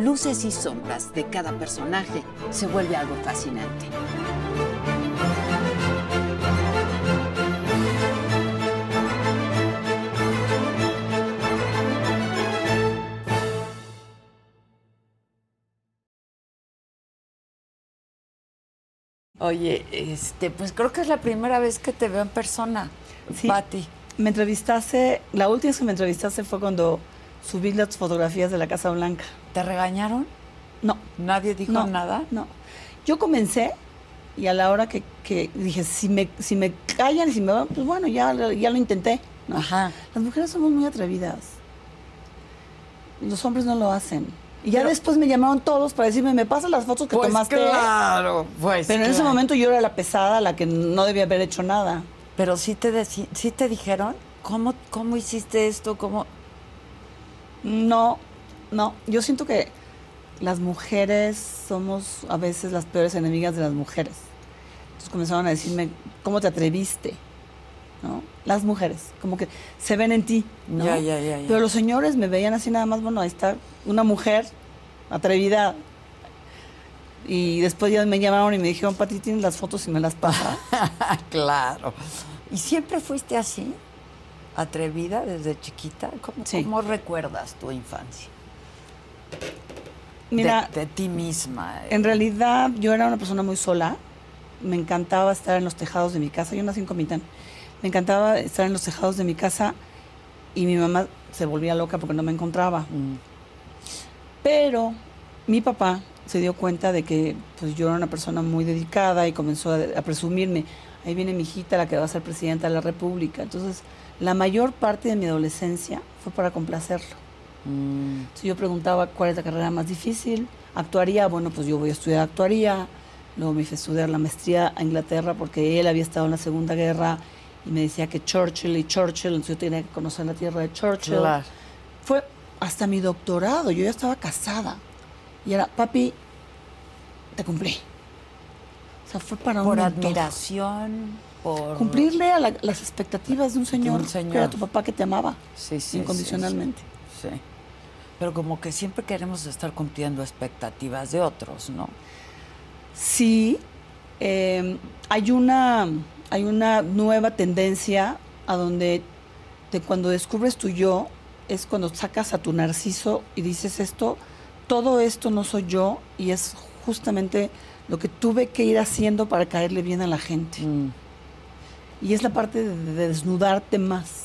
luces y sombras de cada personaje se vuelve algo fascinante. Oye, este, pues creo que es la primera vez que te veo en persona, Sí. Pati. Me entrevistaste, la última vez que me entrevistaste fue cuando subí las fotografías de la Casa Blanca. ¿Te regañaron? No, ¿Nadie dijo no, nada? No. Yo comencé y a la hora que, que dije, si me, si me callan y si me van, pues bueno, ya, ya lo intenté. ¿no? Ajá. Las mujeres somos muy atrevidas. Los hombres no lo hacen. Y ya después me llamaron todos para decirme, me pasan las fotos que Pues tomaste. claro, pues Pero en ese momento yo era la pesada, la que no debía haber hecho nada. Pero sí te, sí te dijeron, ¿cómo, ¿cómo hiciste esto? ¿Cómo? No, no. Yo siento que las mujeres somos a veces las peores enemigas de las mujeres. Entonces comenzaron a decirme, ¿cómo te atreviste? ¿No? Las mujeres, como que se ven en ti, ¿no? Ya, ya, ya. Pero los señores me veían así nada más, bueno, ahí está una mujer atrevida. Y después ya me llamaron y me dijeron, Pati, ¿tienes las fotos y me las pasas? claro. ¿Y siempre fuiste así? ¿Atrevida desde chiquita? ¿Cómo, Sí. cómo recuerdas tu infancia? Mira, de, de ti misma. eh. En realidad yo era una persona muy sola. Me encantaba estar en los tejados de mi casa. Yo nací en Comitán. Me encantaba estar en los tejados de mi casa y mi mamá se volvía loca porque no me encontraba. Mm. Pero mi papá se dio cuenta de que pues, yo era una persona muy dedicada y comenzó a, a presumirme. Ahí viene mi hijita, la que va a ser presidenta de la República. Entonces, la mayor parte de mi adolescencia fue para complacerlo. Mm. Entonces yo preguntaba cuál es la carrera más difícil. Actuaría, bueno, pues yo voy a estudiar actuaría. Luego me fui a estudiar la maestría a Inglaterra porque él había estado en la Segunda Guerra y me decía que Churchill y Churchill, entonces yo tenía que conocer la tierra de Churchill. Claro. Fue hasta mi doctorado, yo ya estaba casada. Y era, papi, te cumplí. O sea, fue para Por un admiración, por... Cumplirle a la- las expectativas de un señor, un señor. que era tu papá que te amaba Sí, incondicionalmente. Sí, sí. Pero como que siempre queremos estar cumpliendo expectativas de otros, ¿no? Sí, eh, hay, una, hay una nueva tendencia a donde de cuando descubres tu yo es cuando sacas a tu narciso y dices esto, todo esto no soy yo y es justamente lo que tuve que ir haciendo para caerle bien a la gente. Mm. Y es la parte de, de desnudarte más,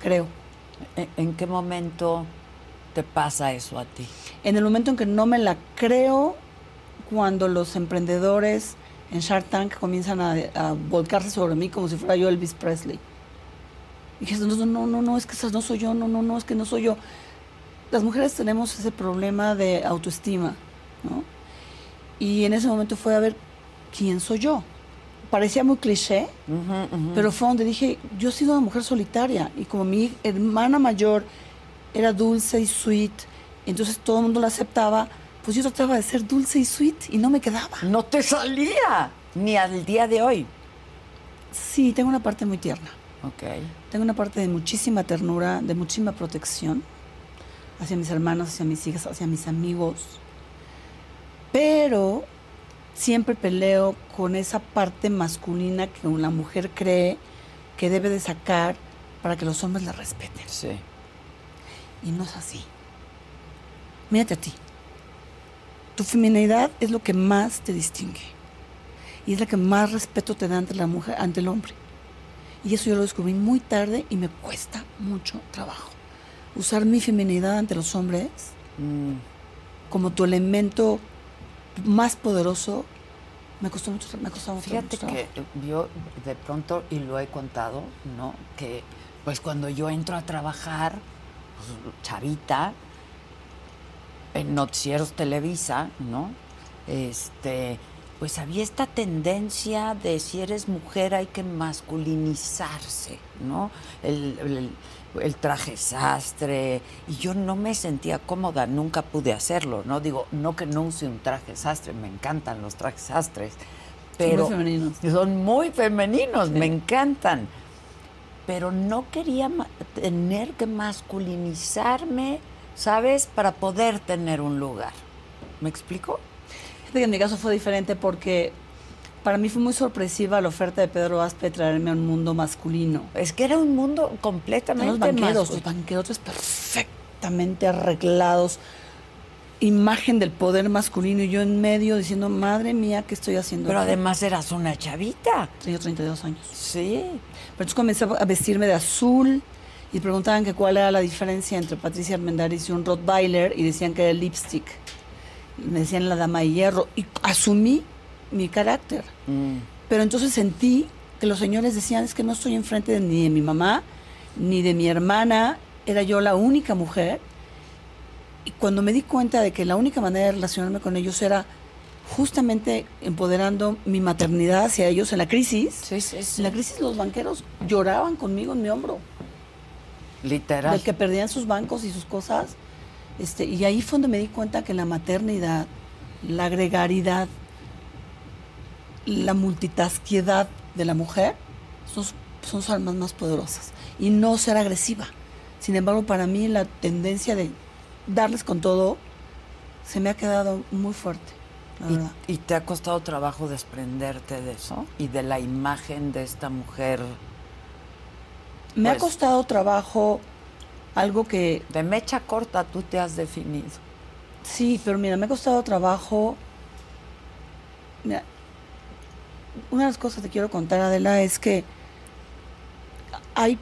creo. ¿En, en qué momento te pasa eso a ti? En el momento en que no me la creo, cuando los emprendedores en Shark Tank comienzan a, a volcarse sobre mí como si fuera yo Elvis Presley. Y dije, no, no, no, no, es que esa no soy yo, no, no, no, es que no soy yo. Las mujeres tenemos ese problema de autoestima, ¿no? Y en ese momento fue a ver quién soy yo. Parecía muy cliché, pero fue donde dije, yo he sido una mujer solitaria y como mi hermana mayor era dulce y sweet, entonces todo el mundo la aceptaba, pues yo trataba de ser dulce y sweet y no me quedaba. No te salía, ni al día de hoy. Sí, tengo una parte muy tierna. Ok. Tengo una parte de muchísima ternura, de muchísima protección hacia mis hermanos, hacia mis hijas, hacia mis amigos. Pero siempre peleo con esa parte masculina que una mujer cree que debe de sacar para que los hombres la respeten. Sí. Y no es así. Mírate a ti. Tu feminidad es lo que más te distingue. Y es la que más respeto te da ante la mujer, ante el hombre. Y eso yo lo descubrí muy tarde y me cuesta mucho trabajo. Usar mi feminidad ante los hombres Mm. como tu elemento más poderoso me costó mucho, me costó mucho, Fíjate mucho que yo de pronto, y lo he contado, ¿no? Que pues cuando yo entro a trabajar, pues, chavita, en noticieros Televisa, ¿no? Este, pues había esta tendencia de si eres mujer hay que masculinizarse, ¿no? El, traje sastre, y yo no me sentía cómoda, nunca pude hacerlo, ¿no? Digo, no que no use un traje sastre, me encantan los trajes sastres, pero son muy femeninos, son muy femeninos me encantan, pero no quería tener que masculinizarme, ¿sabes? Para poder tener un lugar. ¿Me explico? en mi caso fue diferente porque para mí fue muy sorpresiva la oferta de Pedro Aspe de traerme a un mundo masculino. Es que era un mundo completamente los banqueros, los banqueros perfectamente arreglados, imagen del poder masculino y yo en medio diciendo, madre mía, ¿qué estoy haciendo? Pero además eras una chavita. Tenía 32 años. Sí. Pero entonces comencé a vestirme de azul y preguntaban que cuál era la diferencia entre Patricia Armendáriz y un Rottweiler y decían que era el lipstick me decían la dama de hierro, y asumí mi carácter. Mm. Pero entonces sentí que los señores decían, es que no estoy enfrente de, ni de mi mamá, ni de mi hermana, era yo la única mujer. Y cuando me di cuenta de que la única manera de relacionarme con ellos era justamente empoderando mi maternidad hacia ellos en la crisis, en la crisis los banqueros lloraban conmigo en mi hombro. Literal. De que perdían sus bancos y sus cosas este, y ahí fue donde me di cuenta que la maternidad, la gregaridad, la multitasquiedad de la mujer son, son sus armas más poderosas. Y no ser agresiva. Sin embargo, para mí la tendencia de darles con todo se me ha quedado muy fuerte. ¿Y, ¿Y, te ha costado trabajo desprenderte de eso y de la imagen de esta mujer? Me ha pues costado trabajo algo que... De mecha corta tú te has definido. Sí, pero mira, me ha costado trabajo. Mira, una de las cosas que quiero contar, Adela, es que hay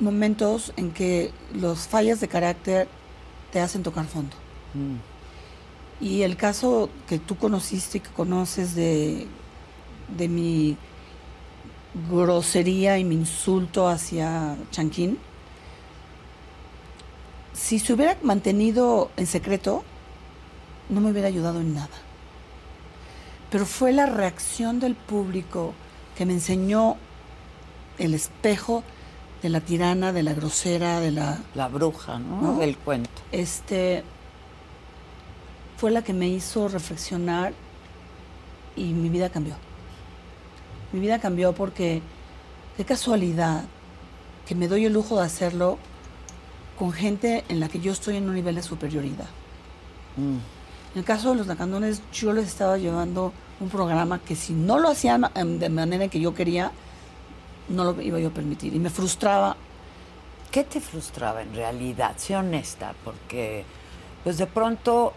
momentos en que los fallas de carácter te hacen tocar fondo. Mm. Y el caso que tú conociste y que conoces de, de mi grosería y mi insulto hacia Chanquín, si se hubiera mantenido en secreto, no me hubiera ayudado en nada. Pero fue la reacción del público que me enseñó el espejo de la tirana, de la grosera, de la... La bruja, ¿no? Del cuento. Este, fue la que me hizo reflexionar y mi vida cambió. Mi vida cambió porque, qué casualidad, que me doy el lujo de hacerlo con gente en la que yo estoy en un nivel de superioridad. Mm. En el caso de los lacandones, yo les estaba llevando un programa que si no lo hacían em, de manera que yo quería, no lo iba yo a permitir. Y me frustraba. ¿Qué te frustraba en realidad? Sé honesta, porque pues de pronto,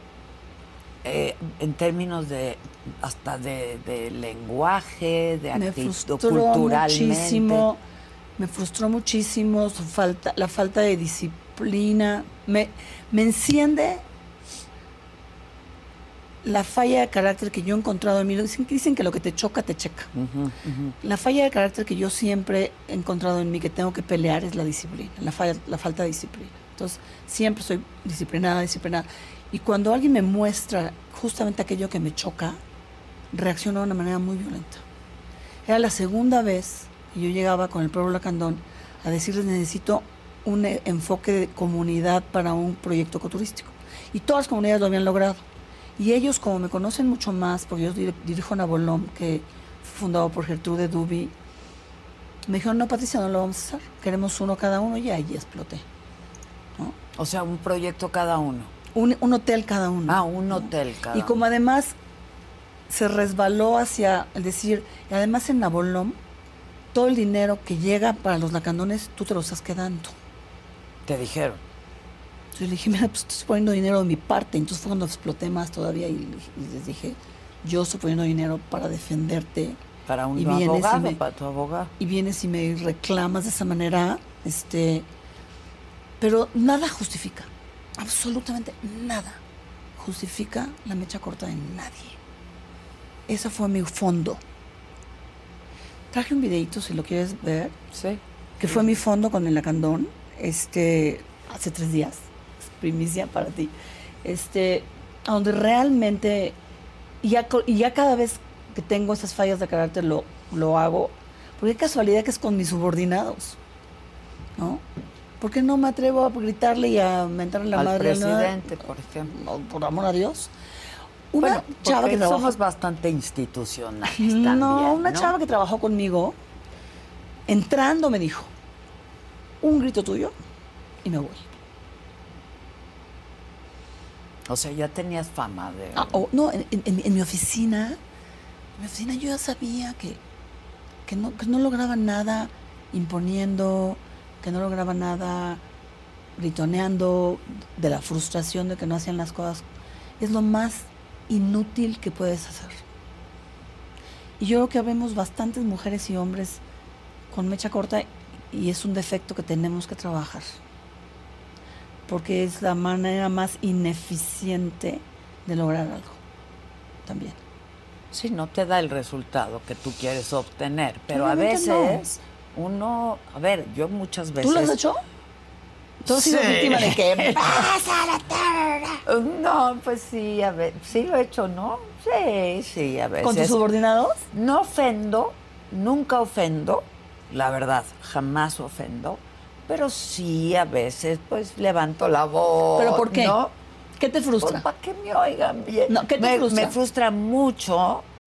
eh, en términos de hasta de, lenguaje, de actitud culturalmente. Muchísimo, me frustró muchísimo su falta, la falta de disciplina me, me enciende la falla de carácter que yo he encontrado en mí. Dicen, dicen que lo que te choca, te checa. La falla de carácter que yo siempre he encontrado en mí, que tengo que pelear, es la disciplina, la, falla, la falta de disciplina. Entonces, siempre soy disciplinada, disciplinada. Y cuando alguien me muestra justamente aquello que me choca, reacciono de una manera muy violenta. Era la segunda vez que yo llegaba con el pueblo Lacandón a decirles necesito un enfoque de comunidad para un proyecto ecoturístico. Y todas las comunidades lo habían logrado. Y ellos, como me conocen mucho más, porque yo dirijo Nabolom, que fue fundado por Gertrude Duby, me dijeron, no, Patricia, no lo vamos a hacer. Queremos uno cada uno y ahí exploté. O sea, un proyecto cada uno. Un, hotel cada uno. Ah, un hotel cada uno. Y como además se resbaló hacia el decir, y además en Nabolom, todo el dinero que llega para los lacandones, tú te lo estás quedando. Te dijeron. Yo le dije, mira, pues estoy poniendo dinero de mi parte. Entonces fue cuando exploté más todavía y, les dije, yo estoy poniendo dinero para defenderte. Para un abogado, para tu abogado. Y vienes y me reclamas de esa manera, este, pero nada justifica, absolutamente nada justifica la mecha corta de nadie. Ese fue mi fondo. Traje un videito si lo quieres ver. Sí. Que fue mi fondo con el lacandón este, hace tres días. Primicia para ti. Este, a donde realmente, y ya, y ya cada vez que tengo esas fallas de carácter lo, lo hago, porque qué casualidad que es con mis subordinados, ¿no? ¿Por qué no me atrevo a gritarle y a mentarle la Al madre? al- presidente, por ejemplo. No, por amor a Dios. Una Bueno, chava que trabaja somos bastante institucionales también, no, una ¿no? chava que trabajó conmigo, entrando me dijo, un grito tuyo y me voy. O sea, ya tenías fama de... Ah, oh, no, en, mi oficina, en mi oficina yo ya sabía que, que, no, que lograba nada imponiendo, que no lograba nada gritoneando de la frustración de que no hacían las cosas. Es lo más inútil que puedes hacer. Y yo creo que habemos bastantes mujeres y hombres con mecha corta y es un defecto que tenemos que trabajar. Porque es la manera más ineficiente de lograr algo. También. Sí, no te da el resultado que tú quieres obtener, pero a no. veces uno, a ver, yo muchas veces... ¿Tú lo has hecho? ¿Tú has sido víctima de que No, pues sí, a ver, sí lo he hecho, ¿no? Sí, sí, a veces. con tus subordinados? No ofendo, nunca ofendo, la verdad, jamás ofendo, pero sí a veces pues levanto la voz. ¿Pero por qué? ¿no? ¿Qué te frustra? Pues, para que me oigan bien. No, ¿qué te me, frustra? me frustra mucho.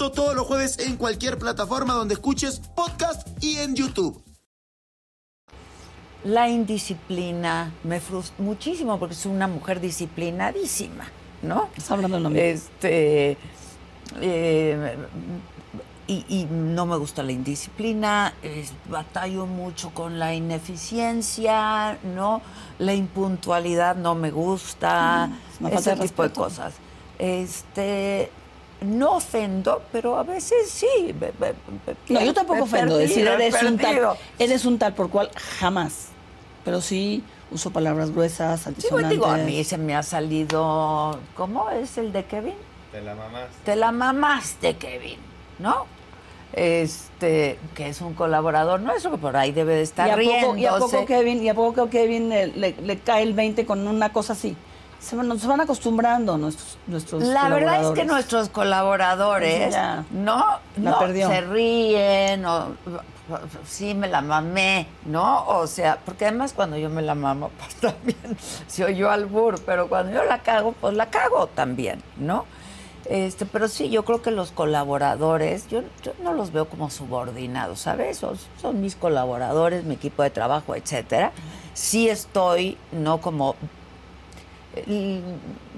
Esto todos los jueves en cualquier plataforma donde escuches podcast y en YouTube. La indisciplina me frustra muchísimo porque soy una mujer disciplinadísima, ¿no? Estás hablando de lo mismo. Este. eh, y, y no me gusta la indisciplina, es- batallo mucho con la ineficiencia, ¿no? La impuntualidad no me gusta, Mm, ese tipo de cosas. Este. No ofendo, pero a veces sí. me- me- me No, yo tampoco ofendo. Decir perdido, eres un tal, eres un tal por cual jamás. Pero sí uso palabras gruesas, Sí, pues altisonantes. digo, a mí se me ha salido. ¿Cómo es el de Kevin? Te la mamás. Te la mamaste, Kevin, ¿no? Este, que es un colaborador nuestro, que por ahí debe de estar ¿Y a poco, riéndose. y a poco Kevin, y a poco Kevin le, le- le cae el 20 con una cosa así. Se van, nos van acostumbrando nuestros, nuestros La verdad es que nuestros colaboradores ya no, la no perdió. se ríen o sí me la mamé, ¿no? O sea, porque además cuando yo me la mamo, pues también se oyó albur, pero cuando yo la cago, pues la cago también, ¿no? Este, pero sí, yo creo que los colaboradores, yo, yo no los veo como subordinados, ¿sabes? Son, son mis colaboradores, mi equipo de trabajo, etcétera. Sí estoy, no como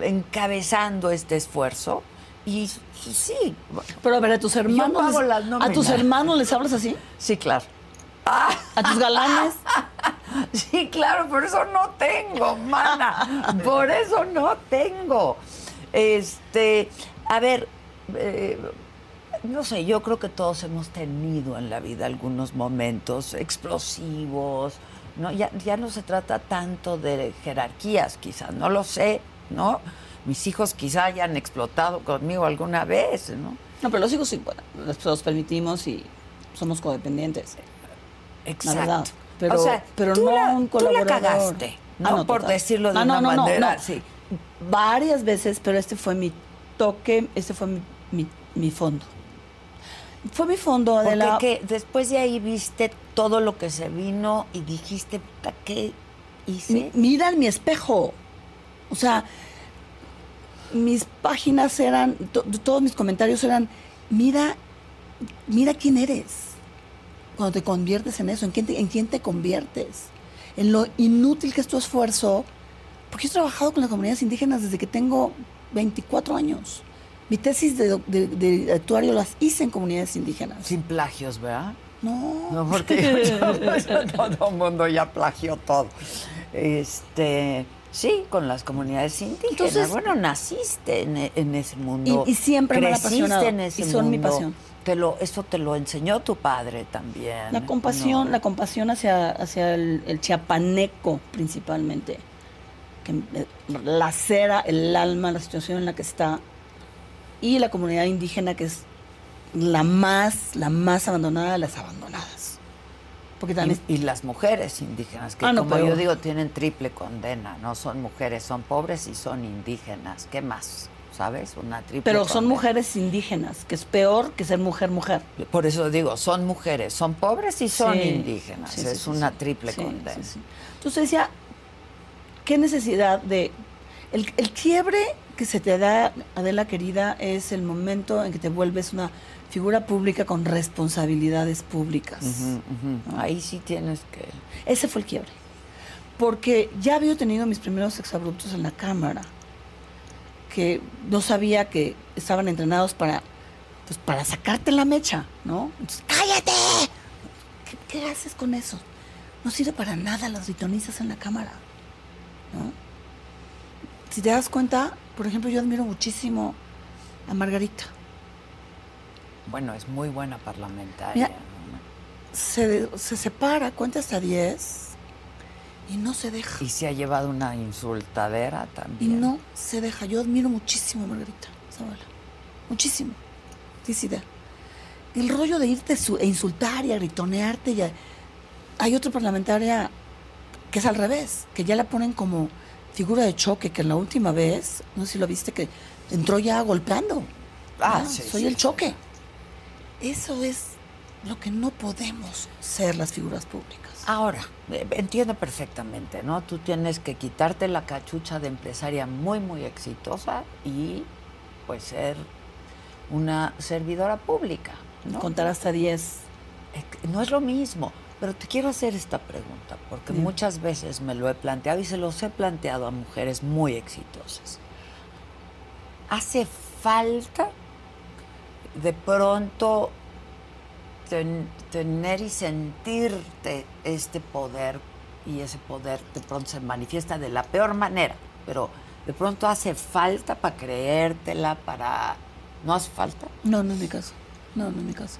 encabezando este esfuerzo. Y, y sí, Pero a ver, a tus hermanos. a tus hermanos les hablas así. sí, claro. A tus galanes. Sí, claro, por eso no tengo, mana. Por eso no tengo. Este, a ver, eh, no sé, yo creo que todos hemos tenido en la vida algunos momentos explosivos. No, ya, ya no se trata tanto de jerarquías, quizás, no lo sé, ¿no? Mis hijos quizá hayan explotado conmigo alguna vez, ¿no? No, pero los hijos sí, bueno, los, permitimos y somos codependientes. Exacto. verdad. Pero- o sea, pero tú no la, un tú la colaborador. cagaste, Ah, ¿no? no, Por total. decirlo de Ah, no, una no, no, manera, no. sí. Varias veces, pero este fue mi toque, este fue mi, mi- mi fondo. Fue mi fondo, Porque Adela. que después de ahí viste todo lo que se vino y dijiste, puta, ¿qué hice? Mi- mira en mi espejo. O sea, mis páginas eran, to- todos mis comentarios eran, mira, mira quién eres. Cuando te conviertes en eso, ¿en quién te, en quién te conviertes? En lo inútil que es tu esfuerzo. Porque yo he trabajado con las comunidades indígenas desde que tengo 24 años. Mi tesis de, doc- de- de actuario las hice en comunidades indígenas. Sin plagios, ¿verdad? No. No, porque todo el mundo ya plagió todo. Este, Sí, con las comunidades indígenas. bueno, naciste en, ese mundo. Y, siempre me ha. En ese y son mi pasión. Te lo, eso te lo enseñó tu padre también. La compasión, la compasión hacia, hacia el, chiapaneco principalmente. Que lacera el alma, la situación en la que está. Y la comunidad indígena que es la más, la más abandonada de las abandonadas. Porque también... y, las mujeres indígenas, que ah, como yo digo, tienen triple condena, no son mujeres, son pobres y son indígenas. ¿Qué más? ¿Sabes? Una triple Pero son mujeres indígenas, que es peor que ser mujer, mujer. Por eso digo, son mujeres, son pobres y son indígenas. es una triple condena. Entonces decía, ¿qué necesidad de... El, el quiebre que se te da, Adela querida, es el momento en que te vuelves una figura pública con responsabilidades públicas. Ahí sí tienes que... Ese fue el quiebre. Porque ya había tenido mis primeros exabruptos en la cámara, que no sabía que estaban entrenados para, pues, para sacarte la mecha, ¿no? Entonces, ¡cállate! ¿Qué, haces con eso? No sirve para nada las ritonizas en la cámara, ¿no? Si te das cuenta, por ejemplo, yo admiro muchísimo a Margarita bueno, es muy buena parlamentaria. se, se, separa, cuenta hasta 10 y no se deja. Y se ha llevado una insultadera también. Y no se deja. Yo admiro muchísimo a Margarita Zavala. Muchísimo. Idea. El rollo de irte e insultar y a gritonearte. Y Hay otra parlamentaria que es al revés, que ya la ponen como figura de choque, que en la última vez, no sé si lo viste, que entró ya golpeando. Ah, sí, soy el choque. Eso es lo que no podemos ser las figuras públicas. Ahora, eh, entiendo perfectamente, ¿no? Tú tienes que quitarte la cachucha de empresaria muy, muy exitosa y pues ser una servidora pública. ¿no? Contar hasta 10. No es lo mismo, pero te quiero hacer esta pregunta, porque muchas veces me lo he planteado y se los he planteado a mujeres muy exitosas. ¿Hace falta de pronto tener y sentirte este poder y ese poder de pronto se manifiesta de la peor manera, pero de pronto hace falta para creértela, para... ¿No hace falta? No, no es mi caso. No, no es mi caso.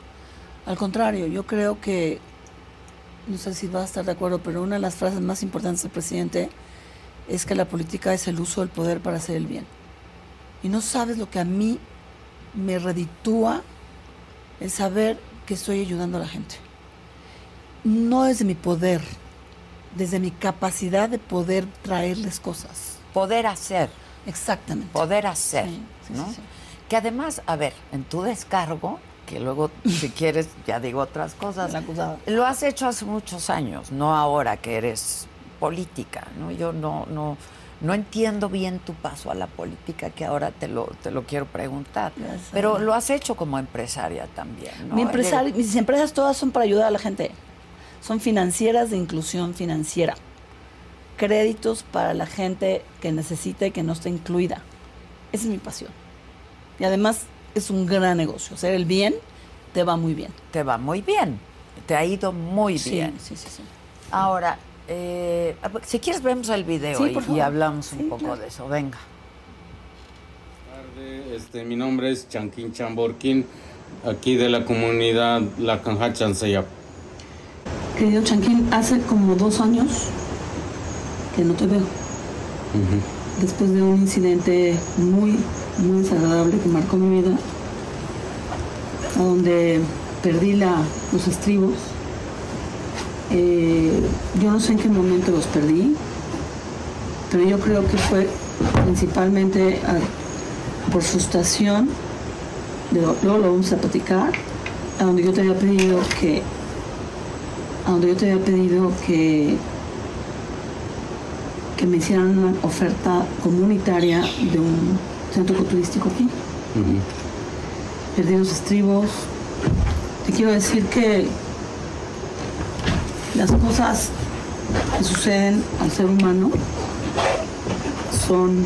Al contrario, yo creo que, no sé si vas a estar de acuerdo, pero una de las frases más importantes del presidente es que la política es el uso del poder para hacer el bien. Y no sabes lo que a mí me reditúa el saber que estoy ayudando a la gente. No desde mi poder, desde mi capacidad de poder traerles cosas. Poder hacer. Exactamente. Poder hacer, ¿no? que además, a ver, en tu descargo, que luego si quieres ya digo otras cosas, lo has hecho hace muchos años, no ahora que eres política, ¿no? Yo no no no entiendo bien tu paso a la política, que ahora te lo, te lo quiero preguntar. Pero lo has hecho como empresaria también, ¿no? Mi mis empresas todas son para ayudar a la gente. Son financieras de inclusión financiera. Créditos para la gente que necesita y que no está incluida. Esa es mi pasión. Y además es un gran negocio. Hacer el bien te va muy bien. Te va muy bien. Te ha ido muy bien. Sí, sí, sí. Ahora, eh, si quieres vemos el video y, hablamos un poco de eso. Venga. Este, mi nombre es Chanquín Chamborquín, aquí de la comunidad La Canja Chanseyap. Querido Chanquín, hace como dos años que no te veo. Después de un incidente muy, muy desagradable que marcó mi vida, donde perdí los estribos. Eh, yo no sé en qué momento los perdí, pero yo creo que fue principalmente por frustración, luego lo vamos a platicar, a donde yo te había pedido que, a donde yo te había pedido que, que me hicieran una oferta comunitaria de un centro ecoturístico aquí. Perdí los estribos. Te quiero decir que las cosas que suceden al ser humano son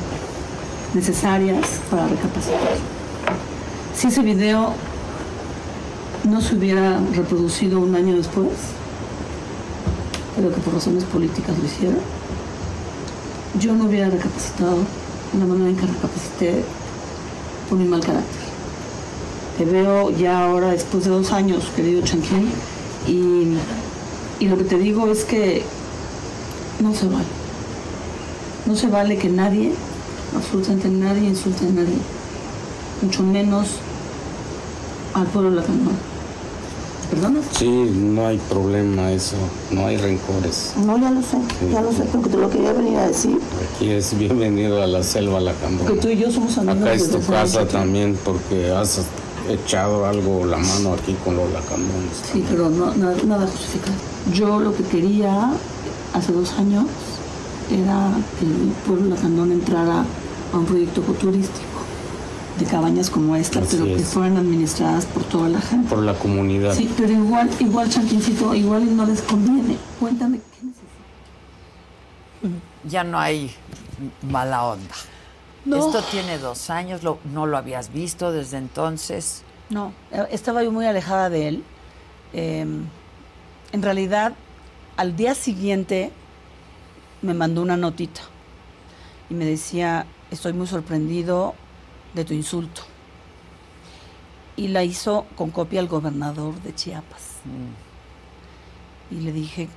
necesarias para recapacitar. Si ese video no se hubiera reproducido un año después, pero que por razones políticas lo hicieron, yo no hubiera recapacitado en la manera en que recapacité por mi mal carácter. Te veo ya ahora después de dos años, querido Chanquín, y, y lo que te digo es que no se vale. No se vale que nadie, absolutamente nadie, insulte a nadie. Mucho menos al pueblo latino. ¿Perdonas? Sí, no hay problema eso, no hay rencores. No, ya lo sé, ya lo sé, porque te lo quería venir a decir. Aquí es bienvenido a la selva la Porque tú y yo somos amigos Acá es tu casa tiempo. también porque has echado algo la mano aquí con los lacandones. Sí, pero no, nada, nada justificado. Yo lo que quería hace dos años era que el pueblo lacandón entrara a un proyecto ecoturístico de cabañas como esta, Así pero que fueran administradas por toda la gente. Por la comunidad. Sí, pero igual, igual, Chanquincito, igual no les conviene. Cuéntame, ¿qué necesitas? Ya no hay mala onda. No. Esto tiene dos años, lo- no lo habías visto desde entonces. No, eh, estaba yo muy alejada de él. Eh, en realidad, al día siguiente me mandó una notita y me decía, estoy muy sorprendido de tu insulto. Y la hizo con copia al gobernador de Chiapas. Y le dije,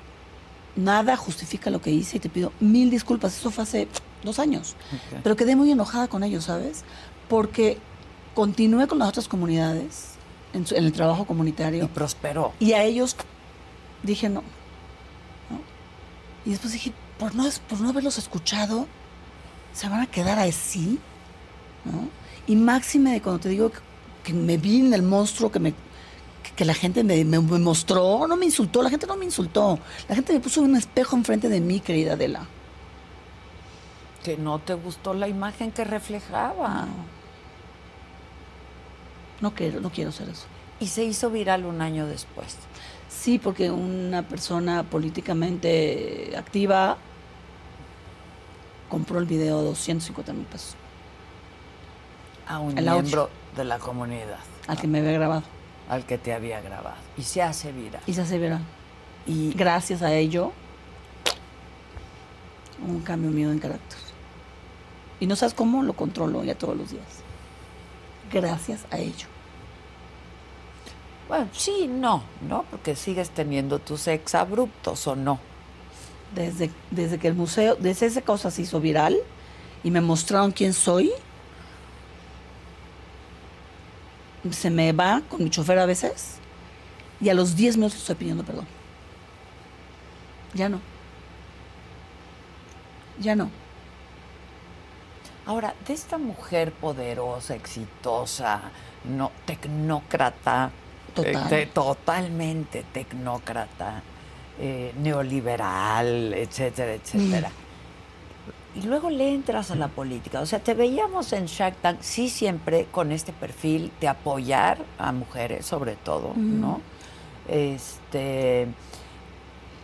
nada justifica lo que hice y te pido mil disculpas. Eso fue hace dos años. Pero quedé muy enojada con ellos, ¿sabes? Porque continué con las otras comunidades en, su- en el trabajo Y comunitario prosperó. y a ellos dije no. ¿no? Y después dije, por no, por no haberlos escuchado, se van a quedar así. ¿no? Y máxime de cuando te digo que, que me vi en el monstruo que me que, la gente me, me- me mostró, no me insultó, la gente no me insultó. La gente me puso un espejo enfrente de mí, querida Adela. Que no te gustó la imagen que reflejaba. No quiero, no quiero hacer eso. Y se hizo viral un año después. Sí, porque una persona políticamente activa compró el video a 250 mil pesos A un El audio. miembro de la comunidad. al que me había grabado. Al que te había grabado. Y se hace viral. Y se hace viral. Y Gracias a ello, un cambio mío en carácter. Y no sabes cómo lo controlo ya todos los días. Gracias a ello. bueno, sí, no, ¿no? Porque sigues teniendo tus ex abruptos o no. Desde, desde que el museo, desde esa cosa se hizo viral y me mostraron quién soy, se me va con mi chofer a veces y a los 10 minutos estoy pidiendo perdón. Ya no. Ya no. Ahora, de esta mujer poderosa, exitosa, no, tecnócrata, Total. eh, te- totalmente tecnócrata, eh, neoliberal, etcétera, etcétera. Y luego le entras a la política. O sea, te veíamos en Shark Tank, sí siempre con este perfil de apoyar a mujeres, sobre todo, ¿no? Este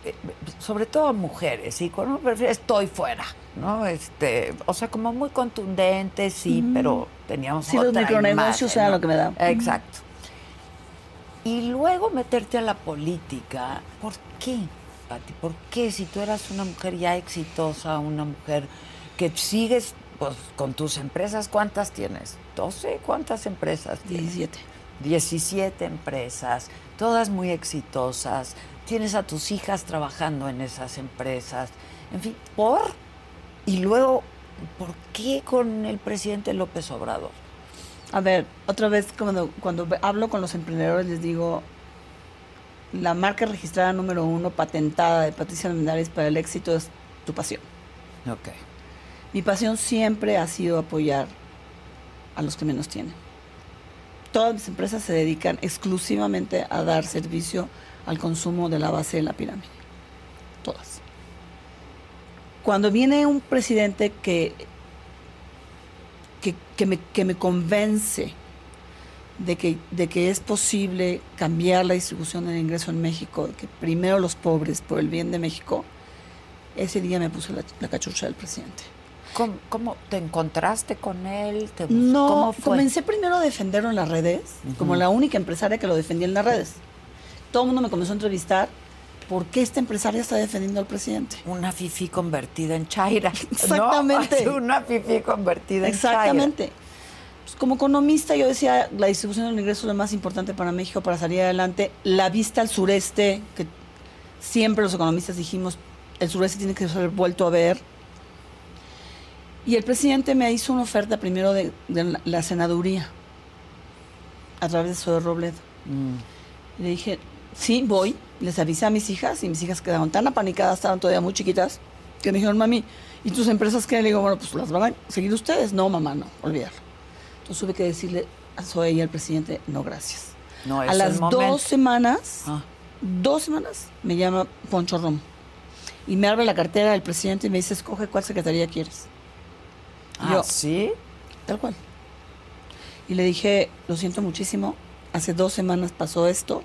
eh, sobre todo a mujeres, y con un perfil estoy fuera, ¿no? Este, o sea, como muy contundente, sí, pero teníamos Sí, los otra micronegocios imagen, era ¿no? lo que me daba. Exacto. Y luego meterte a la política, ¿por qué, Pati? ¿Por qué si tú eras una mujer ya exitosa, una mujer que sigues pues, con tus empresas, ¿cuántas tienes? ¿12? ¿Cuántas empresas tienes? 17. 17 empresas, todas muy exitosas. Tienes a tus hijas trabajando en esas empresas. En fin, ¿por? Y luego, ¿por qué con el presidente López Obrador? A ver, otra vez cuando, cuando hablo con los emprendedores les digo, la marca registrada número uno patentada de Patricia Armendáriz para el éxito es tu pasión. Ok. Mi pasión siempre ha sido apoyar a los que menos tienen. Todas mis empresas se dedican exclusivamente a dar servicio al consumo de la base de la pirámide. Todas. Cuando viene un presidente que, que, me, que me convence de que, de que es posible cambiar la distribución del ingreso en México, de que primero los pobres por el bien de México, ese día me puse la cachucha del presidente. ¿Cómo, cómo te encontraste con él? ¿Te No, ¿Cómo fue? comencé primero a defenderlo en las redes, como la única empresaria que lo defendía en las redes. Todo el mundo me comenzó a entrevistar, ¿por qué esta empresaria está defendiendo al presidente? Una fifí convertida en chaira. ¿no? Exactamente. Una fifí convertida en chaira. Exactamente. Pues como economista yo decía, la distribución del ingreso es lo más importante para México para salir adelante. La vista al sureste, que siempre los economistas dijimos, el sureste tiene que ser vuelto a ver. Y el presidente me hizo una oferta primero de, de la- senaduría, a través de Zoe Robledo. Mm. Le dije, sí, voy. Les avisé a mis hijas y mis hijas quedaron tan apanicadas, estaban todavía muy chiquitas, que me dijeron, mami, ¿y tus empresas qué? Le digo, bueno, pues las van a seguir ustedes. No, mamá, no, olvídalo. Entonces tuve que decirle a Zoe y al presidente, no, gracias. No a las dos semanas, Ah. dos semanas, me llama Poncho Romo. Y me abre la cartera del presidente y me dice, escoge cuál secretaría quieres. Ah, Yo- ¿sí? Tal cual. Y le dije, lo siento muchísimo, hace dos semanas pasó esto,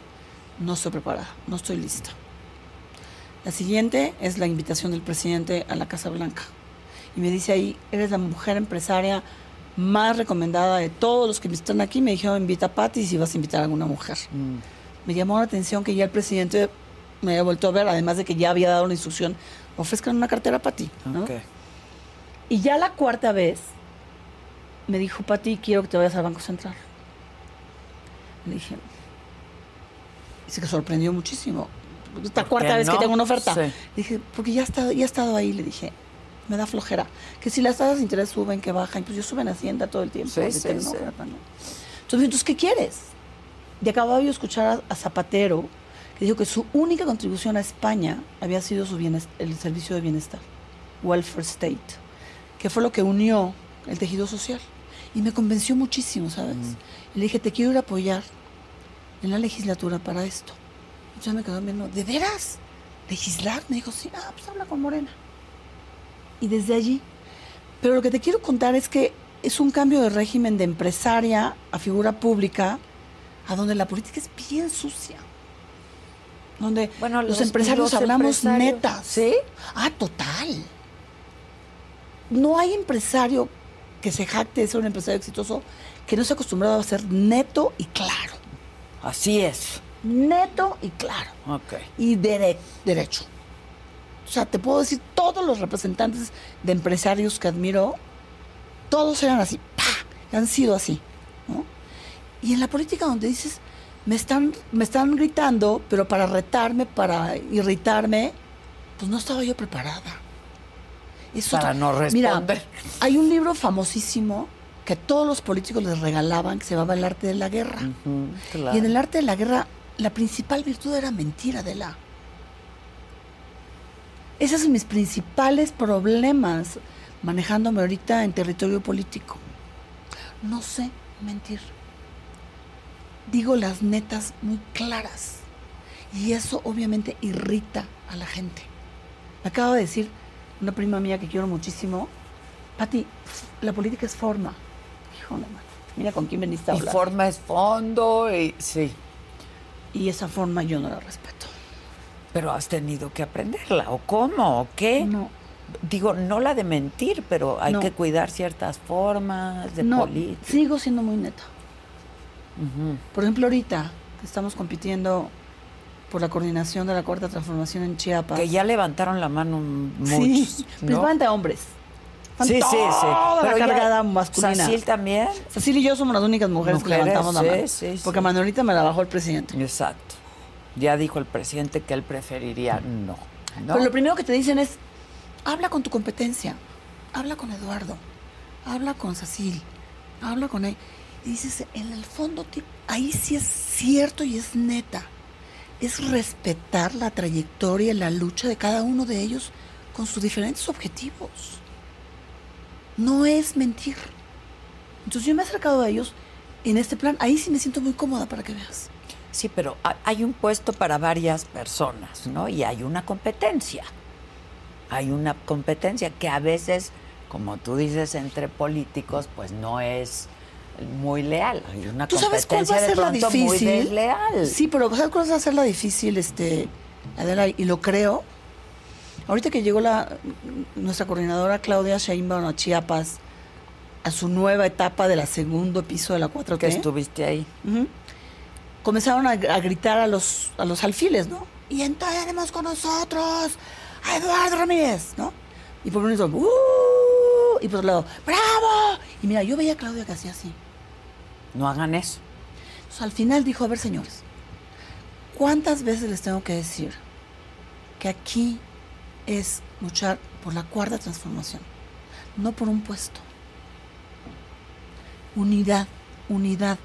no estoy preparada, no estoy lista. La siguiente es la invitación del presidente a la Casa Blanca. Y me dice ahí, eres la mujer empresaria más recomendada de todos los que están aquí. Me dijeron, invita a Patti si vas a invitar a alguna mujer. Mm. Me llamó la atención que ya el presidente me había vuelto a ver, además de que ya había dado la instrucción, ofrezcan una cartera para ti. ¿no? Ok. Y ya la cuarta vez me dijo, Pati, quiero que te vayas al Banco Central. Le dije, y se sorprendió muchísimo. Esta ¿Por cuarta vez que no? tengo una oferta. Sí. Le dije, porque ya estado, ya he estado ahí, le dije, me da flojera. Que si las tasas de interés suben, que bajan, pues yo suben Hacienda todo el tiempo. Sí, sí, sí. oferta, ¿no? Entonces, entonces, ¿qué quieres? Y acababa yo de escuchar a, a Zapatero, que dijo que su única contribución a España había sido su el servicio de bienestar, welfare state, que fue lo que unió el tejido social. Y me convenció muchísimo, ¿sabes? Y le dije, te quiero ir a apoyar en la legislatura para esto. Entonces ya me quedó viendo, ¿de veras? ¿Legislar? Me dijo, sí, ah, pues habla con Morena. Y desde allí. Pero lo que te quiero contar es que es un cambio de régimen de empresaria a figura pública, a donde la política es bien sucia. Donde Bueno, los, los- empresarios los hablamos empresarios, netas. ¿sí? Ah, total. No hay empresario que se jacte de ser un empresario exitoso que no se ha acostumbrado a ser neto y claro. Así es. Neto y claro. Ok. Y dere- derecho. O sea, te puedo decir, todos los representantes de empresarios que admiro, todos eran así, ¡pah! han sido así. ¿no? Y en la política donde dices, me están, me están gritando, pero para retarme, para irritarme, pues no estaba yo preparada. Para no Mira, responder. hay un libro famosísimo que todos los políticos les regalaban que se llamaba El arte de la guerra. Claro. Y en el arte de la guerra, la principal virtud era mentir, Adela. Esos son mis principales problemas manejándome ahorita en territorio político. No sé mentir. Digo las netas muy claras. Y eso obviamente irrita a la gente. Me acaba de decir una prima mía que quiero muchísimo, Pati, la política es forma. Híjole, mira con quién veniste a Y hablar. forma es fondo y sí. Y esa forma yo no la respeto. Pero has tenido que aprenderla. ¿O cómo? ¿O qué? No. Digo, no la de mentir, pero hay No. que cuidar ciertas formas de no, política. sigo siendo muy neta. Por ejemplo, ahorita que estamos compitiendo por la coordinación de la cuarta transformación en Chiapas. Que ya levantaron la mano muchos. sí, ¿no? principalmente hombres. Sí, sí, sí. toda la Pero ya- cargada masculina. Sacil también. Cecil y yo somos las únicas mujeres, que levantamos la mano. sí, sí. Porque Manuelita me la bajó el presidente. Exacto. Ya dijo el presidente que él preferiría no. ¿no? Pero lo primero que te dicen es, habla con tu competencia, habla con Eduardo, habla con Cecil, habla con él. Y dices, en el fondo, ahí sí es cierto y es neta. Es respetar la trayectoria la lucha de cada uno de ellos con sus diferentes objetivos. No es mentir. Entonces yo me he acercado a ellos en este plan. Ahí sí me siento muy cómoda para que veas. Sí, pero ha- hay un puesto para varias personas, ¿no? Y hay una competencia. Hay una competencia que a veces, como tú dices, entre políticos, pues no es muy leal. Hay una ¿Tú sabes cuál va a ser la pronto muy difícil? desleal. Sí, pero ¿sabes cuál va a ser la difícil, este, Adela? Y lo creo. Ahorita que llegó la nuestra coordinadora Claudia Sheinbaum a Chiapas a su nueva etapa de la segundo piso de la 4T. que estuviste ahí. Ujú. Comenzaron a, a gritar a los, a los alfiles, ¿no? Y entonces tenemos con nosotros a Eduardo Ramírez, ¿no? Y por un lado, ¡uh! Y por otro lado, ¡bravo! Y mira, yo veía a Claudia que hacía así. No hagan eso. Entonces, al final dijo, a ver, señores, ¿cuántas veces les tengo que decir que aquí es luchar por la cuarta transformación, no por un puesto? Unidad, unidad.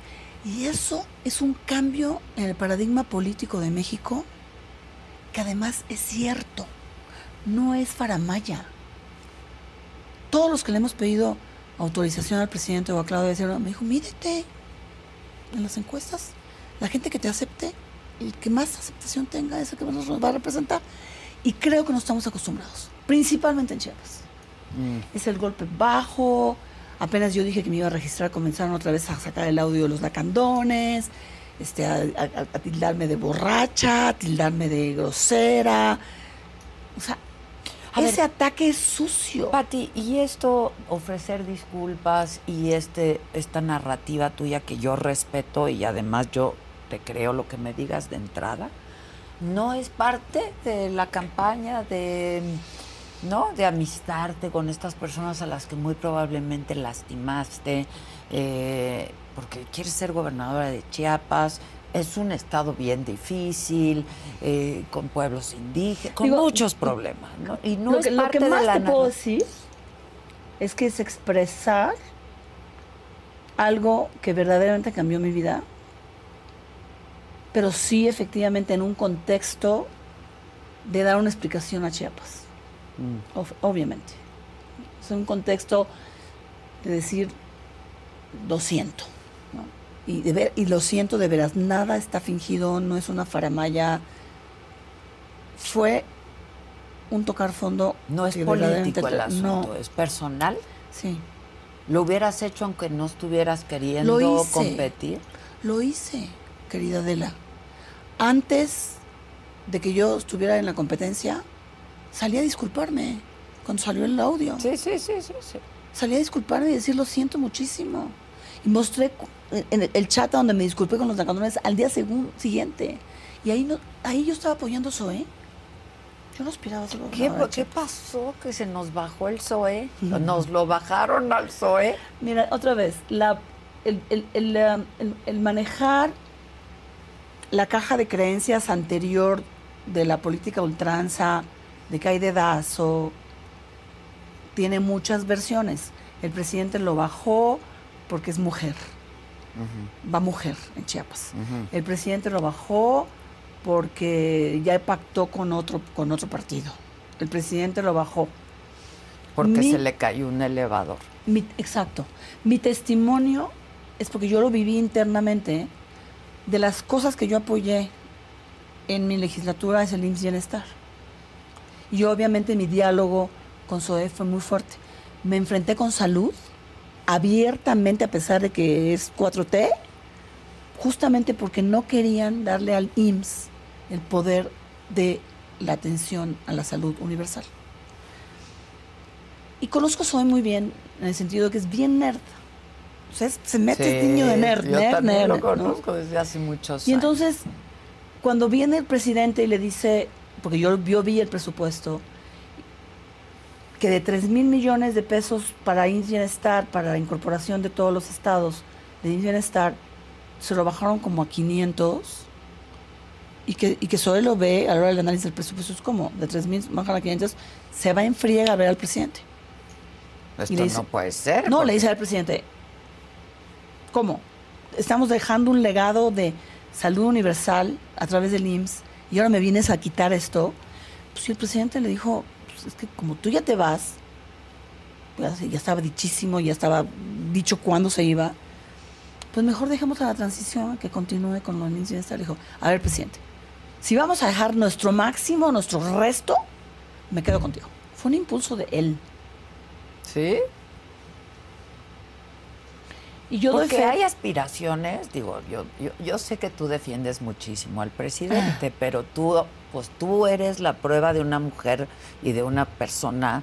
Y eso es un cambio en el paradigma político de México que además es cierto, no es faramaya. Todos los que le hemos pedido autorización al presidente o a Claudia Sheinbaum, me dijo, mídete en las encuestas, la gente que te acepte, el que más aceptación tenga es el que más nos va a representar. Y creo que no estamos acostumbrados, principalmente en Chiapas. Es el golpe bajo, apenas yo dije que me iba a registrar, comenzaron otra vez a sacar el audio de los lacandones, este, a, a- a tildarme de borracha, a tildarme de grosera. O sea, A ese ver. ataque es sucio. Pati, y esto, ofrecer disculpas y este, esta narrativa tuya que yo respeto y además yo te creo lo que me digas de entrada, no es parte de la campaña de, ¿no? De amistarte con estas personas a las que muy probablemente lastimaste, eh, porque quieres ser gobernadora de Chiapas. Es un estado bien difícil, eh, con pueblos indígenas, con Digo, muchos problemas, ¿no? Y no lo, es que, lo parte que de más la te puedo decir es que es expresar algo que verdaderamente cambió mi vida, pero sí efectivamente en un contexto de dar una explicación a Chiapas, Mm. ob- obviamente. Es un contexto de decir, lo siento. Y, de ver, y lo siento de veras, nada está fingido, no es una faramaya. Fue un tocar fondo. No es político el to- asunto, No, es personal. sí. Lo hubieras hecho aunque no estuvieras queriendo Lo hice. competir. Lo hice, querida Adela. Antes de que yo estuviera en la competencia, salí a disculparme cuando salió el audio. Sí, sí, sí, sí, sí. Salí a disculparme y decir lo siento muchísimo. Mostré en el- chat donde me disculpé con los lacandones al día siguiente. Y ahí no, ahí yo estaba apoyando a Zoe. Yo no aspiraba a ser ¿Qué, ¿Qué pasó? Que se nos bajó el PSOE. Nos lo bajaron al PSOE. Mira, otra vez, la, el, el- el, el- el manejar la caja de creencias anterior de la política ultranza, de que hay dedazo, tiene muchas versiones. El presidente lo bajó porque es mujer, va mujer en Chiapas. El presidente lo bajó porque ya pactó con otro, con otro partido. El presidente lo bajó Porque Mi- se le cayó un elevador. Mi- exacto. Mi testimonio es porque yo lo viví internamente. De las cosas que yo apoyé en mi legislatura es el IMSS Bienestar. Y obviamente mi diálogo con SOE fue muy fuerte. Me enfrenté con salud abiertamente, a pesar de que es 4T, justamente porque no querían darle al IMSS el poder de la atención a la salud universal. Y conozco a Zoe muy bien, en el sentido de que es bien nerd. O sea, es- se mete este niño de nerd, Yo nerd, nerd, lo ¿no? conozco desde hace muchos Y años. entonces, cuando viene el presidente y le dice, porque yo, yo vi el presupuesto, que de 3 mil millones de pesos para Bienestar, para la incorporación de todos los estados de Bienestar, se lo bajaron como a 500, y que, y que Zoe lo ve a la hora del análisis del presupuesto, es como, de 3 mil bajan a 500, se va en friega a ver al presidente. Esto y le dice- no puede ser. No, porque- le dice al presidente, ¿cómo? Estamos dejando un legado de salud universal a través del IMSS y ahora me vienes a quitar esto. Pues sí, el presidente le dijo, es que como tú ya te vas, ya, estaba dichísimo, ya estaba dicho cuándo se iba, pues mejor dejemos a la transición que continúe con los IMSS bienestar. Le dijo, a ver, presidente, si vamos a dejar nuestro máximo, nuestro resto, me quedo contigo. Fue un impulso de él. ¿Sí? Y yo Porque hay aspiraciones, digo, yo, yo, yo sé que tú defiendes muchísimo al presidente, pero tú, pues tú eres la prueba de una mujer y de una persona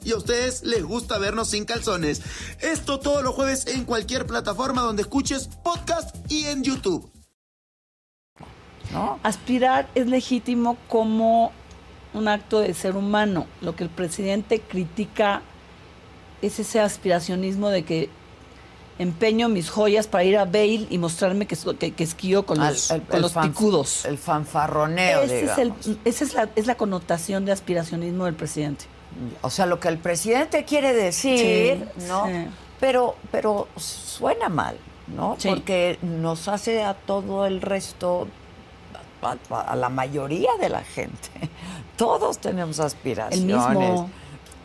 y a ustedes les gusta vernos sin calzones. Esto todos los jueves en cualquier plataforma donde escuches podcast y en YouTube. ¿No? Aspirar es legítimo como un acto de ser humano. Lo que el presidente critica es ese aspiracionismo de que empeño mis joyas para ir a Bale y mostrarme que, que, que esquío con los, Al- el- con el los fan- picudos. El fanfarroneo, Ese es el- digamos. esa es la, es la connotación de aspiracionismo del presidente. O sea, lo que el presidente quiere decir, Sí, ¿no? sí. Pero, pero suena mal, ¿no? Sí. Porque nos hace a todo el resto, a, la mayoría de la gente. Todos tenemos aspiraciones. El mismo.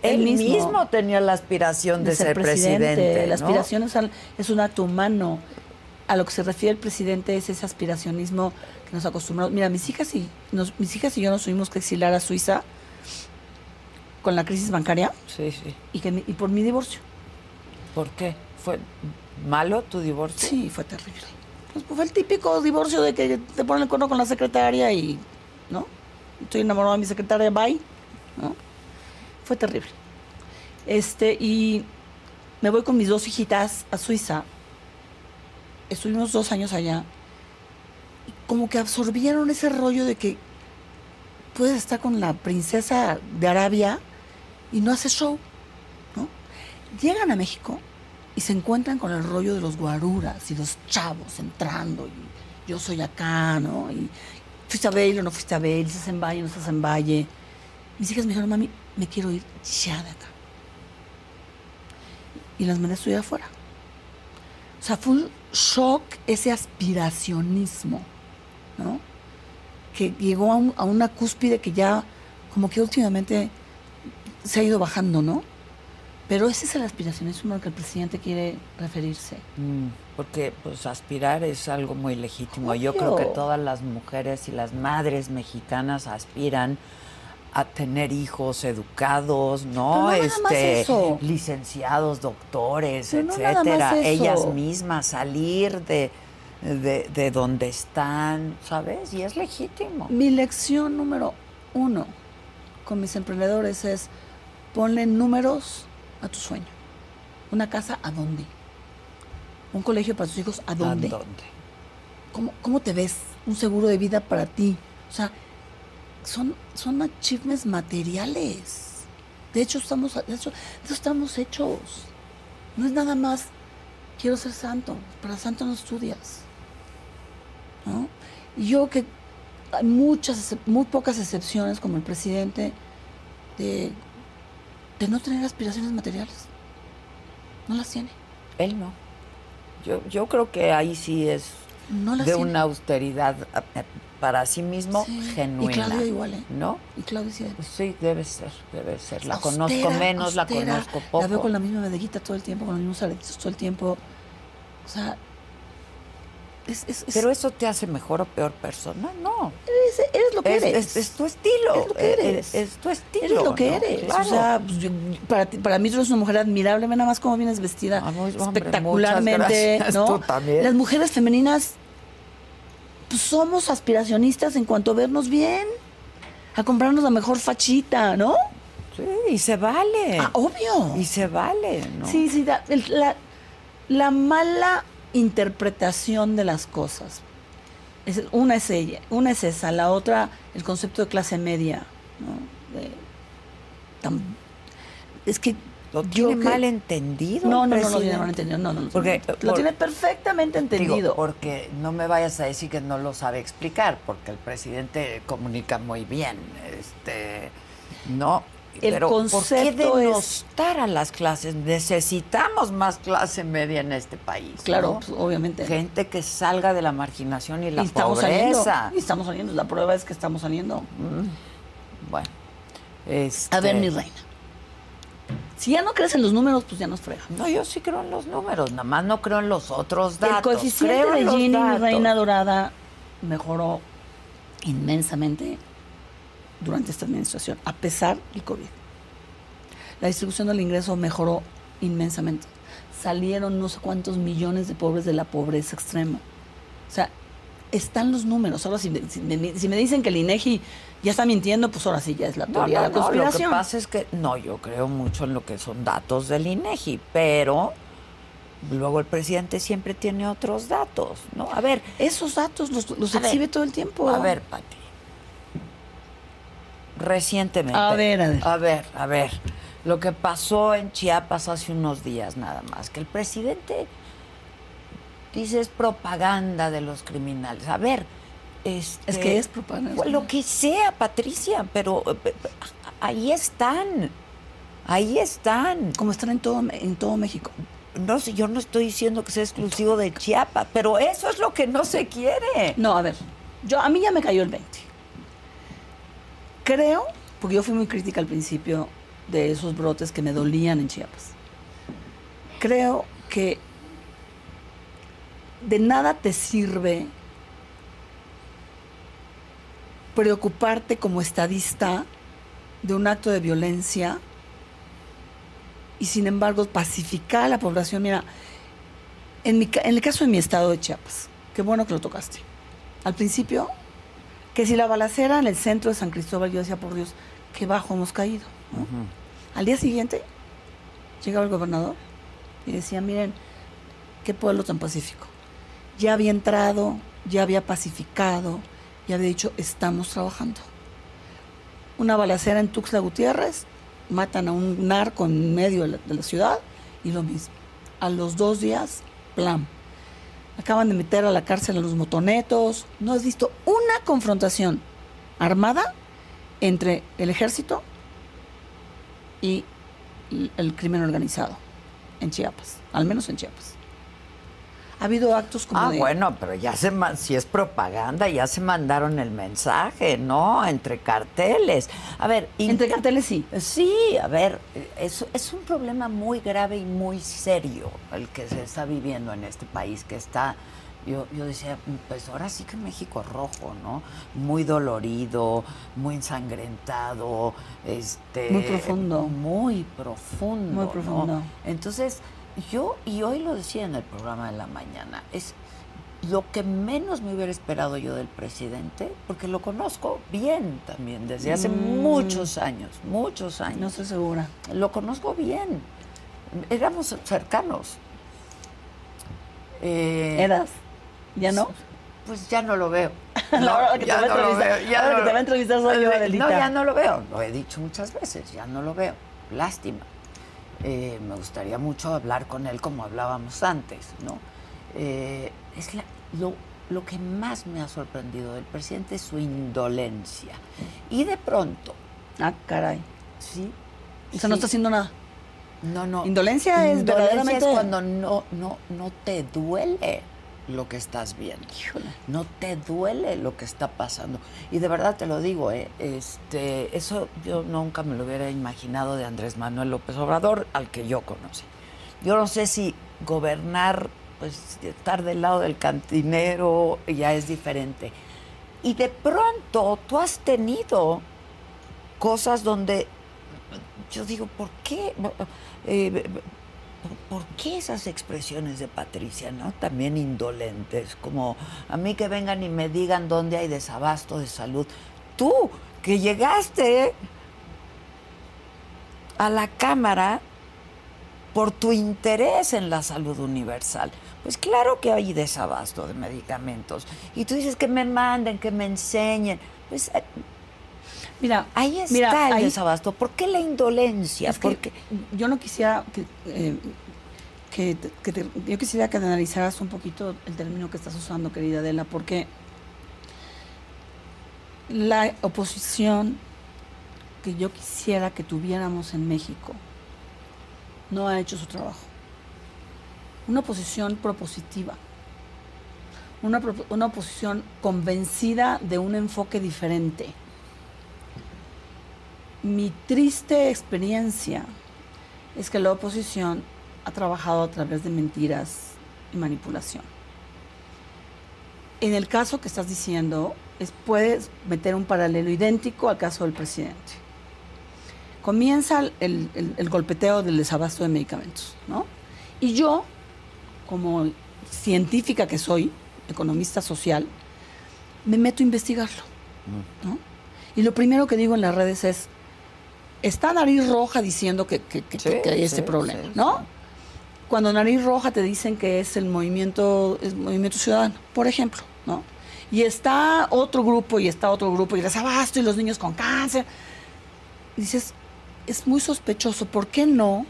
Él mismo. mismo. tenía la aspiración de, ser presidente. La ¿no? aspiración es, al- es un acto humano. A lo que se refiere el presidente es ese aspiracionismo que nos acostumbramos. Mira, mis hijas y nos- mis hijas y yo nos tuvimos que exilar a Suiza con la crisis bancaria Sí, sí. y, que y por mi divorcio. ¿Por qué? ¿Fue malo tu divorcio? Sí, fue terrible. Pues, fue el típico divorcio de que te ponen el cuerno con la secretaria y, ¿no? Estoy enamorado de mi secretaria, bye, ¿no? Fue terrible. Este, y me voy con mis dos hijitas a Suiza. Estuvimos dos años allá. Y como que absorbieron ese rollo de que puedes estar con la princesa de Arabia y no haces show, ¿no? Llegan a México y se encuentran con el rollo de los guaruras y los chavos entrando y yo soy acá, ¿no? Y fuiste a Baile o no fuiste a Baile, estás en Valle o no estás en Valle. Mis hijas me dijeron, mami, me quiero ir ya de acá. Y las mandé a estudiar afuera. O sea, fue un shock ese aspiracionismo, ¿no? Que llegó a, a una cúspide que ya, como que últimamente se ha ido bajando, ¿no? Pero ese es el aspiracionismo al que el presidente quiere referirse. Mm, Porque pues aspirar es algo muy legítimo. Yo creo que todas las mujeres y las madres mexicanas aspiran a tener hijos educados, ¿no? No nada más este eso. licenciados, doctores, Pero etcétera. Ellas mismas salir de, de, de donde están, ¿sabes? Y es legítimo. Mi lección número uno con mis emprendedores es ponle números a tu sueño. Una casa a dónde. Un colegio para tus hijos a dónde. ¿A dónde? ¿Cómo, cómo te ves? Un seguro de vida para ti. O sea, son, son achievements materiales. De hecho, estamos, de hecho, estamos hechos. No es nada más, quiero ser santo. Para santo no estudias. ¿no? Y yo que hay muchas, muy pocas excepciones, como el presidente, de, de no tener aspiraciones materiales. No las tiene. Él no. Yo, yo creo que ahí sí es No de tiene. una austeridad eh, para sí mismo Sí. genuina. Y Claudia igual, ¿eh? ¿No? Y Claudia sí. Pues sí, debe ser, debe ser. La Austera, conozco menos, la conozco poco. La veo con la misma medeguita todo el tiempo, con los mismos aretitos todo el tiempo. O sea, es, es, es- Pero eso te hace mejor o peor persona, no. eres, eres lo que Es, eres. es- es tu estilo. Eres lo que eh, eres. Es, es tu estilo. Eres lo que ¿no? eres. Claro. O sea, pues, yo- para, ti- para mí tú eres una mujer admirable. Nada más cómo vienes vestida Ah, muy- espectacularmente. ¿no? Las mujeres femeninas pues, somos aspiracionistas en cuanto a vernos bien, a comprarnos la mejor fachita, ¿no? Sí, y se vale. Ah, obvio. Y se vale, ¿no? Sí, sí, la, la mala interpretación de las cosas. Es- una es ella, una es esa, la otra el concepto de clase media, ¿no? De- tam- es que Lo yo tiene que- mal entendido. No, no, no, no tiene presidente. mal entendido, no, no, no. Porque, lo por- tiene perfectamente Digo, entendido. porque no me vayas a decir que no lo sabe explicar, porque el presidente comunica muy bien. Este, no. El pero ¿por qué concepto es- denostar a las clases? Necesitamos más clase media en este país. claro, ¿no? pues, obviamente. Gente que salga de la marginación y la y estamos saliendo. pobreza. Y estamos saliendo. La prueba es que estamos saliendo. Bueno. este, A ver, mi reina. Si ya no crees en los números, pues ya nos frega. No, yo sí creo en los números, nada más no creo en los otros datos. El coeficiente Creo de Ginny, mi reina dorada, mejoró inmensamente durante esta administración, a pesar del COVID. La distribución del ingreso mejoró inmensamente. Salieron no sé cuántos millones de pobres de la pobreza extrema. O sea, están los números. Ahora, si, me- si me, si me dicen que el INEGI ya está mintiendo, pues ahora sí ya es la teoría no, de la no, lo que conspiración. pasa es que no, yo creo mucho en lo que son datos del INEGI, pero luego el presidente siempre tiene otros datos, ¿no? A ver, Esos datos los, los A ver, exhibe todo el tiempo. a ver, Pati. Recientemente. A ver, a ver. A ver, a ver. Lo que pasó en Chiapas hace unos días nada más, que el presidente dice es propaganda de los criminales. A ver, este, Es que es propaganda. pues lo que sea, Patricia, pero eh, ahí están. Ahí están. Como están en todo, en todo México. No sé, yo no estoy diciendo que sea exclusivo de Chiapas, pero eso es lo que no se quiere. No, a ver, yo a mí ya me cayó el 20. Creo, porque yo fui muy crítica al principio de esos brotes que me dolían en Chiapas. Creo que de nada te sirve preocuparte como estadista de un acto de violencia y sin embargo pacificar a la población. Mira, en, el caso de mi estado de Chiapas, qué bueno que lo tocaste. Al principio, que si la balacera en el centro de San Cristóbal, yo decía, por Dios, qué bajo hemos caído. ¿no? Al día siguiente, llegaba el gobernador y decía, miren, qué pueblo tan pacífico. Ya había entrado, ya había pacificado, ya había dicho, estamos trabajando. Una balacera en Tuxtla Gutiérrez, matan a un narco en medio de la, de la ciudad y lo mismo. A los dos días, plan. Acaban de meter a la cárcel a los motonetos. No has visto una confrontación armada entre el ejército y el crimen organizado en Chiapas, al menos en Chiapas. Ha habido actos como Ah, de- bueno, pero ya se si es propaganda, ya se mandaron el mensaje, ¿no? Entre carteles. A ver, y- entre carteles sí. Sí, a ver, es, es un problema muy grave y muy serio el que se está viviendo en este país, que está, yo, yo decía, pues ahora sí que México rojo, ¿no? Muy dolorido, muy ensangrentado, este... Muy profundo. Muy profundo. Muy ¿no? profundo. Entonces, yo, y hoy lo decía en el programa de la mañana, es lo que menos me hubiera esperado yo del presidente, porque lo conozco bien también, desde hace Mm. muchos años, muchos años. No estoy segura. Lo conozco bien. Éramos cercanos. Eh, ¿Eras? ¿Ya no? Pues ya no lo veo. Ahora que te ya va a no lo entrevistar- veo, ya ahora no que te lo- va a entrevistar soy yo, Eh, Adelita. No, ya no lo veo. Lo he dicho muchas veces, ya no lo veo. Lástima. Eh, me gustaría mucho hablar con él como hablábamos antes, ¿no? Eh, es la- lo, lo que más me ha sorprendido del presidente es su indolencia. Y de pronto, Ah, caray. sí. O sea, no está haciendo nada. no, no. Indolencia es verdaderamente- es cuando no, no, no te duele lo que estás viendo. No te duele lo que está pasando. Y de verdad te lo digo, ¿eh? este, eso yo nunca me lo hubiera imaginado de Andrés Manuel López Obrador, al que yo conocí. Yo no sé si gobernar, pues estar del lado del cantinero ya es diferente. Y de pronto tú has tenido cosas donde yo digo, ¿por qué? Eh, ¿Por qué esas expresiones de Patricia, no? También indolentes, como a mí que vengan y me digan dónde hay desabasto de salud. Tú, que llegaste a la Cámara por tu interés en la salud universal. Pues claro que hay desabasto de medicamentos. Y tú dices que me manden, que me enseñen. Pues eh, Mira, ahí está mira, el ahí- desabasto. ¿Por qué la indolencia? Es que Porque yo no quisiera que, eh, que, te- que te- yo quisiera que analizaras un poquito el término que estás usando, querida Adela, porque la oposición que yo quisiera que tuviéramos en México no ha hecho su trabajo. Una oposición propositiva, una, propo- una oposición convencida de un enfoque diferente mi triste experiencia es que la oposición ha trabajado a través de mentiras y manipulación. En el caso que estás diciendo, es, puedes meter un paralelo idéntico al caso del presidente. Comienza el, golpeteo del desabasto de medicamentos, ¿no? Y yo, como científica que soy, economista social, me meto a investigarlo. Y lo primero que digo en las redes es, está Nariz Roja diciendo que, que- que- Sí, que hay este sí, problema, sí, ¿no? Cuando Nariz Roja te dicen que es el movimiento, es movimiento ciudadano, por ejemplo, ¿no? Y está otro grupo y está otro grupo y les abasto y los niños con cáncer. Y dices, es muy sospechoso, ¿por qué no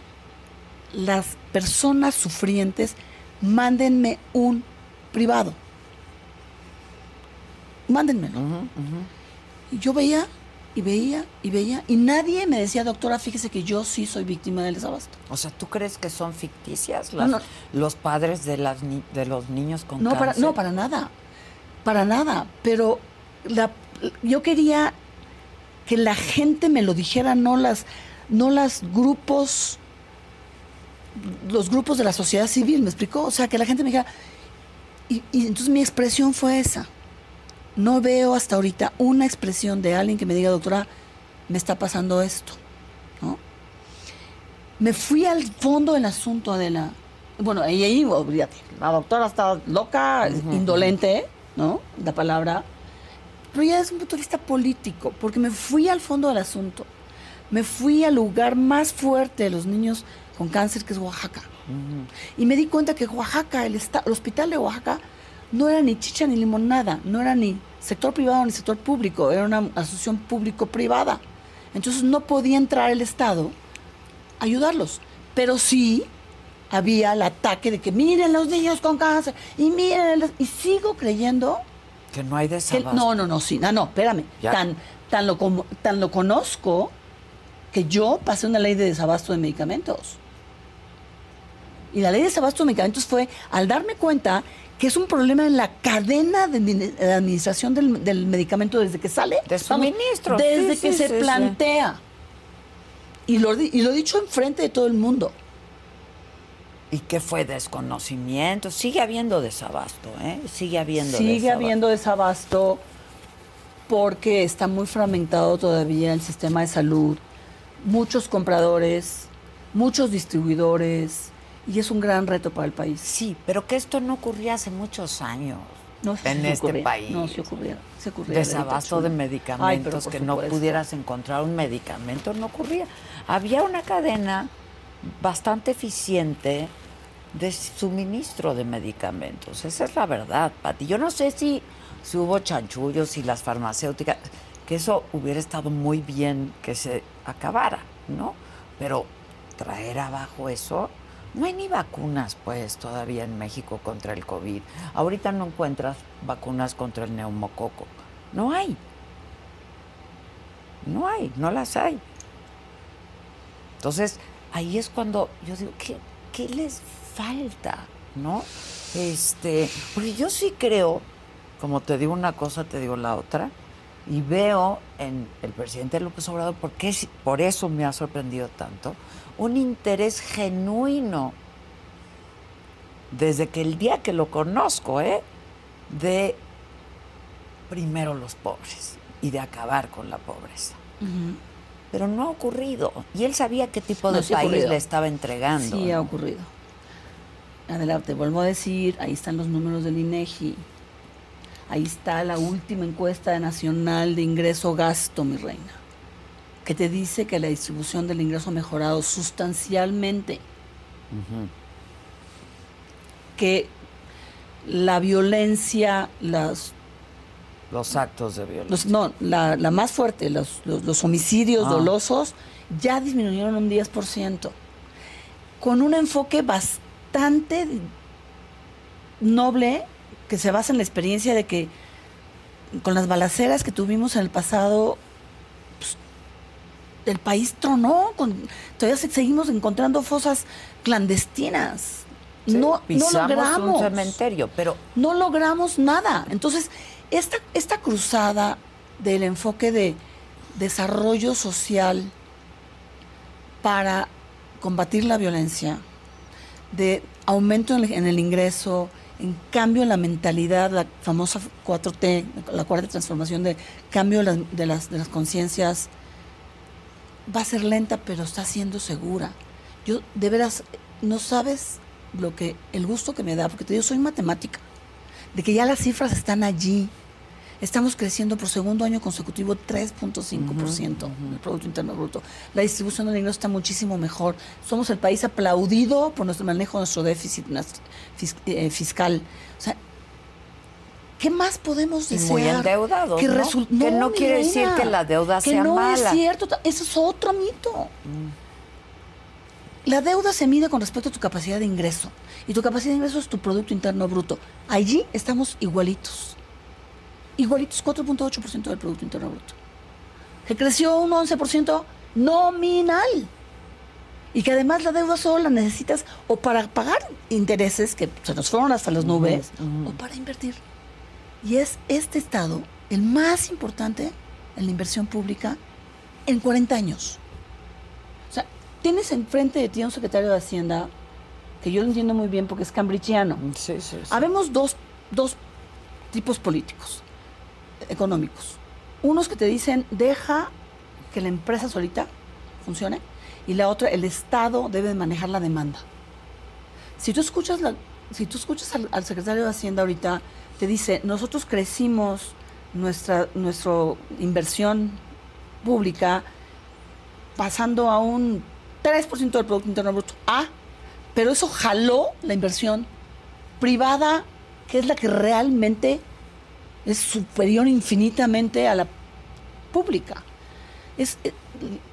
las personas sufrientes mándenme un privado? Mándenmelo. Y yo veía y veía y veía y nadie me decía, doctora, fíjese que yo sí soy víctima del desabasto. O sea, ¿tú crees que son ficticias las- no. los padres de, las ni- de los niños con No para, no, para nada. Para nada. Pero la- yo quería que la gente me lo dijera, no las, no las grupos, los grupos de la sociedad civil, ¿me explicó? O sea, que la gente me dijera. Y, y entonces mi expresión fue esa. No veo hasta ahorita una expresión de alguien que me diga, doctora, me está pasando esto. ¿no? Me fui al fondo del asunto de la. Bueno, y ahí, olvídate, la doctora está loca, indolente, ¿no? La palabra. Pero ya desde un punto de vista político, porque me fui al fondo del asunto. Me fui al lugar más fuerte de los niños con cáncer, que es Oaxaca. Y me di cuenta que Oaxaca, el hospital de Oaxaca, no era ni chicha ni limonada, no era ni sector privado ni sector público, era una asociación público-privada. Entonces no podía entrar el Estado a ayudarlos. Pero sí había el ataque de que miren los niños con cáncer y miren, y sigo creyendo Que no hay que- desabasto. no, no, no, sí, no, no, espérame. Ya. Tan, tan, lo, como- tan lo conozco que yo pasé una ley de desabasto de medicamentos. Y la ley de desabasto de medicamentos fue al darme cuenta que es un problema en la cadena de, admin- de administración del, del medicamento desde que sale. De suministro, Desde sí, que sí, se sí, plantea. Y, lo, di- y lo he dicho enfrente de todo el mundo. ¿Y qué fue desconocimiento? Sigue habiendo desabasto, ¿eh? Sigue habiendo Sigue desabasto. habiendo desabasto porque está muy fragmentado todavía el sistema de salud. Muchos compradores, muchos distribuidores, y es un gran reto para el país. Sí, pero que esto no ocurría hace muchos años No en si este ocurría, país. No, se ocurría. Se ocurría Desabasto de medicamentos, que no pudieras encontrar un medicamento, no ocurría. Había una cadena bastante eficiente de suministro de medicamentos. Esa es la verdad, Pati. Yo no sé si, si hubo chanchullos y las farmacéuticas, que eso hubiera estado muy bien que se acabara, ¿no? Pero traer abajo eso, no hay ni vacunas, pues, todavía en México contra el COVID. Ahorita no encuentras vacunas contra el neumococo. No hay. No hay, no las hay. Entonces, ahí es cuando yo digo, ¿qué, qué les falta? ¿No? Este, porque yo sí creo, como te digo una cosa, te digo la otra, y veo en el presidente López Obrador, porque por eso me ha sorprendido tanto, un interés genuino, desde que el día que lo conozco, ¿eh? de primero los pobres y de acabar con la pobreza. Pero no ha ocurrido. Y él sabía qué tipo No, de sí ha país ocurrido. le estaba entregando. Sí, ha ¿no? ocurrido. Adelante, vuelvo a decir, ahí están los números del INEGI. Ahí está la última encuesta nacional de ingreso-gasto, mi reina, que te dice que la distribución del ingreso ha mejorado sustancialmente. Que la violencia, las, Los actos de violencia. los- no, la, la más fuerte, los, los- los homicidios Ah. dolosos, ya disminuyeron un 10%. Con un enfoque bastante noble que se basa en la experiencia de que con las balaceras que tuvimos en el pasado, el país tronó. Con, todavía se- seguimos encontrando fosas clandestinas. Sí, no, no logramos un cementerio, pero no logramos nada. Entonces, esta, esta cruzada del enfoque de desarrollo social para combatir la violencia, de aumento en el, en el ingreso, en cambio en la mentalidad, la famosa 4T, la cuarta transformación de cambio de las, de las, de las conciencias, va a ser lenta, pero está siendo segura. Yo, de veras, no sabes lo que, el gusto que me da, porque te digo, soy matemática, de que ya las cifras están allí. Estamos creciendo por segundo año consecutivo 3.5% del Producto Interno Bruto. La distribución del ingreso está muchísimo mejor. Somos el país aplaudido por nuestro manejo de nuestro déficit eh, fiscal. O sea, ¿qué más podemos desear? muy endeudados, Que, ¿no? Que no quiere decir que la deuda que sea no mala. es cierto. Eso es otro mito. La deuda se mide con respecto a tu capacidad de ingreso. Y tu capacidad de ingreso es tu Producto Interno Bruto. Allí estamos igualitos. Igualitos, 4.8% del Producto Interno Bruto. Que creció un 11% nominal. Y que además la deuda solo la necesitas o para pagar intereses que se nos fueron hasta las nubes o para invertir. Y es este Estado el más importante en la inversión pública en 40 años. O sea, tienes enfrente de ti a un secretario de Hacienda que yo lo entiendo muy bien porque es cambridgiano. Sí, sí, sí. Habemos dos, dos tipos políticos, económicos. Unos que te dicen, deja que la empresa solita funcione, y la otra, el Estado debe manejar la demanda. Si tú escuchas, la, si tú escuchas al, al secretario de Hacienda ahorita, te dice, nosotros crecimos nuestra, nuestra inversión pública pasando a un 3% del Producto Interno Bruto. Ah, pero eso jaló la inversión privada, que es la que realmente es superior infinitamente a la pública. Es, eh,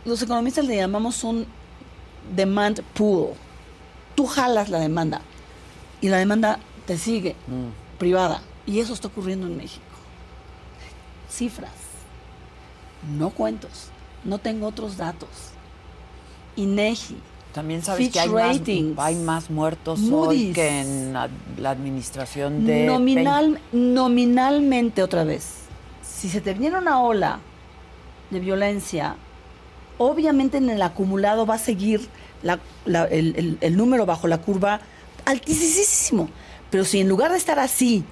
los economistas le llamamos un demand pool. Tú jalas la demanda y la demanda te sigue privada. Y eso está ocurriendo en México. Cifras, no cuentos, no tengo otros datos. INEGI, También sabes Fitch que hay más, hay más muertos hoy que en la, la administración de Nominal, nominalmente otra vez. Si se te viene una ola de violencia, obviamente en el acumulado va a seguir la- la- el, el- el número bajo la curva altísimo. Pero si en lugar de estar así,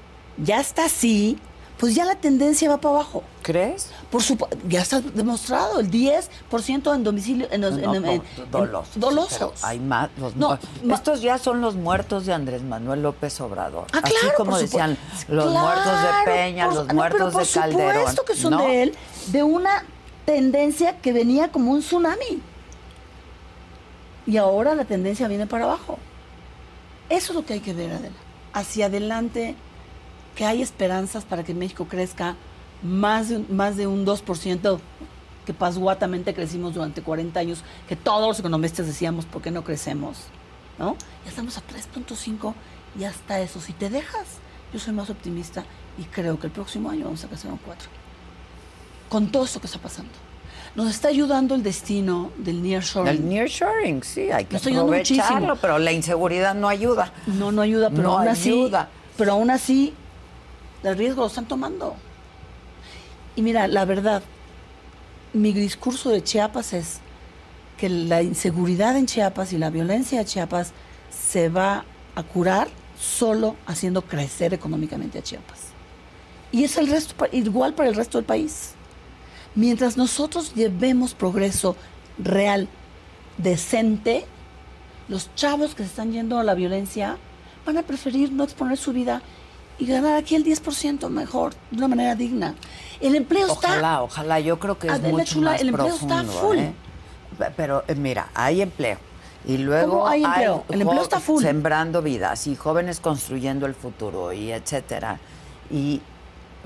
ya está así, pues ya la tendencia va para abajo. ¿Crees? Por supuesto, ya está demostrado, el 10% en domicilio, en, los- No, en- no, en- dolosos. en- dolosos. hay más. los No, estos ya son los muertos de Andrés Manuel López Obrador. Ah, Así claro, como por decían los muertos de Peña, por- los muertos por de Calderón. supuesto que son de él, de una tendencia que venía como un tsunami. Y ahora la tendencia viene para abajo. Eso es lo que hay que ver, Adela. Hacia adelante, que hay esperanzas para que México crezca más de, un- más de un 2%, que pasguatamente crecimos durante 40 años, que todos los economistas decíamos, ¿por qué no crecemos? ¿No? Ya estamos a 3.5 y hasta eso, si te dejas, yo soy más optimista y creo que el próximo año vamos a crecer a un 4. Con todo esto que está pasando. Nos está ayudando el destino del nearshoring. El nearshoring, sí, hay que Nos aprovecharlo, muchísimo. pero la inseguridad no ayuda. No, no ayuda, pero No aún así. ayuda. Pero aún así, el riesgo lo están tomando. Y mira, la verdad, mi discurso de Chiapas es que la inseguridad en Chiapas y la violencia de Chiapas se va a curar solo haciendo crecer económicamente a Chiapas. Y es el resto, igual para el resto del país. Mientras nosotros llevemos progreso real, decente, los chavos que se están yendo a la violencia van a preferir no exponer su vida y ganar aquí el 10% mejor, de una manera digna. El empleo Ojalá, está... ojalá. Yo creo que es Adela mucho Chula, más el empleo está profundo, full. ¿eh? Pe- Pero eh, mira, hay empleo. Y luego ¿Cómo hay empleo? El empleo está full. Sembrando vidas y jóvenes construyendo el futuro y etcétera. Y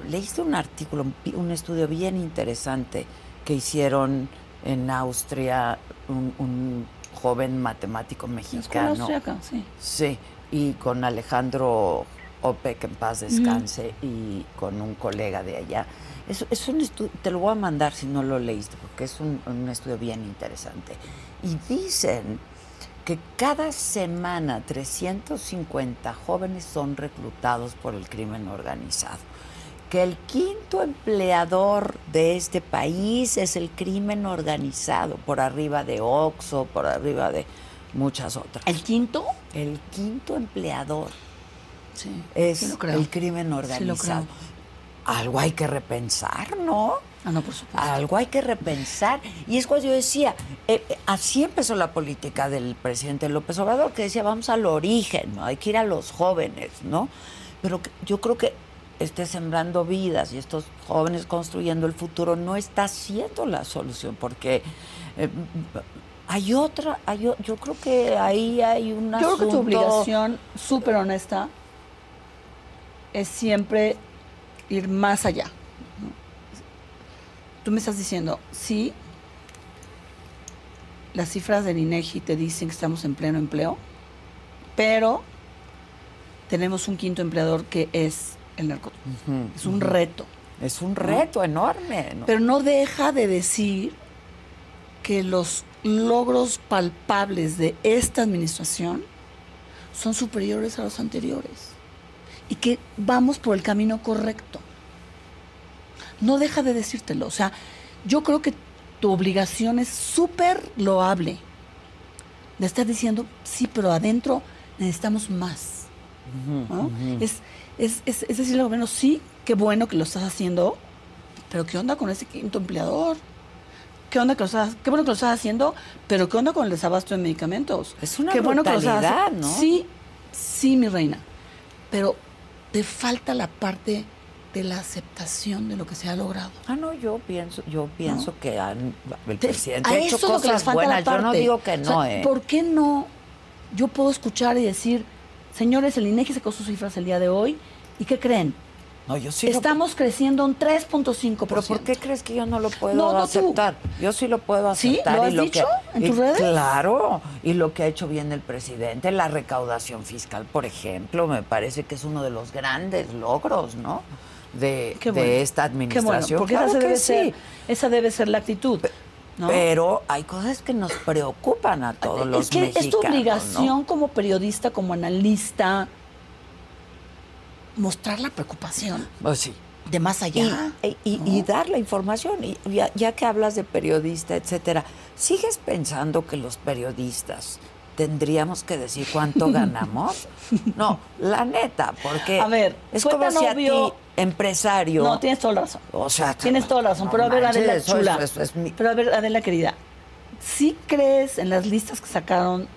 leíste un artículo, un estudio bien interesante que hicieron en Austria un, un joven matemático mexicano. sí. Sí, y con Alejandro Ope, que en paz descanse, y con un colega de allá. Es, es un estudio, te lo voy a mandar si no lo leíste, porque es un, un estudio bien interesante. Y dicen que cada semana 350 jóvenes son reclutados por el crimen organizado. Que el quinto empleador de este país es el crimen organizado, por arriba de Oxxo, por arriba de muchas otras. ¿El quinto? El quinto empleador Sí. es sí el crimen organizado. Algo hay que repensar, ¿no? Ah, no, por supuesto. Algo hay que repensar. Y es cuando yo decía, eh, eh, así empezó la política del presidente López Obrador, que decía, vamos al origen, ¿no? hay que ir a los jóvenes, ¿no? Pero que- yo creo que esté sembrando vidas y estos jóvenes construyendo el futuro no está siendo la solución, porque eh, hay otra, hay yo creo que ahí hay una Yo creo que tu obligación súper honesta es siempre ir más allá. Tú me estás diciendo, sí, las cifras del INEGI te dicen que estamos en pleno empleo, pero tenemos un quinto empleador que es el narcotráfico. Es un reto. Es un reto enorme. ¿no? Pero no deja de decir que los logros palpables de esta administración son superiores a los anteriores y que vamos por el camino correcto. No deja de decírtelo. O sea, yo creo que tu obligación es súper loable de estar diciendo, sí, pero adentro necesitamos más. ¿no? es, es, es, es decirle al gobierno, sí, qué bueno que lo estás haciendo, pero ¿qué onda con ese quinto empleador? ¿Qué onda que lo estás, qué bueno que lo estás haciendo, pero qué onda con el desabasto de medicamentos? Es una qué bueno que lo estás brutalidad. ¿no? Sí, sí, mi reina. Pero te falta la parte de la aceptación de lo que se ha logrado. Ah, no, yo pienso, yo pienso que han- el Te- presidente a ha hecho cosas falta la buenas. Yo no digo que O no, sea, ¿eh? ¿Por qué no? Yo puedo escuchar y decir, señores, el INEGI sacó sus cifras el día de hoy, ¿y qué creen? No, yo sí lo- Estamos creciendo un 3.5%. Pero ¿por qué crees que yo no lo puedo No, no, tú. aceptar? Yo sí lo puedo ¿Sí? aceptar. ¿Lo y has dicho que- en y tus redes? Claro, y lo que ha hecho bien el presidente, la recaudación fiscal, por ejemplo, me parece que es uno de los grandes logros, ¿no? De, esta Qué bueno, administración. porque Claro esa, que debe sí. ser, esa debe ser la actitud. ¿no? Pero hay cosas que nos preocupan a todos los es que mexicanos. es tu ¿no? obligación como periodista, como analista, mostrar la preocupación Pues sí. de más allá. y- y- y dar la información. Y ya, ya que hablas de periodista, etcétera, ¿sigues pensando que los periodistas tendríamos que decir cuánto ganamos? No, la neta, porque A ver, es fue como tan si a ti, empresario. No, tienes toda la razón. o sea, Tienes toda la razón. no pero a ver, Adela es- chula. eso es mi- Pero a ver, Adela querida, ¿sí crees en las listas que sacaron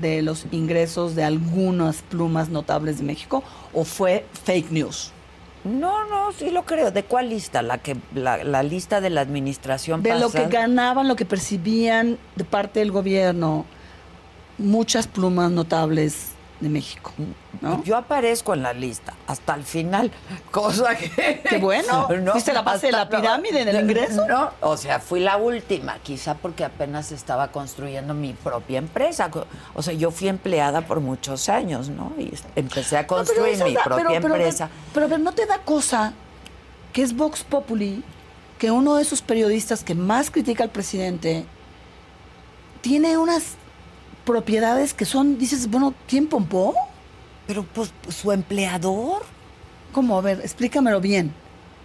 de los ingresos de algunas plumas notables de México o fue fake news? No, no, sí lo creo. ¿De cuál lista? La que la, la lista de la administración De lo que ganaban, lo que percibían de parte del gobierno, muchas plumas notables de México, ¿no? Yo aparezco en la lista hasta el final, cosa que... Qué bueno. ¿Fuiste la base de la pirámide del ingreso? No, o sea, fui la última, quizá porque apenas estaba construyendo mi propia empresa. O sea, yo fui empleada por muchos años, ¿no? Y empecé a No, pero construir mi da- propia pero- pero empresa. Pero, ver, ¿no te da cosa que es Vox Populi que uno de esos periodistas que más critica al presidente tiene unas propiedades que son, dices, bueno, ¿quién pompó? Pero pues su empleador, ¿Cómo? A ver, explícamelo bien.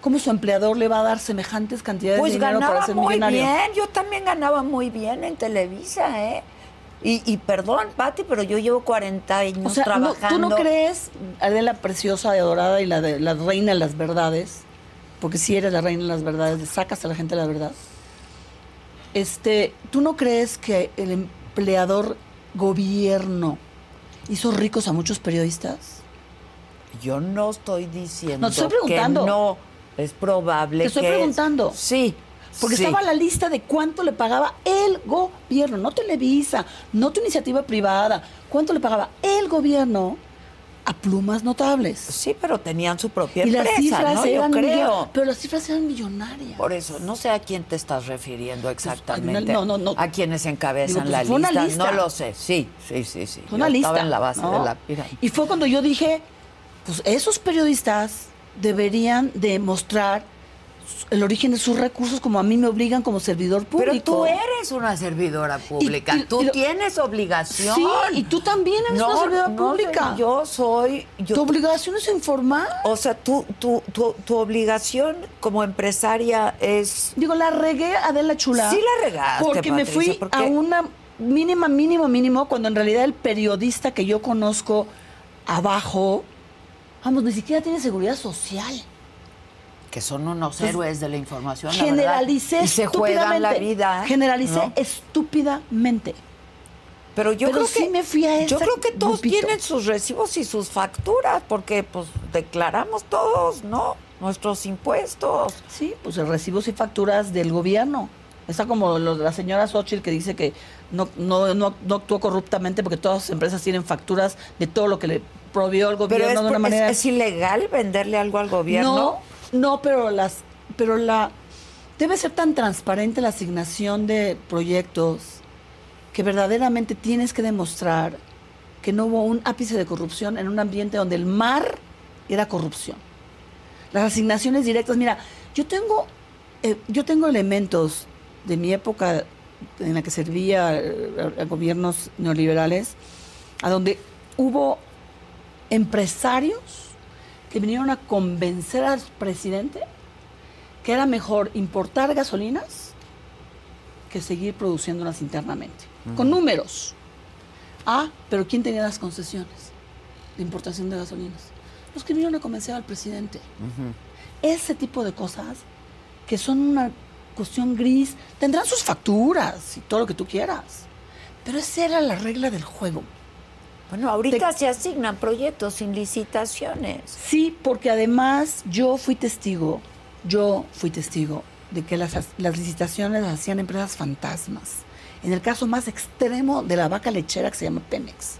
¿Cómo su empleador le va a dar semejantes cantidades pues de dinero ganaba para ser muy millonario? bien. Yo también ganaba muy bien en Televisa, ¿eh? Y, y perdón, Pati, pero yo llevo 40 años O sea, no- trabajando. ¿tú no crees, Adela Preciosa y Adorada y la, de, la reina de las verdades? Porque si eres la reina de las verdades, sacas a la gente la verdad. Este, ¿Tú no crees que el empleador gobierno hizo ricos a muchos periodistas? Yo no estoy diciendo No, te estoy preguntando. que no. Es probable Te estoy que- preguntando. Sí. Porque sí. estaba la lista de cuánto le pagaba el gobierno, no Televisa, no tu iniciativa privada, cuánto le pagaba el gobierno a plumas notables. Sí, pero tenían su propia y las empresa, cifras ¿no? Yo eran creo. millo- pero las cifras eran millonarias. Por eso, no sé a quién te estás refiriendo exactamente. no, no, no. A quienes encabezan Digo, pues, la fue una lista. lista. No lo sé. Sí, sí, sí, sí. Fue una Yo lista. Estaba en la base ¿no? de la pirámide. Y fue cuando yo dije, pues esos periodistas deberían de mostrar el origen de sus recursos como a mí me obligan como servidor público. Pero tú eres una servidora pública. y- tú y lo- tienes obligación. Sí, y tú también eres una servidora no, pública. yo soy. Yo, tu obligación es informar. o sea, tú, tú, tu, tu obligación como empresaria es Digo, la regué Adela Chula. Sí la regaste, Porque me fui porque- a una mínima, mínimo, mínimo, cuando en realidad el periodista que yo conozco abajo, vamos, ni siquiera tiene seguridad social. Que son unos héroes de la información. la Generalicé verdad. Y se juegan la estúpidamente. vida. Generalicé ¿no? estúpidamente. Pero yo Pero creo sí que me fui a Yo creo que todos grupito. tienen sus recibos y sus facturas porque pues declaramos todos, ¿no? Nuestros impuestos. Sí, pues recibos y facturas del gobierno. Está como lo de la señora Xochitl que dice que no, no, no, no actuó corruptamente porque todas las empresas tienen facturas de todo lo que le provió el Pero gobierno es, de una es- manera. es ilegal venderle algo al gobierno. No, no, pero las, pero la debe ser tan transparente la asignación de proyectos que verdaderamente tienes que demostrar que no hubo un ápice de corrupción en un ambiente donde el mar era corrupción. Las asignaciones directas, mira, yo tengo, eh, yo tengo elementos de mi época en la que servía a, a gobiernos neoliberales, a donde hubo empresarios que vinieron a convencer al presidente que era mejor importar gasolinas que seguir produciéndolas internamente. Con números. Ah, pero ¿quién tenía las concesiones de importación de gasolinas? Los que vinieron a convencer al presidente. Ese tipo de cosas que son una cuestión gris, tendrán sus facturas y todo lo que tú quieras. Pero esa era la regla del juego. Bueno, ahorita Te- se asignan proyectos sin licitaciones. Sí, porque además yo fui testigo, yo fui testigo de que las, las licitaciones las hacían empresas fantasmas. En el caso más extremo de la vaca lechera que se llama Pemex.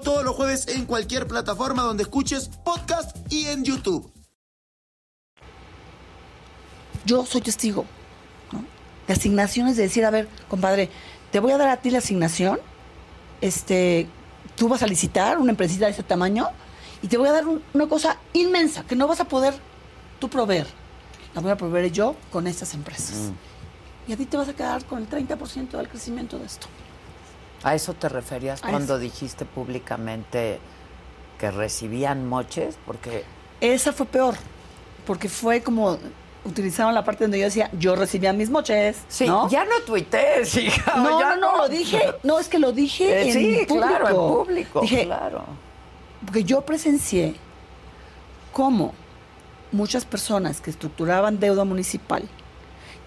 todos los jueves en cualquier plataforma donde escuches podcast y en YouTube. Yo soy testigo ¿no? de asignaciones, de decir, a ver, compadre, te voy a dar a ti la asignación, este, tú vas a licitar una empresita de ese tamaño y te voy a dar un- una cosa inmensa que no vas a poder tú proveer. La voy a proveer yo con estas empresas. Y a ti te vas a quedar con el 30% del crecimiento de esto. ¿A eso te referías A cuando eso. dijiste públicamente que recibían moches? Porque Esa fue peor, porque fue como utilizaban la parte donde yo decía, yo recibía mis moches. sí, ¿no? ya no tuitees, hija. No, ya no, no, lo dije. No, es que lo dije Eh, en sí, público. claro, en público, Dije, claro. porque yo presencié cómo muchas personas que estructuraban deuda municipal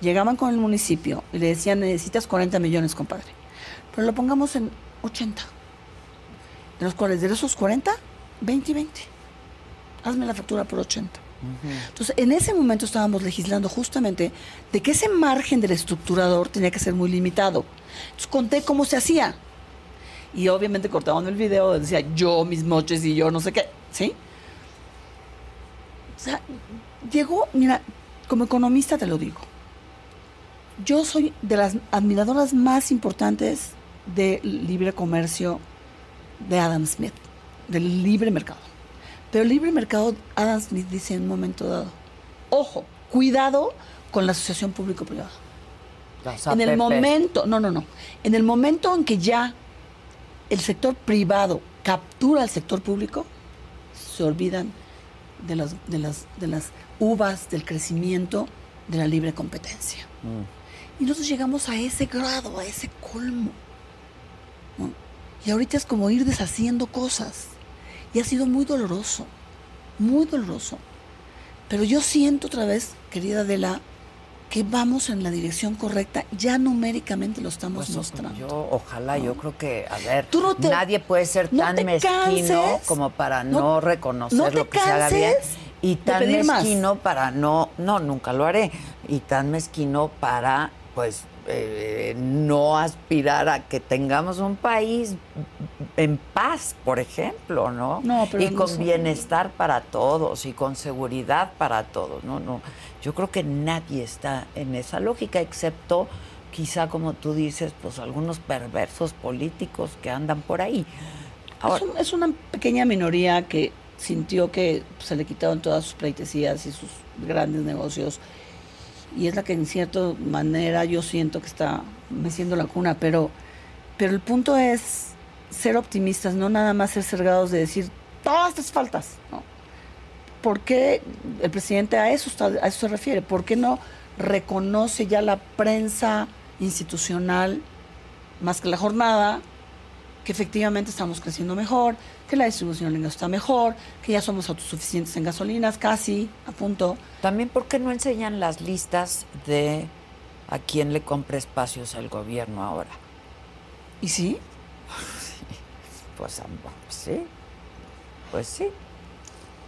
llegaban con el municipio y le decían, necesitas 40 millones, compadre. Pero lo pongamos en 80. De los cuales, de esos 40, 20 y 20. Hazme la factura por 80. Entonces, en ese momento estábamos legislando justamente de que ese margen del estructurador tenía que ser muy limitado. Entonces, conté cómo se hacía. Y obviamente cortaban el video, decía yo, mis moches y yo, no sé qué, ¿sí? O sea, llegó, mira, como economista te lo digo, yo soy de las admiradoras más importantes del libre comercio de Adam Smith, del libre mercado. Pero el libre mercado, Adam Smith dice en un momento dado, ojo, cuidado con la asociación público-privada. En el momento, no, no, no, en el momento en que ya el sector privado captura al sector público, se olvidan de las, de las, de las uvas del crecimiento de la libre competencia. Y nosotros llegamos a ese grado, a ese colmo. Y ahorita es como ir deshaciendo cosas. Y ha sido muy doloroso, muy doloroso. Pero yo siento otra vez, querida Adela, que vamos en la dirección correcta. Ya numéricamente lo estamos Pues, mostrando. yo, ojalá, yo creo que, a ver, Tú no te- nadie puede ser no tan mezquino canses, como para no- no, reconocer lo que se haga bien y tan más. mezquino para no, no, nunca lo haré, y tan mezquino para, pues, eh, no aspirar a que tengamos un país en paz, por ejemplo, ¿no? No, pero y con bienestar para todos y con seguridad para todos, ¿no? no Yo creo que nadie está en esa lógica excepto quizá como tú dices, pues algunos perversos políticos que andan por ahí. es, es, una pequeña minoría que sintió que se le quitaron todas sus pleitesías y sus grandes negocios y es la que en cierta manera yo siento que está meciendo la cuna, pero, pero el punto es ser optimistas, no nada más ser cerrados de decir todas estas faltas. ¿no? ¿Por qué el presidente a eso, a eso se refiere? ¿Por qué no reconoce ya la prensa institucional más que la jornada que efectivamente estamos creciendo mejor, que la distribución de está mejor, que ya somos autosuficientes en gasolinas, casi, a punto. También, ¿por qué no enseñan las listas de a quién le compra espacios al gobierno ahora? ¿Y sí? Pues sí, pues sí.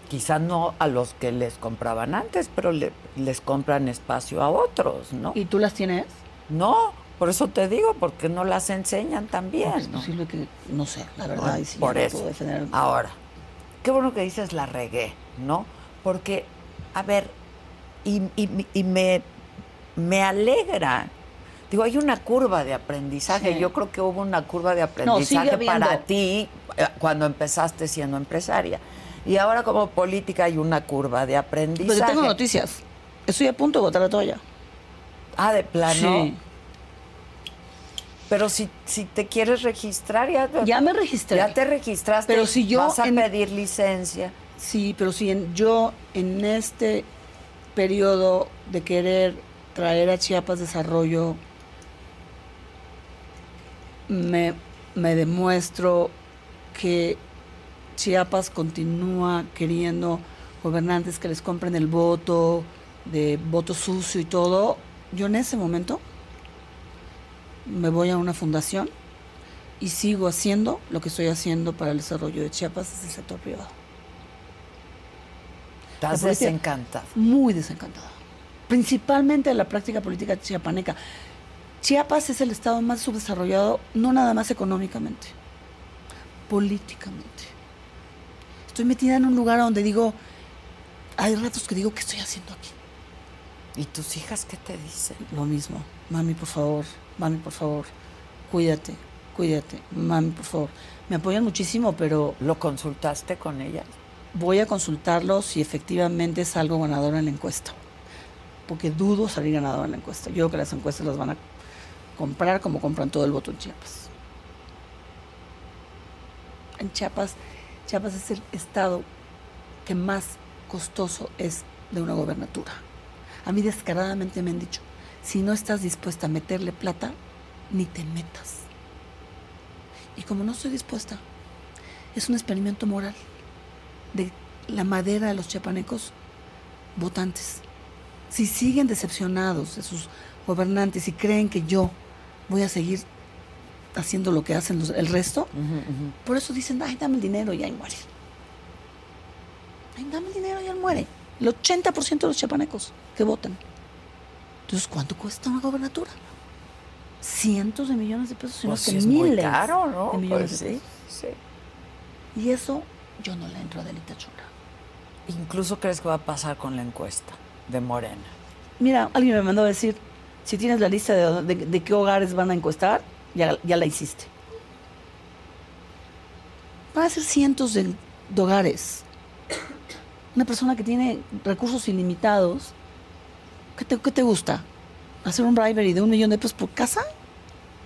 Quizás no a los que les compraban antes, pero les compran espacio a otros, ¿no? ¿Y tú las tienes? No, por eso te digo, porque no las enseñan también. Es posible que, no sé, la verdad. por eso. Ahora, qué bueno que dices la regué, ¿no? Porque, a ver, y, me, me alegra. Digo, hay una curva de aprendizaje. Yo creo que hubo una curva de aprendizaje para ti eh, cuando empezaste siendo empresaria. Y ahora como política hay una curva de aprendizaje. Pero tengo noticias. Estoy a punto de botar la toalla. Ah, de plano. Sí. Pero si, si te quieres registrar, ya, ya me registré. Ya te registraste. Pero si yo vas a pedir licencia. Sí, pero si yo en este periodo de querer traer a Chiapas desarrollo me, me demuestro que Chiapas continúa queriendo gobernantes que les compren el voto, de voto sucio y todo, yo en ese momento me voy a una fundación y sigo haciendo lo que estoy haciendo para el desarrollo de Chiapas desde el sector privado. ¿Estás desencantada? Muy desencantada. Principalmente de la práctica política chiapaneca. Chiapas es el estado más subdesarrollado, no nada más económicamente, políticamente. Estoy metida en un lugar donde digo, hay ratos que digo, ¿qué estoy haciendo aquí? ¿Y tus hijas qué te dicen? Lo mismo. Mami, por favor, mami, por favor, cuídate, cuídate, mami, por favor. Me apoyan muchísimo, pero... ¿Lo consultaste con ellas? Voy a consultarlo si efectivamente salgo ganador en la encuesta. Porque dudo salir ganador en la encuesta. Yo creo que las encuestas las van a comprar como compran todo el voto en Chiapas. En Chiapas, Chiapas es el estado que más costoso es de una gobernatura. A mí descaradamente me han dicho, si no estás dispuesta a meterle plata, ni te metas. Y como no estoy dispuesta, es un experimento moral de la madera de los chapanecos votantes. Si siguen decepcionados de sus gobernantes y creen que yo voy a seguir haciendo lo que hacen el resto, por eso dicen, ay, dame el dinero y ahí muere. Ay, dame el dinero y ahí muere. El 80% de los chapanecos que votan. Entonces, ¿cuánto cuesta una gobernatura? Cientos de millones de pesos, sino pues que es miles muy caro, ¿no? de millones Pues de pesos. sí, sí. Y eso yo no le entro a delita chula. Incluso crees que va a pasar con la encuesta de Morena. Mira, alguien me mandó a decir, si tienes la lista de, de- de qué hogares van a encuestar, ya, ya la hiciste. Van a ser cientos de, de hogares. Una persona que tiene recursos ilimitados, ¿qué te, qué te gusta? ¿Hacer un bribery de un millón de pesos por casa?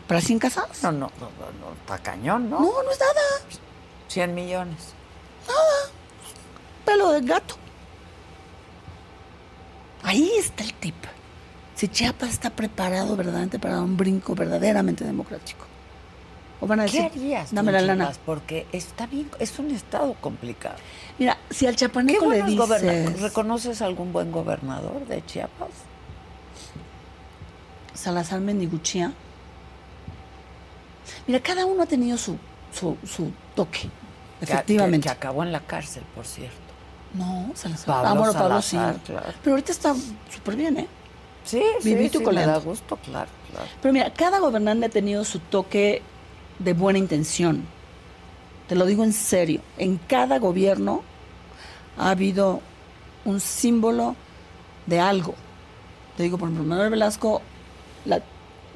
¿Para 100 casas? No, no, no, no, está cañón, ¿no? No, no es nada. 100 millones. Pelo de gato. Ahí está el tip. Si Chiapas está preparado verdaderamente para un brinco verdaderamente democrático. O van a ¿Qué decir, harías tú, dame la lana. Porque está bien, es un estado complicado. Mira, si al ¿Qué chapaneco le dices ¿Reconoces algún buen gobernador de Chiapas? Salazar Meniguchía, mira, cada uno ha tenido su, su, su toque, Que- efectivamente. Que, que acabó en la cárcel, por cierto. No, Salazar. Pablo ah, bueno, Pablo sí. Claro. Pero ahorita está súper bien, ¿eh? Sí, Vivito y sí, me da gusto, claro, claro. Pero mira, cada gobernante ha tenido su toque de buena intención. Te lo digo en serio. En cada gobierno ha habido un símbolo de algo. Te digo, por ejemplo, Manuel Velasco la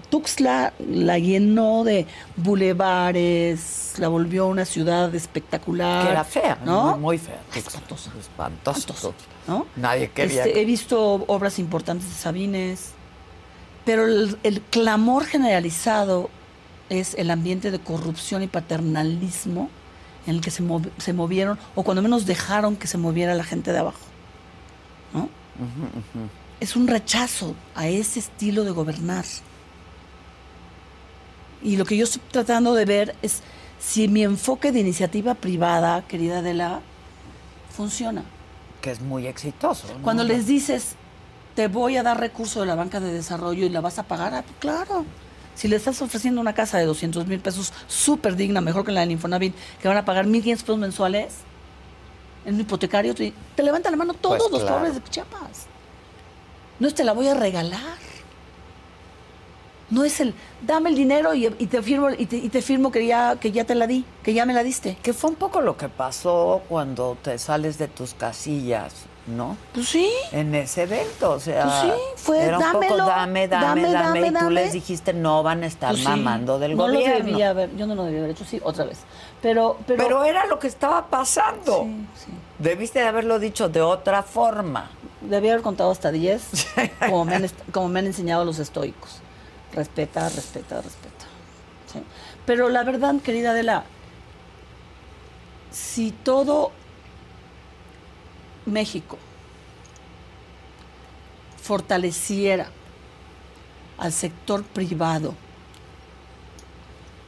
Tuxtla la llenó de bulevares, la volvió una ciudad espectacular. Que era fea, ¿no? muy, muy fea. Espantosa. Espantosa. ¿no? Nadie quería. Este, he visto obras importantes de Sabines, pero el, el clamor generalizado es el ambiente de corrupción y paternalismo en el que se, mov- se movieron, o cuando menos dejaron que se moviera la gente de abajo. ¿no? Es un rechazo a ese estilo de gobernar. Y lo que yo estoy tratando de ver es si mi enfoque de iniciativa privada, querida Adela, funciona. Que es muy exitoso. ¿no? Cuando les dices, te voy a dar recurso de la banca de desarrollo y la vas a pagar, ah, pues claro. Si le estás ofreciendo una casa de 200 mil pesos súper digna, mejor que la del Infonavit, que van a pagar 1.500 pesos mensuales, en un hipotecario, te, te levanta la mano todos Pues los claro. pobres de Chiapas. No es te la voy a regalar. No es el, dame el dinero y, y te firmo y te, y te firmo que ya, que ya te la di, que ya me la diste. Que fue un poco lo que pasó cuando te sales de tus casillas, ¿no? Pues sí. En ese evento, o sea, Pues sí, fue era un dámelo, poco dame, dame, dame, dame, y tú dame. les dijiste no van a estar Pues sí. mamando del no gobierno. Lo debía haber, yo no lo debía haber hecho, sí, otra vez. Pero, pero, pero, era lo que estaba pasando. Sí, sí. Debiste de haberlo dicho de otra forma. debía haber contado hasta 10, como me, han, como me han enseñado los estoicos. Respeta, respeta, respeta. Sí. Pero la verdad, querida Adela, si todo México fortaleciera al sector privado,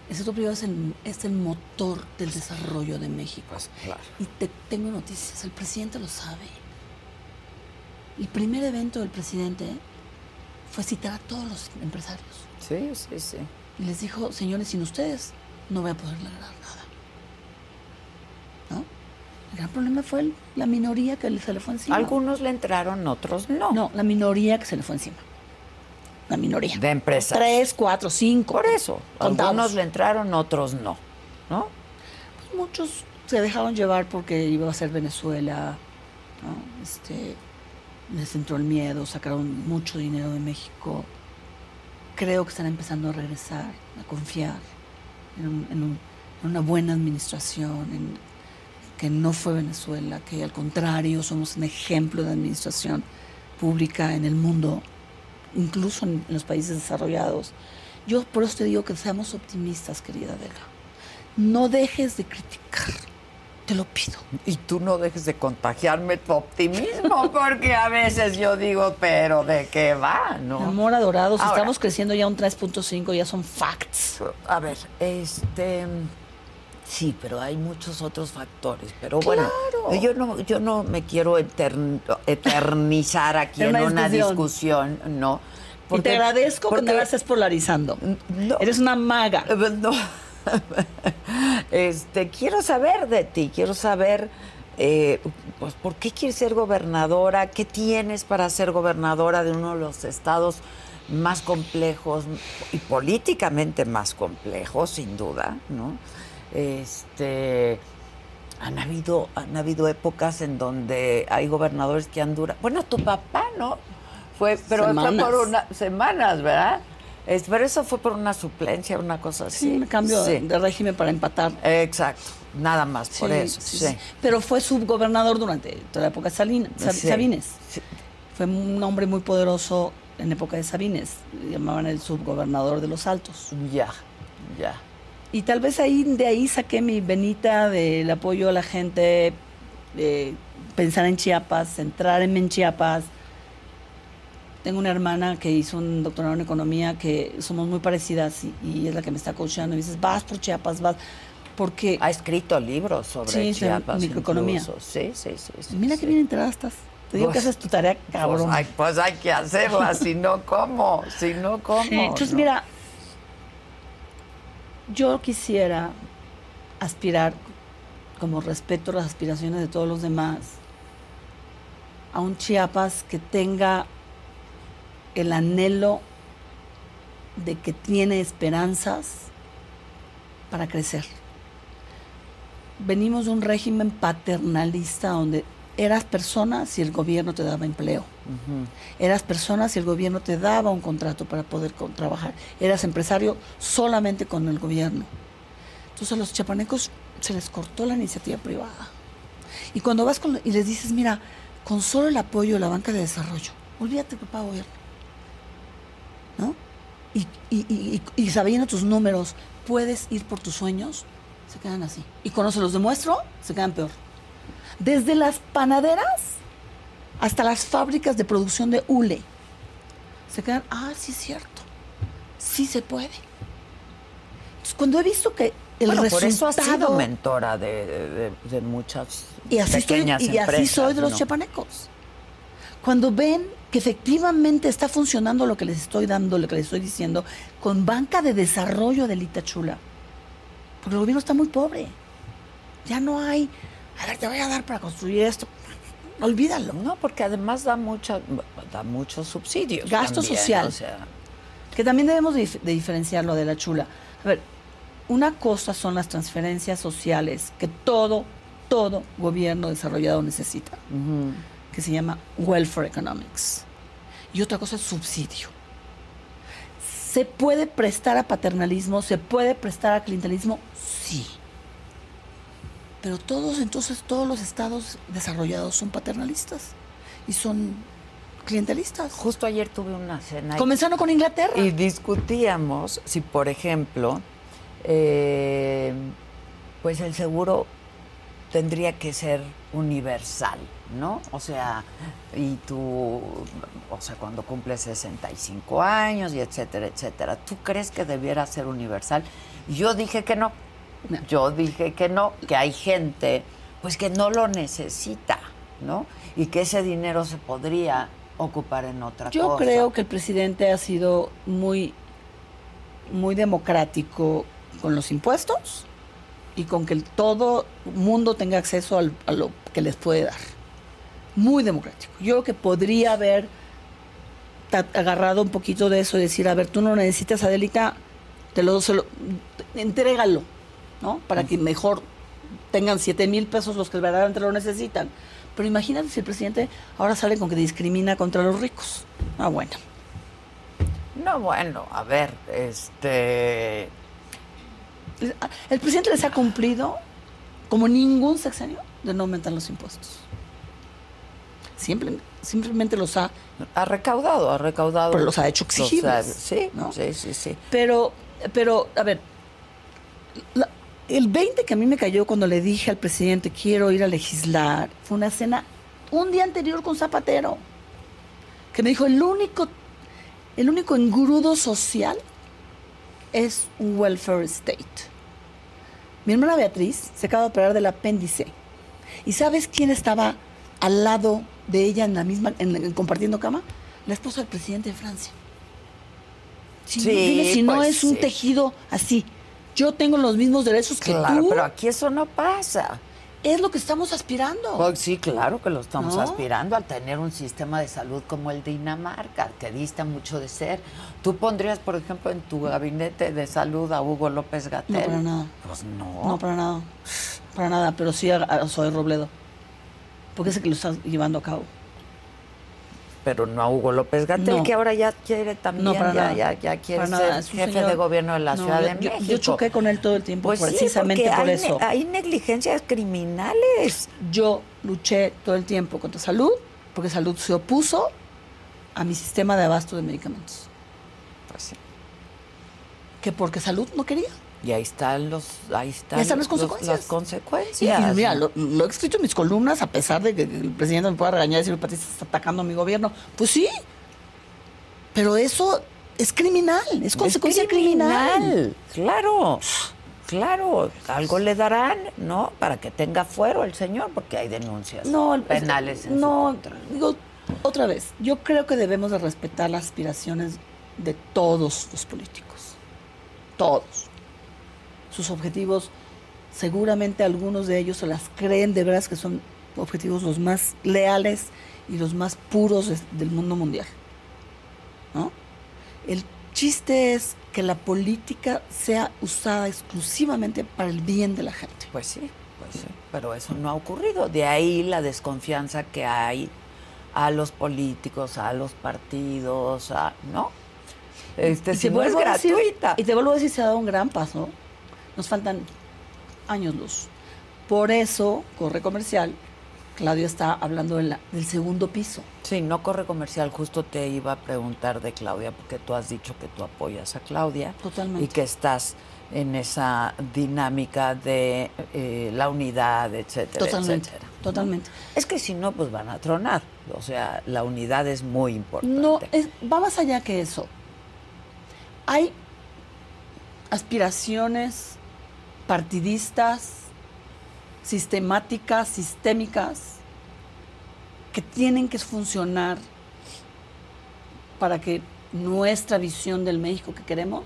el sector privado es el, es el motor del desarrollo de México. Pues claro. Y te tengo noticias, el presidente lo sabe. El primer evento del presidente fue citar a todos los empresarios. Sí, sí, sí. Y les dijo, señores, sin ustedes no voy a poder lograr nada. ¿No? El gran problema fue el- la minoría que se le fue encima. Algunos le entraron, otros no. No, la minoría que se le fue encima. La minoría. De empresas. Tres, cuatro, cinco. Por eso. Contados. Algunos le entraron, otros no. ¿No? Pues muchos se dejaron llevar porque iba a ser Venezuela, ¿no? Este, les entró el miedo, sacaron mucho dinero de México. Creo que están empezando a regresar, a confiar en, un- en un- en una buena administración, en que no fue Venezuela, que al contrario somos un ejemplo de administración pública en el mundo, incluso en, los países desarrollados. Yo por eso te digo que seamos optimistas, querida Adela. No dejes de criticar, te lo pido. Y tú no dejes de contagiarme tu optimismo, porque a veces yo digo, pero ¿de qué va? Mi ¿No? amor adorado, si Ahora- estamos creciendo ya un 3.5, ya son facts. A ver, este. Sí, pero hay muchos otros factores. Pero bueno, Claro. yo no, yo no me quiero etern- eternizar aquí En una discusión. discusión, ¿no. y te agradezco que no la estés polarizando. No. Eres una maga. Eh, No. Este, quiero saber de ti, quiero saber, eh, pues, ¿por qué quieres ser gobernadora? ¿Qué tienes para ser gobernadora de uno de los estados más complejos y políticamente más complejos, sin duda, ¿no? Este, han habido, han habido épocas en donde hay gobernadores que han durado. Bueno, tu papá, ¿no? Fue, pero Semanas. fue por unas semanas, ¿verdad? Es- pero eso fue por una suplencia, una cosa así. Sí, me cambio Sí. de régimen para empatar. Exacto, nada más por Sí, eso. sí. Pero fue subgobernador durante toda la época de Salina-. Sabines. Fue un hombre muy poderoso en época de Sabines. Llamaban el subgobernador de los Altos. Ya, ya. Y tal vez ahí de ahí saqué mi venita del apoyo a la gente, de pensar en Chiapas, centrarme en Chiapas. Tengo una hermana que hizo un doctorado en economía que somos muy parecidas y, y es la que me está coachando. Y dices, vas por Chiapas, vas. Porque Ha escrito libros sobre Sí, Chiapas. microeconomía. Sí, sí, sí. sí, mira sí. qué bien enterada estás. Te digo Pues, que haces tu tarea cabrón. Pues hay, pues hay que hacerla, si no, ¿cómo? Si no, ¿cómo? Entonces, ¿no? mira, yo quisiera aspirar, como respeto las aspiraciones de todos los demás, a un Chiapas que tenga el anhelo de que tiene esperanzas para crecer. Venimos de un régimen paternalista donde eras persona si el gobierno te daba empleo. Eras persona si el gobierno te daba un contrato para poder trabajar. Eras empresario solamente con el gobierno. Entonces a los chapanecos se les cortó la iniciativa privada. Y cuando vas con, y les dices, mira, con solo el apoyo de la banca de desarrollo, olvídate que paga gobierno. ¿No? Y, y, y, y, y sabiendo tus números, puedes ir por tus sueños, se quedan así. Y cuando se los demuestro, se quedan peor. Desde las panaderas hasta las fábricas de producción de hule. Se quedan, ah, sí es cierto. Sí se puede. Entonces, cuando he visto que el Bueno, resultado... por eso has sido mentora de, de- de muchas Y así, estoy, pequeñas y así soy de los ¿no? chapanecos. Cuando ven que efectivamente está funcionando lo que les estoy dando, lo que les estoy diciendo, con banca de desarrollo de Litachula. Porque el gobierno está muy pobre. Ya no hay, a ver, te voy a dar para construir esto. Olvídalo. No, porque además da mucha, da muchos subsidios. Gasto también, social. o sea, Que también debemos de diferenciarlo de la chula. A ver, una cosa son las transferencias sociales que todo, todo gobierno desarrollado necesita, que se llama welfare economics. Y otra cosa es subsidio. ¿Se puede prestar a paternalismo? ¿Se puede prestar a clientelismo? Sí. Pero todos, entonces, todos los estados desarrollados son paternalistas y son clientelistas. justo ayer tuve una cena Comenzando con Inglaterra. y discutíamos si, por ejemplo, eh, pues el seguro tendría que ser universal, ¿no? O sea, y tú, o sea, cuando cumples 65 años y etcétera, etcétera, ¿tú crees que debiera ser universal? Yo dije que no. No. Yo dije que no, que hay gente pues que no lo necesita, ¿no? Y que ese dinero se podría ocupar en otra Yo cosa. creo que el presidente ha sido muy, muy democrático con los impuestos y con que el todo mundo tenga acceso al- a lo que les puede dar. Muy democrático. Yo creo que podría haber agarrado un poquito de eso y decir, a ver, tú no necesitas, Adélita, te lo, se lo- entrégalo, ¿no? Para que mejor tengan 7 mil pesos los que verdaderamente lo necesitan. Pero imagínate si el presidente ahora sale con que discrimina contra los ricos. Ah, bueno. No, bueno, a ver, este. El presidente les ha cumplido, como ningún sexenio, de no aumentar los impuestos. Siempre, simplemente los ha... Ha recaudado, ha recaudado. Pero los ha hecho Los ha- exigibles, sí, ¿no? sí, sí, sí. Pero, pero, a ver, la- el 20 que a mí me cayó cuando le dije al presidente quiero ir a legislar, fue una cena un día anterior con Zapatero, que me dijo el único, el único engrudo social es un welfare state. Mi hermana Beatriz se acaba de operar del apéndice. ¿Y sabes quién estaba al lado de ella en la misma, en- en- compartiendo cama? La esposa del presidente de Francia. Si, Sí, dime si no pues es un tejido así. Yo tengo los mismos derechos que Claro, tú. pero aquí eso no pasa. Es lo que estamos aspirando. Pues sí, claro que lo estamos ¿No? aspirando a tener un sistema de salud como el de Dinamarca, que dista mucho de ser. ¿Tú pondrías, por ejemplo, en tu gabinete de salud a Hugo López Gatel? No, para nada. Pues no. No, para nada. Para nada, pero sí a, a Zoe Robledo. Porque es el que lo está llevando a cabo. Pero no a Hugo López Gatel, No. que ahora ya quiere también, No, para ya, nada. ya, ya quiere Para ser nada, jefe señor- de gobierno de la No, Ciudad yo- de México. Yo choqué con él todo el tiempo, Pues precisamente por hay, eso. ne- hay negligencias criminales. Yo luché todo el tiempo contra salud, porque salud se opuso a mi sistema de abasto de medicamentos. Pues sí. Que porque salud no quería. Y ahí están los, ahí están, las los- consecuencias. las Y, consecuencias. y mira, lo, lo he escrito en mis columnas, a pesar de que el presidente me pueda regañar y decir, Patricia, estás atacando a mi gobierno. Pues sí, pero eso es criminal, es consecuencia criminal. Claro, claro. Algo le darán, ¿no? Para que tenga fuero el señor, porque hay denuncias No, penales en no, digo, otra vez, yo creo que debemos de respetar las aspiraciones de todos los políticos. Todos. Sus objetivos, seguramente algunos de ellos se las creen de veras que son objetivos los más leales y los más puros del mundo mundial. ¿No? El chiste es que la política sea usada exclusivamente para el bien de la gente. Pues sí, pues sí, pero eso no ha ocurrido. De ahí la desconfianza que hay a los políticos, a los partidos, a, ¿no? Este, si no es decir- gratuita. y te vuelvo a decir, se ha dado un gran paso. Nos faltan años luz. Por eso, corre comercial, Claudio está hablando de la- del segundo piso. Sí, no corre comercial. Justo te iba a preguntar de Claudia, porque tú has dicho que tú apoyas a Claudia. Totalmente. Y que estás en esa dinámica de eh, la unidad, etcétera, Totalmente. etcétera. Totalmente. Es que si no, pues van a tronar. O sea, la unidad es muy importante. No, es- va más allá que eso. Hay aspiraciones partidistas, sistemáticas, sistémicas, que tienen que funcionar para que nuestra visión del México que queremos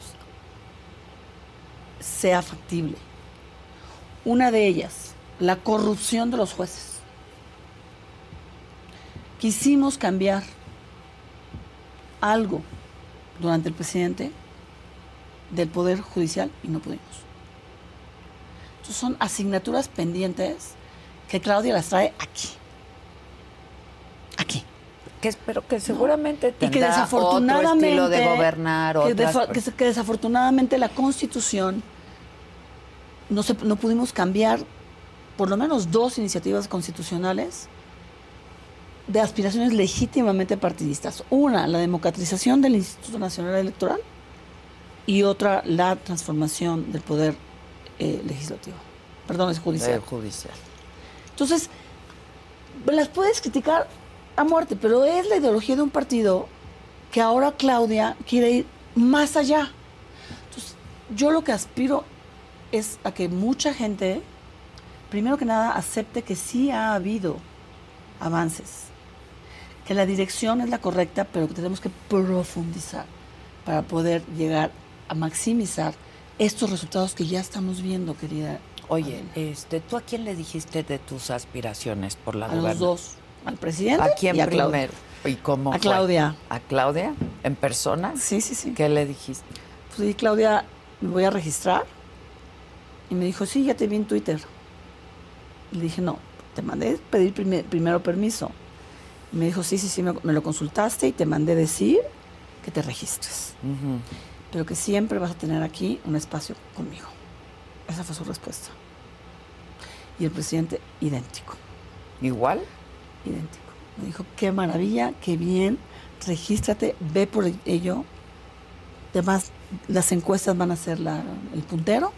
sea factible. Una de ellas, la corrupción de los jueces. Quisimos cambiar algo durante el presidente del Poder Judicial y no pudimos. Entonces son asignaturas pendientes que Claudia las trae aquí. Aquí. Que espero que seguramente Y que desafortunadamente. otro estilo de gobernar, que, otras que que desafortunadamente la Constitución no, se, no pudimos cambiar por lo menos dos iniciativas constitucionales de aspiraciones legítimamente partidistas. Una, la democratización del Instituto Nacional Electoral y otra, la transformación del poder eh, legislativo. Perdón, es judicial. del judicial. Entonces, las puedes criticar a muerte, pero es la ideología de un partido que ahora Claudia quiere ir más allá. Entonces, yo lo que aspiro es a que mucha gente, primero que nada, acepte que sí ha habido avances, que la dirección es la correcta, pero que tenemos que profundizar para poder llegar a maximizar estos resultados que ya estamos viendo, querida. Oye, Adela. este, ¿tú a quién le dijiste de tus aspiraciones por la a los dos, al presidente ¿A quién y a Claudia. primero? ¿Y cómo A fue? Claudia. ¿A Claudia? ¿En persona? Sí, sí, sí. ¿Qué le dijiste? Pues sí, Claudia, me voy a registrar. Y me dijo, sí, ya te vi en Twitter. Le dije, no, te mandé pedir prime- primero permiso. Y me dijo, sí, sí, sí, me, me lo consultaste y te mandé decir que te registres. Ujú. Pero que siempre vas a tener aquí un espacio conmigo. Esa fue su respuesta. Y el presidente, idéntico, ¿Igual? idéntico. Me dijo, qué maravilla, qué bien, regístrate, ve por ello. Además, las encuestas van a ser la- el puntero.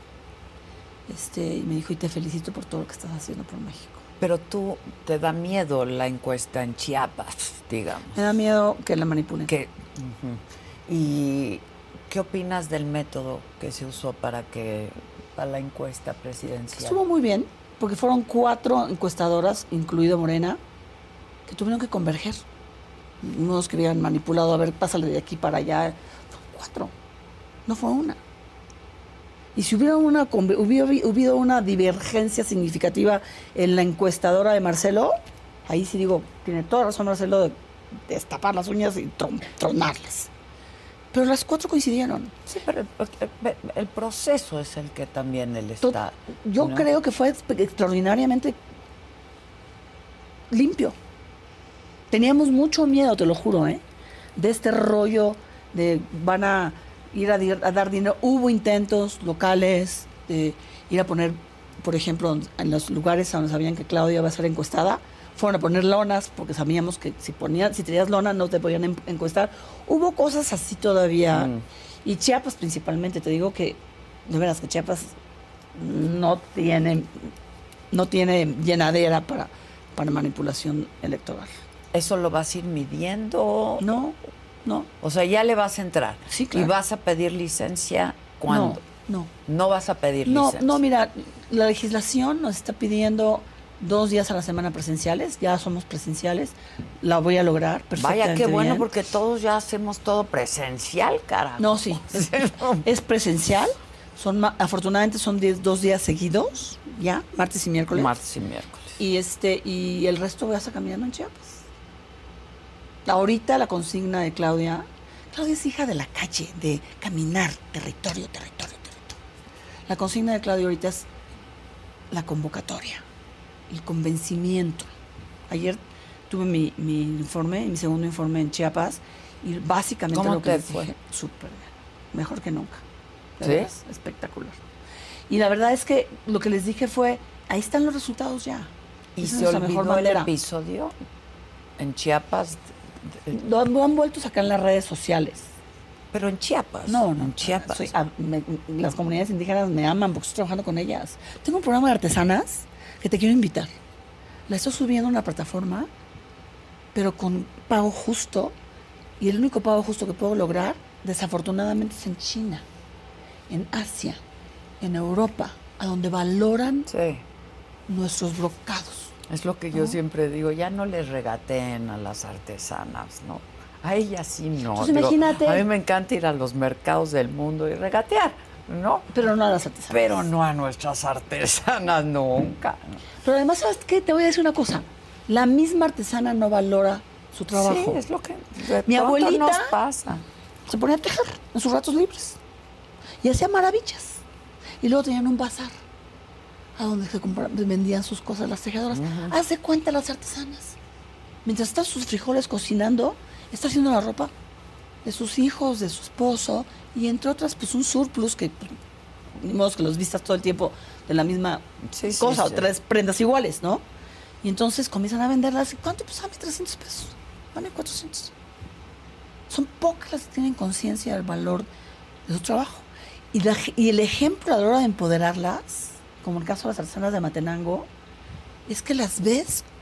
Este, y me dijo, y te felicito por todo lo que estás haciendo por México. Pero tú, ¿te da miedo la encuesta en Chiapas, digamos? Me da miedo que la manipulen. Que. ¿Y qué opinas del método que se usó para que para la encuesta presidencial? Estuvo muy bien, porque fueron cuatro encuestadoras, incluido Morena, que tuvieron que converger. Unos que habían manipulado, a ver, pásale de aquí para allá. Fueron cuatro, no fue una. Y si hubiera una, hubiera una divergencia significativa en la encuestadora de Marcelo, ahí sí digo, tiene toda razón Marcelo de destapar las uñas y tron- tronarlas. Pero las cuatro coincidieron. Sí, pero el, el- el proceso es el que también él está. Yo ¿no? creo que fue extraordinariamente limpio. Teníamos mucho miedo, te lo juro, ¿eh? de este rollo de van a ir a, a dar dinero. Hubo intentos locales de ir a poner, por ejemplo, en los lugares donde sabían que Claudia iba a ser encuestada, fueron a poner lonas porque sabíamos que si ponían, si tenías lona no te podían en- encuestar. Hubo cosas así todavía. Mm. Y Chiapas principalmente, te digo que, de veras que Chiapas no tiene, no tiene llenadera para, para manipulación electoral. ¿Eso lo vas a ir midiendo? No, no, O sea, ya le vas a entrar. Sí, claro. ¿Y vas a pedir licencia cuándo? no. No vas a pedir No, licencia. no, mira, la legislación nos está pidiendo dos días a la semana presenciales, ya somos presenciales, la voy a lograr Vaya, perfectamente qué bueno, bien. porque todos ya hacemos todo presencial, carajo. No, sí, es presencial, son afortunadamente son diez- dos días seguidos, ya, martes y miércoles. Martes y miércoles. Y este y el resto voy a caminando en Chiapas. Ahorita la consigna de Claudia, Claudia es hija de la calle, de caminar, territorio, territorio, territorio. La consigna de Claudia ahorita es la convocatoria, el convencimiento. Ayer tuve mi, mi informe, mi segundo informe en Chiapas, y básicamente ¿Cómo lo que te fue? súper bien, mejor que nunca. ¿Sí? veras, espectacular. Y la verdad es que lo que les dije fue, ahí están los resultados ya. ¿Y Esa es se olvidó mejor el episodio en Chiapas? Lo han, lo han vuelto a sacar en las redes sociales. Pero en Chiapas. No, no. En Chiapas. soy- ah, me- las comunidades indígenas me aman porque estoy trabajando con ellas. Tengo un programa de artesanas que te quiero invitar. La estoy subiendo a una plataforma, pero con pago justo. Y el único pago justo que puedo lograr, desafortunadamente, es en China, en Asia, en Europa, a donde valoran Sí. nuestros brocados. Es lo que yo siempre digo, ya no les regateen a las artesanas, ¿no? A ellas sí no. Entonces, Digo, imagínate- A mí me encanta ir a los mercados del mundo y regatear, ¿no? Pero no a las artesanas. Pero no a nuestras artesanas nunca. ¿no? Pero además, ¿sabes qué? Te voy a decir una cosa. La misma artesana no valora su trabajo. Sí, es lo que de Mi abuelita- nos pasa. se ponía a tejer en sus ratos libres y hacía maravillas. Y luego tenían un bazar a donde se vendían sus cosas las tejedoras. Haz de cuenta las artesanas. Mientras están sus frijoles cocinando, está haciendo la ropa de sus hijos, de su esposo y entre otras, pues un surplus que pues, ni modo que los vistas todo el tiempo de la misma Sí, sí, cosa o sí. tres prendas iguales, ¿no? Y entonces comienzan a venderlas. ¿Y ¿Cuánto? Pues a mí 300 pesos. Vale 400. Son pocas las que tienen conciencia del valor de su trabajo. Y, la y el ejemplo a la hora de empoderarlas, como el caso de las artesanas de Matenango, es que las ves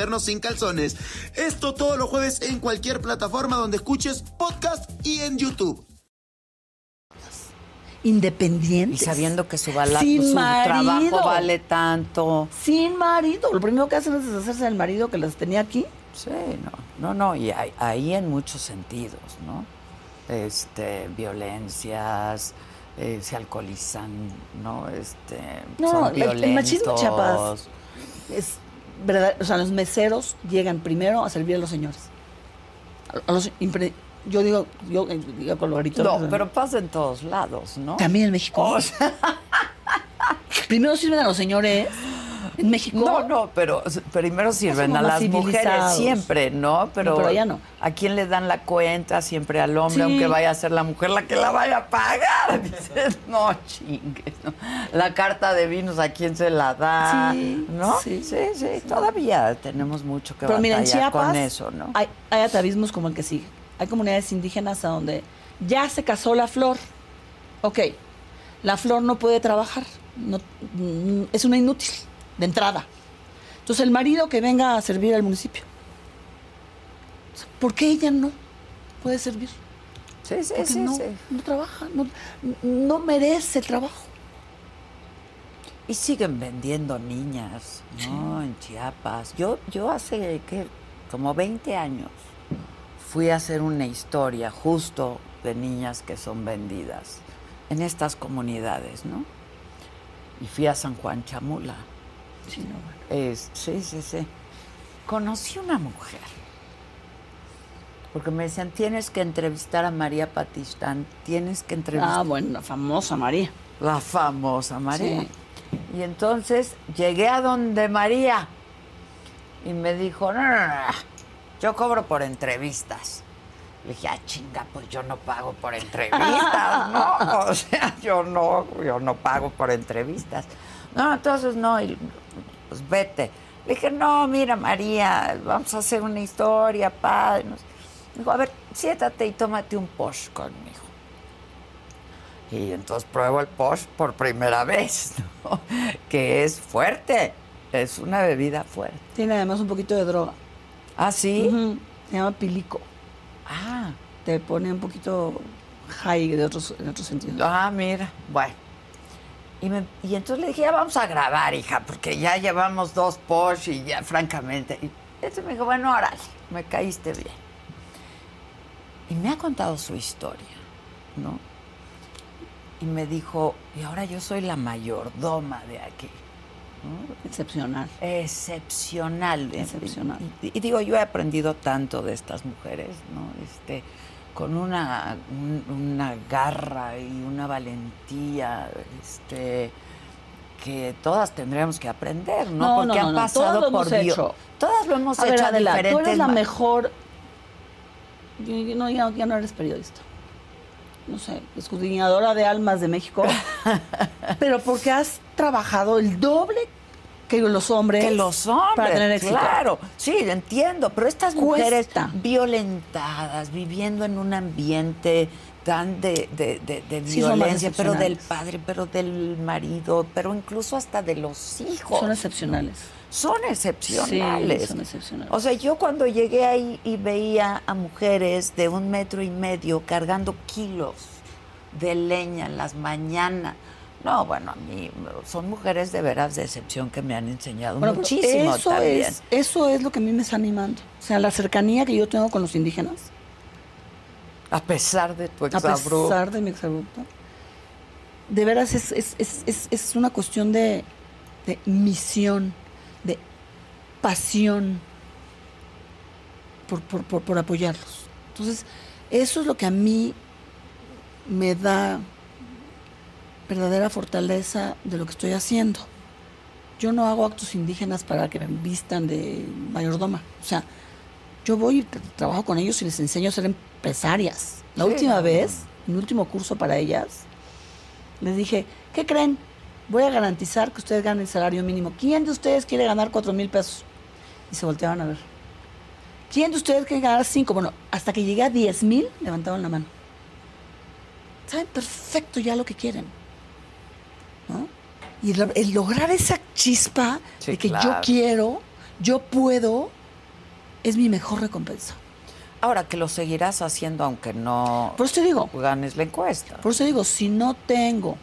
vernos sin calzones. Esto todos los jueves en cualquier plataforma donde escuches podcast y en YouTube. Y Independientes. sabiendo que su, bala- Sin su trabajo vale tanto. Sin marido. Lo primero que hacen es deshacerse del marido que las tenía aquí. Sí, no, no, no, y hay- ahí en muchos sentidos, ¿no? Este, violencias, eh, se alcoholizan, ¿no? Este, No, son el- violentos. el machismo en Chiapas es verdad, o sea, los meseros llegan primero a servir a los señores. A- los impre- yo digo, yo eh, digo con lo grito. No, pero pasa en todos lados, ¿no? también en México. O sea, primero sirven a los señores en México. no, no, pero primero sirven a las mujeres siempre, ¿no? Pero, No, pero allá no. ¿A quién le dan la cuenta? Siempre al hombre, Sí. aunque vaya a ser la mujer la que la vaya a pagar. Dices, no chingues, ¿no? La carta de vinos, ¿a quién se la da? Sí, ¿No? sí, sí, sí, Todavía tenemos mucho que Pero mira, en batallar Chiapas con eso, ¿no? hay, hay atavismos como el que sigue. Hay comunidades indígenas a donde ya se casó la flor. Ok, la flor no puede trabajar. No, mm, es una inútil, de entrada. Entonces el marido que venga a servir al municipio. ¿Por qué ella no puede servir? Sí, sí, Porque sí, no, sí. no trabaja, no, no merece el trabajo. Y siguen vendiendo niñas, ¿no? En Chiapas. Yo, yo hace, ¿qué? Como 20 años fui a hacer una historia justo de niñas que son vendidas en estas comunidades, ¿no? Y fui a San Juan Chamula. Sí, no. Es- sí, sí, sí. Conocí una mujer. Porque me decían, tienes que entrevistar a María Patistán, tienes que entrevistar Ah, bueno, la famosa María. la famosa María. Sí. Y entonces llegué a donde María y me dijo, no, no, no, yo cobro por entrevistas. Le dije, ah, chinga, pues yo no pago por entrevistas, ¿no? O sea, yo no, yo no pago por entrevistas. No, entonces no, y, pues vete. Le dije, no, mira, María, vamos a hacer una historia, padre. Dijo, a ver, siéntate y tómate un posh conmigo. Y entonces pruebo el posh por primera vez, ¿no? Que es fuerte, es una bebida fuerte. Tiene además un poquito de droga. ¿Ah, sí? Se llama pilico. Ah, Te pone un poquito high de otros, en otros sentidos. ah, mira, bueno. Y, me- y entonces le dije, ya vamos a grabar, hija, porque ya llevamos dos Porsche y ya, francamente. Y entonces me dijo, bueno, órale, me caíste bien. Y me ha contado su historia, ¿no? Y me dijo, y ahora yo soy la mayordoma de aquí. Excepcional. Excepcional. Excepcional. Y, y digo, yo he aprendido tanto de estas mujeres, ¿no? Este, con una, un- una garra y una valentía, este, que todas tendríamos que aprender, ¿no? No, Porque no, han no, pasado todas lo por hemos bio- hecho. Todas lo hemos A ver, hecho a Adela, tú diferentes eres la mejor. yo- yo no, ya, ya no eres periodista. No sé, escudriñadora de almas de México. pero porque has trabajado el doble que los hombres. que los hombres, Para tener éxito. claro, sí, entiendo, pero estas mujeres Cuesta. violentadas, viviendo en un ambiente tan de, de, de- de Sí, son más violencia, pero del padre, pero del marido, pero incluso hasta de los hijos. Son excepcionales. Son excepcionales. Sí, son excepcionales. O sea, yo cuando llegué ahí y veía a mujeres de un metro y medio cargando kilos de leña en las mañanas. No, bueno, a mí son mujeres de veras de excepción que me han enseñado Bueno, muchísimo eso también. Es, eso es lo que a mí me está animando. O sea, la cercanía que yo tengo con los indígenas, A pesar de tu a exabrupto. pesar de mi exabrupto, de veras es, es, es, es, es una cuestión de, de misión, de pasión por, por, por, por apoyarlos. Entonces, eso es lo que a mí me da verdadera fortaleza de lo que estoy haciendo. Yo no hago actos indígenas para que me vistan de mayordoma. O sea, yo voy y tra- trabajo con ellos y les enseño a ser empresarias. La Sí, última vez, mi último curso para ellas, les dije, ¿qué creen? Voy a garantizar que ustedes ganen el salario mínimo. ¿Quién de ustedes quiere ganar cuatro mil pesos? Y se volteaban a ver. ¿Quién de ustedes quiere ganar cinco? Bueno, hasta que llegué a diez mil, levantaban la mano. Saben perfecto ya lo que quieren. Y el lograr esa chispa Sí, de que yo quiero, yo puedo, es mi mejor recompensa. Ahora que lo seguirás haciendo aunque no Por eso te digo, ganes la encuesta. por eso digo, si no tengo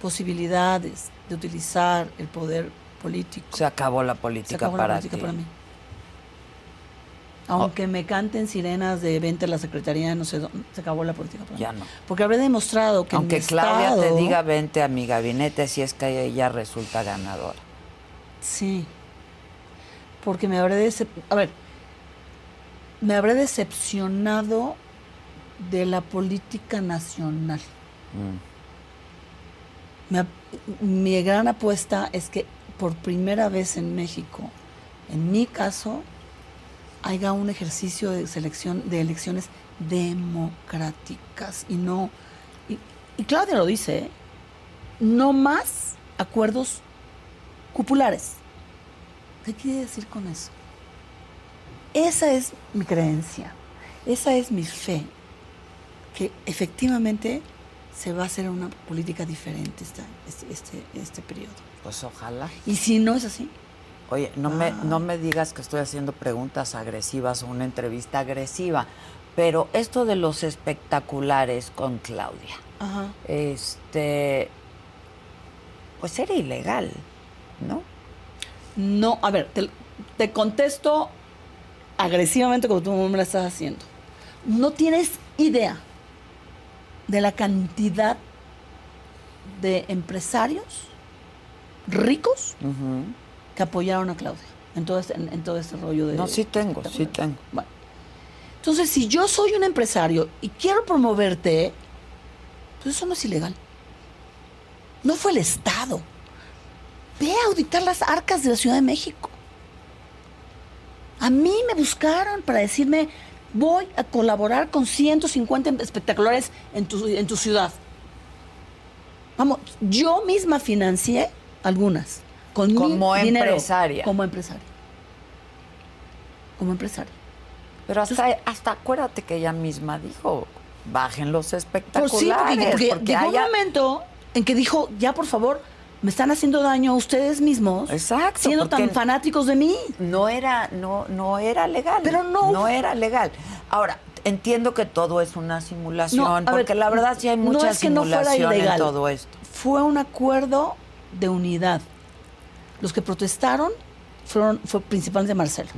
posibilidades de utilizar el poder político, Se acabó la política acabó la para política ti. para mí. Aunque me canten sirenas de vente a la secretaría, no sé dónde, se acabó la política Ya no. Porque habré demostrado que Aunque Claudia te diga vente a mi gabinete si es que ella resulta ganadora. Sí. Porque me habré a ver, me habré decepcionado de la política nacional. Mm. Me mi gran apuesta es que por primera vez en México, en mi caso, haya un ejercicio de selección de elecciones democráticas y no y, y Claudia lo dice, ¿eh? no más acuerdos cupulares. ¿Qué quiere decir con eso? Esa es mi creencia, esa es mi fe, que efectivamente se va a hacer una política diferente esta- este, este, este periodo. Pues ojalá. Y si no es así, Oye, no me, Ah. no me digas que estoy haciendo preguntas agresivas o una entrevista agresiva, pero esto de los espectaculares con Claudia, ajá, este, pues era ilegal, ¿no? no, a ver, te, te contesto agresivamente como tú me la estás haciendo. No tienes idea de la cantidad de empresarios ricos que apoyaron a Claudia en todo este, en, en todo este rollo de... No, sí tengo, sí tengo. Bueno. Entonces, si yo soy un empresario y quiero promoverte, pues eso no es ilegal. No fue el Estado. Ve a auditar las arcas de la Ciudad de México. A mí me buscaron para decirme, voy a colaborar con 150 espectaculares en tu, en tu ciudad. Vamos, yo misma financié algunas. Con Como mi dinero, empresaria. Como empresaria. Como empresaria. Pero hasta, hasta acuérdate que ella misma dijo, bajen los Pues espectaculares. sí, porque, porque porque llegó haya- un momento en que dijo, ya por favor, me están haciendo daño a ustedes mismos. Exacto, Siendo tan fanáticos de mí. no era, no, no era legal. Pero no- No era legal. Ahora, entiendo que todo es una simulación, No, ver, porque la verdad sí hay no mucha es que no fuera simulación en todo esto. fue un acuerdo de unidad. Los que protestaron fueron fue principalmente Marcelo.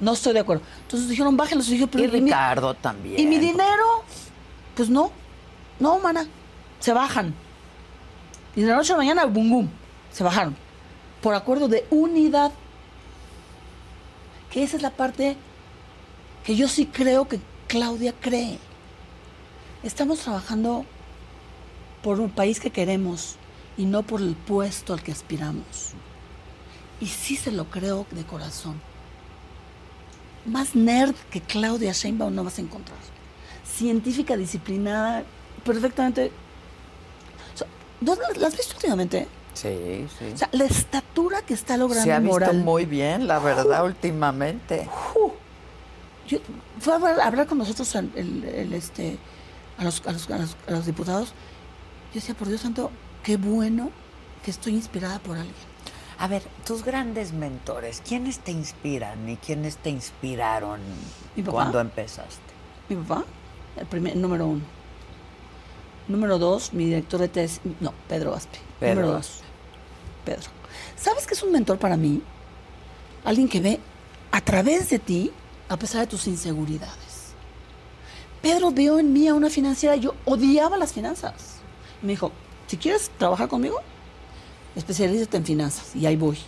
No estoy de acuerdo. Entonces dijeron, bájenlos. Y, dije, pero Y ¿y mi- Ricardo también. ¿Y mi dinero? Pues no. No, mana. Se bajan. Y de la noche a la mañana, bum, bum. Se bajaron. Por acuerdo de unidad. Que esa es la parte que yo sí creo que Claudia cree. Estamos trabajando por un país que queremos y no por el puesto al que aspiramos. Y sí se lo creo de corazón. Más nerd que Claudia Sheinbaum no vas a encontrar. Científica, disciplinada, perfectamente. O sea, ¿no la- ¿La has visto últimamente? Sí, sí. O sea, la estatura que está logrando Se ha visto moral. muy bien, la verdad, últimamente. Fue a hablar, a hablar con nosotros el, el- el, este, a, los, a, los, a los- a los diputados. Yo decía, por Dios santo, qué bueno que estoy inspirada por alguien. A ver, tus grandes mentores, ¿quiénes te inspiran y quiénes te inspiraron Mi papá. cuando empezaste? Mi papá, el primer, número uno. Número dos, mi director de tesis. No, Pedro Aspe. Pedro Número dos, Pedro. ¿Sabes qué es un mentor para mí? Alguien que ve a través de ti, a pesar de tus inseguridades. Pedro vio en mí a una financiera. Yo odiaba las finanzas. Me dijo, si quieres trabajar conmigo, especialízate en finanzas. Y ahí voy.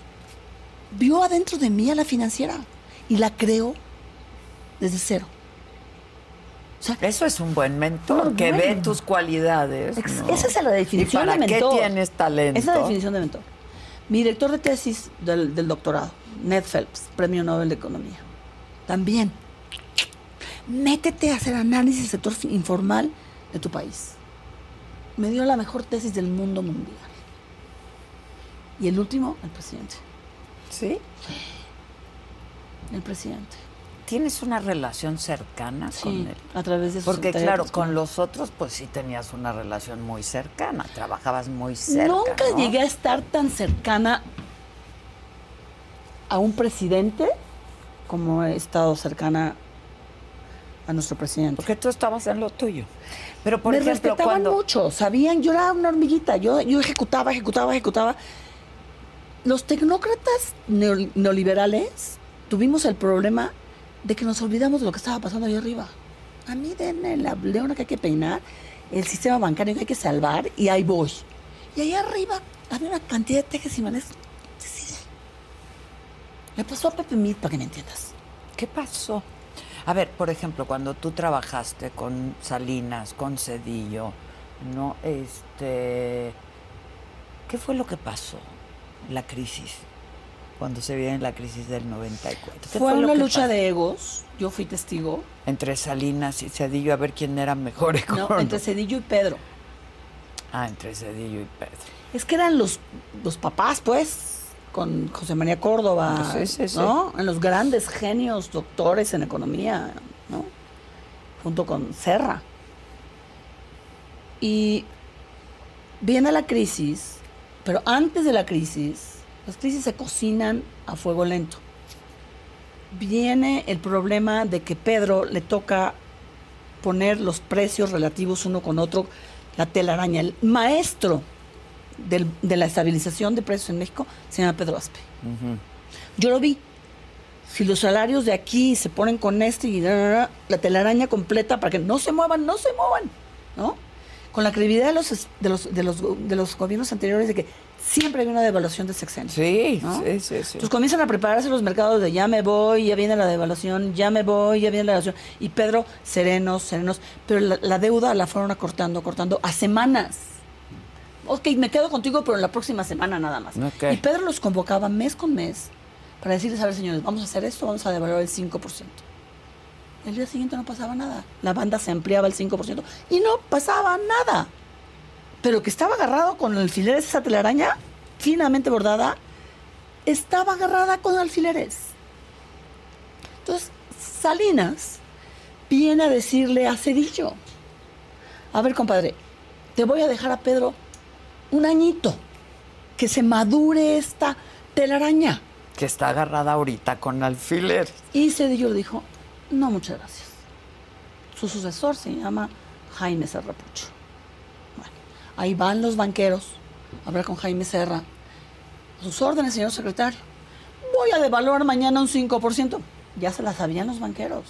Vio adentro de mí a la financiera y la creó desde cero. O sea, Eso es un buen mentor, que ve tus cualidades. Ex- ¿no? Esa es la definición ¿Y para de mentor. qué tienes talento? Esa es la definición de mentor. Mi director de tesis del, del doctorado, Ned Phelps, Premio Nobel de Economía. También. Métete a hacer análisis del sector informal de tu país. Me dio la mejor tesis del mundo mundial. Y el último, el presidente. ¿Sí? El presidente. ¿Tienes una relación cercana con él? a través de sus Porque claro, con con- los otros pues sí tenías una relación muy cercana, trabajabas muy cerca. Nunca ¿no? llegué a estar tan cercana a un presidente como he estado cercana a nuestro presidente. Porque tú estabas en lo tuyo. Pero por Me ejemplo, respetaban cuando mucho, sabían, yo era una hormiguita, yo, yo ejecutaba, ejecutaba, ejecutaba. Los tecnócratas neo- neoliberales tuvimos el problema de que nos olvidamos de lo que estaba pasando ahí arriba. A mí denme la leona que hay que peinar, el sistema bancario que hay que salvar y ahí voy. Y ahí arriba había una cantidad de tejes y manes. Le pasó a Pepe Mit, para que me entiendas. ¿Qué pasó? A ver, por ejemplo, cuando tú trabajaste con Salinas, con Cedillo, ¿no? Este, ¿qué fue lo que pasó? La crisis, cuando se viene la crisis del 94. ¿Qué Fue lo una lucha pasó? de egos, yo fui testigo, entre Salinas y Cedillo a ver quién era mejor ¿no? entre Cedillo y Pedro. Ah, entre Cedillo y Pedro. Es que eran los, los papás, pues, con José María Córdoba, Sí, sí, sí. ¿no? En los grandes genios, doctores en economía, ¿no? Junto con Serra. Y viene la crisis, pero antes de la crisis, las crisis se cocinan a fuego lento. Viene el problema de que Pedro le toca poner los precios relativos uno con otro, la telaraña. El maestro del- de la estabilización de precios en México se llama Pedro Aspe. Yo lo vi. Si los salarios de aquí se ponen con este y la telaraña completa para que no se muevan, no se muevan, ¿no? Con la credibilidad de los, de los, de los, de los gobiernos anteriores de que siempre hay una devaluación de sexenio. Sí, ¿no? sí, sí, sí. Entonces comienzan a prepararse los mercados de ya me voy, ya viene la devaluación, ya me voy, ya viene la devaluación. Y Pedro, serenos, serenos. Pero la, la deuda la fueron acortando, acortando a semanas. Ok, me quedo contigo, pero en la próxima semana nada más. Y Pedro los convocaba mes con mes para decirles, a ver, señores, vamos a hacer esto, vamos a devaluar el 5%. El día siguiente no pasaba nada. La banda se ampliaba el 5% y no pasaba nada. Pero que estaba agarrado con alfileres esa telaraña, finamente bordada, estaba agarrada con alfileres. Entonces, Salinas viene a decirle a Cedillo, a ver, compadre, te voy a dejar a Pedro un añito, que se madure esta telaraña. Que está agarrada ahorita con alfiler. Y Cedillo le dijo, no, muchas gracias. Su sucesor se llama Jaime Serrapucho. Bueno, Ahí van los banqueros a hablar con Jaime Serra. A sus órdenes, señor secretario. Voy a devaluar mañana un 5%. Ya se las sabían los banqueros.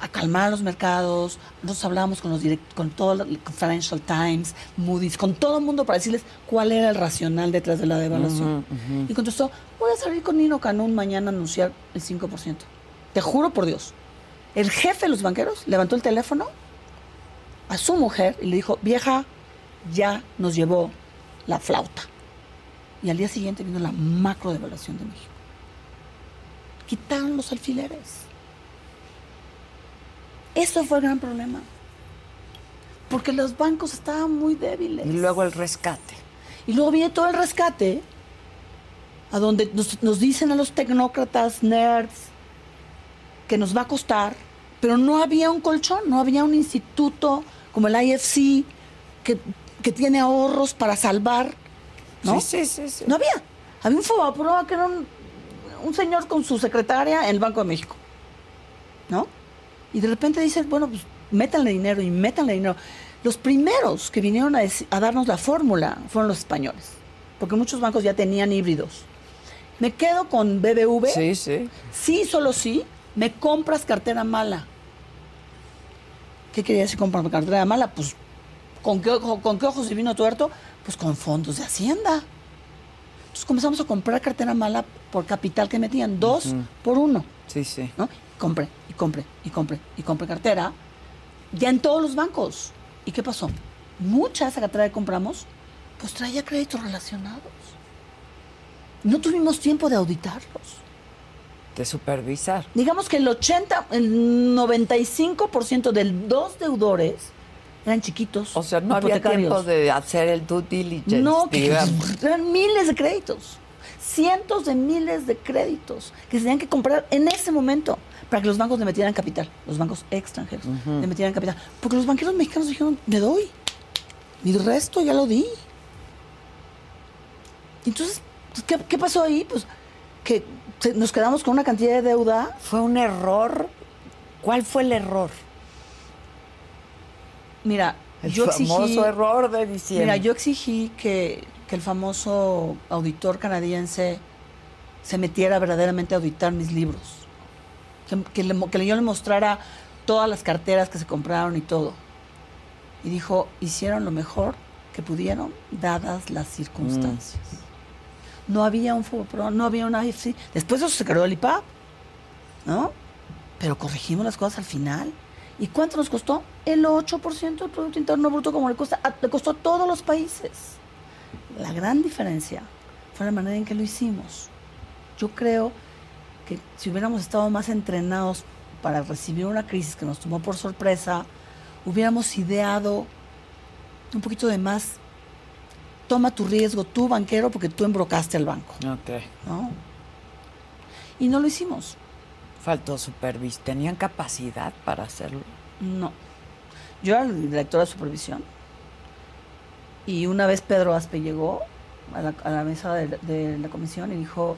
A calmar los mercados. Nosotros hablábamos con los direct- con todo el Financial Times, Moody's, con todo el mundo para decirles cuál era el racional detrás de la devaluación. Y contestó, voy a salir con Nino Canún mañana a anunciar el 5%. Te juro por Dios. El jefe de los banqueros levantó el teléfono a su mujer y le dijo, vieja, ya nos llevó la flauta. Y al día siguiente vino la macro devaluación de México. Quitaron los alfileres. Eso fue el gran problema. Porque los bancos estaban muy débiles. Y luego el rescate. Y luego viene todo el rescate, a donde nos, nos dicen a los tecnócratas, nerds, que nos va a costar, pero no había un colchón, no había un instituto como el IFC que, que tiene ahorros para salvar. ¿no? Sí, sí, sí, sí. No había. Había un Fobaproa que era un, un señor con su secretaria en el Banco de México. ¿No? Y de repente dicen, bueno, pues métanle dinero y métanle dinero. Los primeros que vinieron a, a darnos la fórmula fueron los españoles, porque muchos bancos ya tenían híbridos. Me quedo con BBV. Sí, sí. Sí, solo sí, me compras cartera mala. ¿Qué quería decir comprar cartera mala? Pues, ¿con qué, ¿con qué ojos y vino tuerto? Pues con fondos de Hacienda. Entonces comenzamos a comprar cartera mala por capital que metían, dos por uno. Sí, sí. ¿no? Compre, y compre, y compre, y compre cartera. Ya en todos los bancos. ¿Y qué pasó? Mucha de esa cartera que compramos, pues traía créditos relacionados. No tuvimos tiempo de auditarlos. De supervisar. Digamos que el 80, el 95% de los deudores eran chiquitos. O sea, no había tiempo de hacer el due diligence. No, que eran miles de créditos. Cientos de miles de créditos que se tenían que comprar en ese momento para que los bancos le metieran capital, los bancos extranjeros le metieran capital. Porque los banqueros mexicanos dijeron, me doy. El resto ya lo di. Entonces, pues, ¿qué, qué pasó ahí? Pues que nos quedamos con una cantidad de deuda Fue un error. ¿Cuál fue el error? Mira, El yo famoso exigí, error de diciembre. mira, yo exigí que, que el famoso auditor canadiense se metiera verdaderamente a auditar mis libros. Que, que le que yo le mostrara todas las carteras que se compraron y todo. Y dijo, hicieron lo mejor que pudieron, dadas las circunstancias. No había un Fobopro, no había un IFC. Después de eso se creó el IPAP, ¿no? Pero corregimos las cosas al final. ¿Y cuánto nos costó? El 8% del Producto Interno Bruto, como le, cuesta, a- le costó a todos los países. La gran diferencia fue la manera en que lo hicimos. Yo creo que si hubiéramos estado más entrenados para recibir una crisis que nos tomó por sorpresa, hubiéramos ideado un poquito de más. Toma tu riesgo, tú banquero, porque tú embrocaste al banco. Ok. ¿no? Y no lo hicimos. Faltó supervisión. ¿Tenían capacidad para hacerlo? No. Yo era el director de supervisión. Y una vez Pedro Aspe llegó a la, a la mesa de, de la comisión y dijo,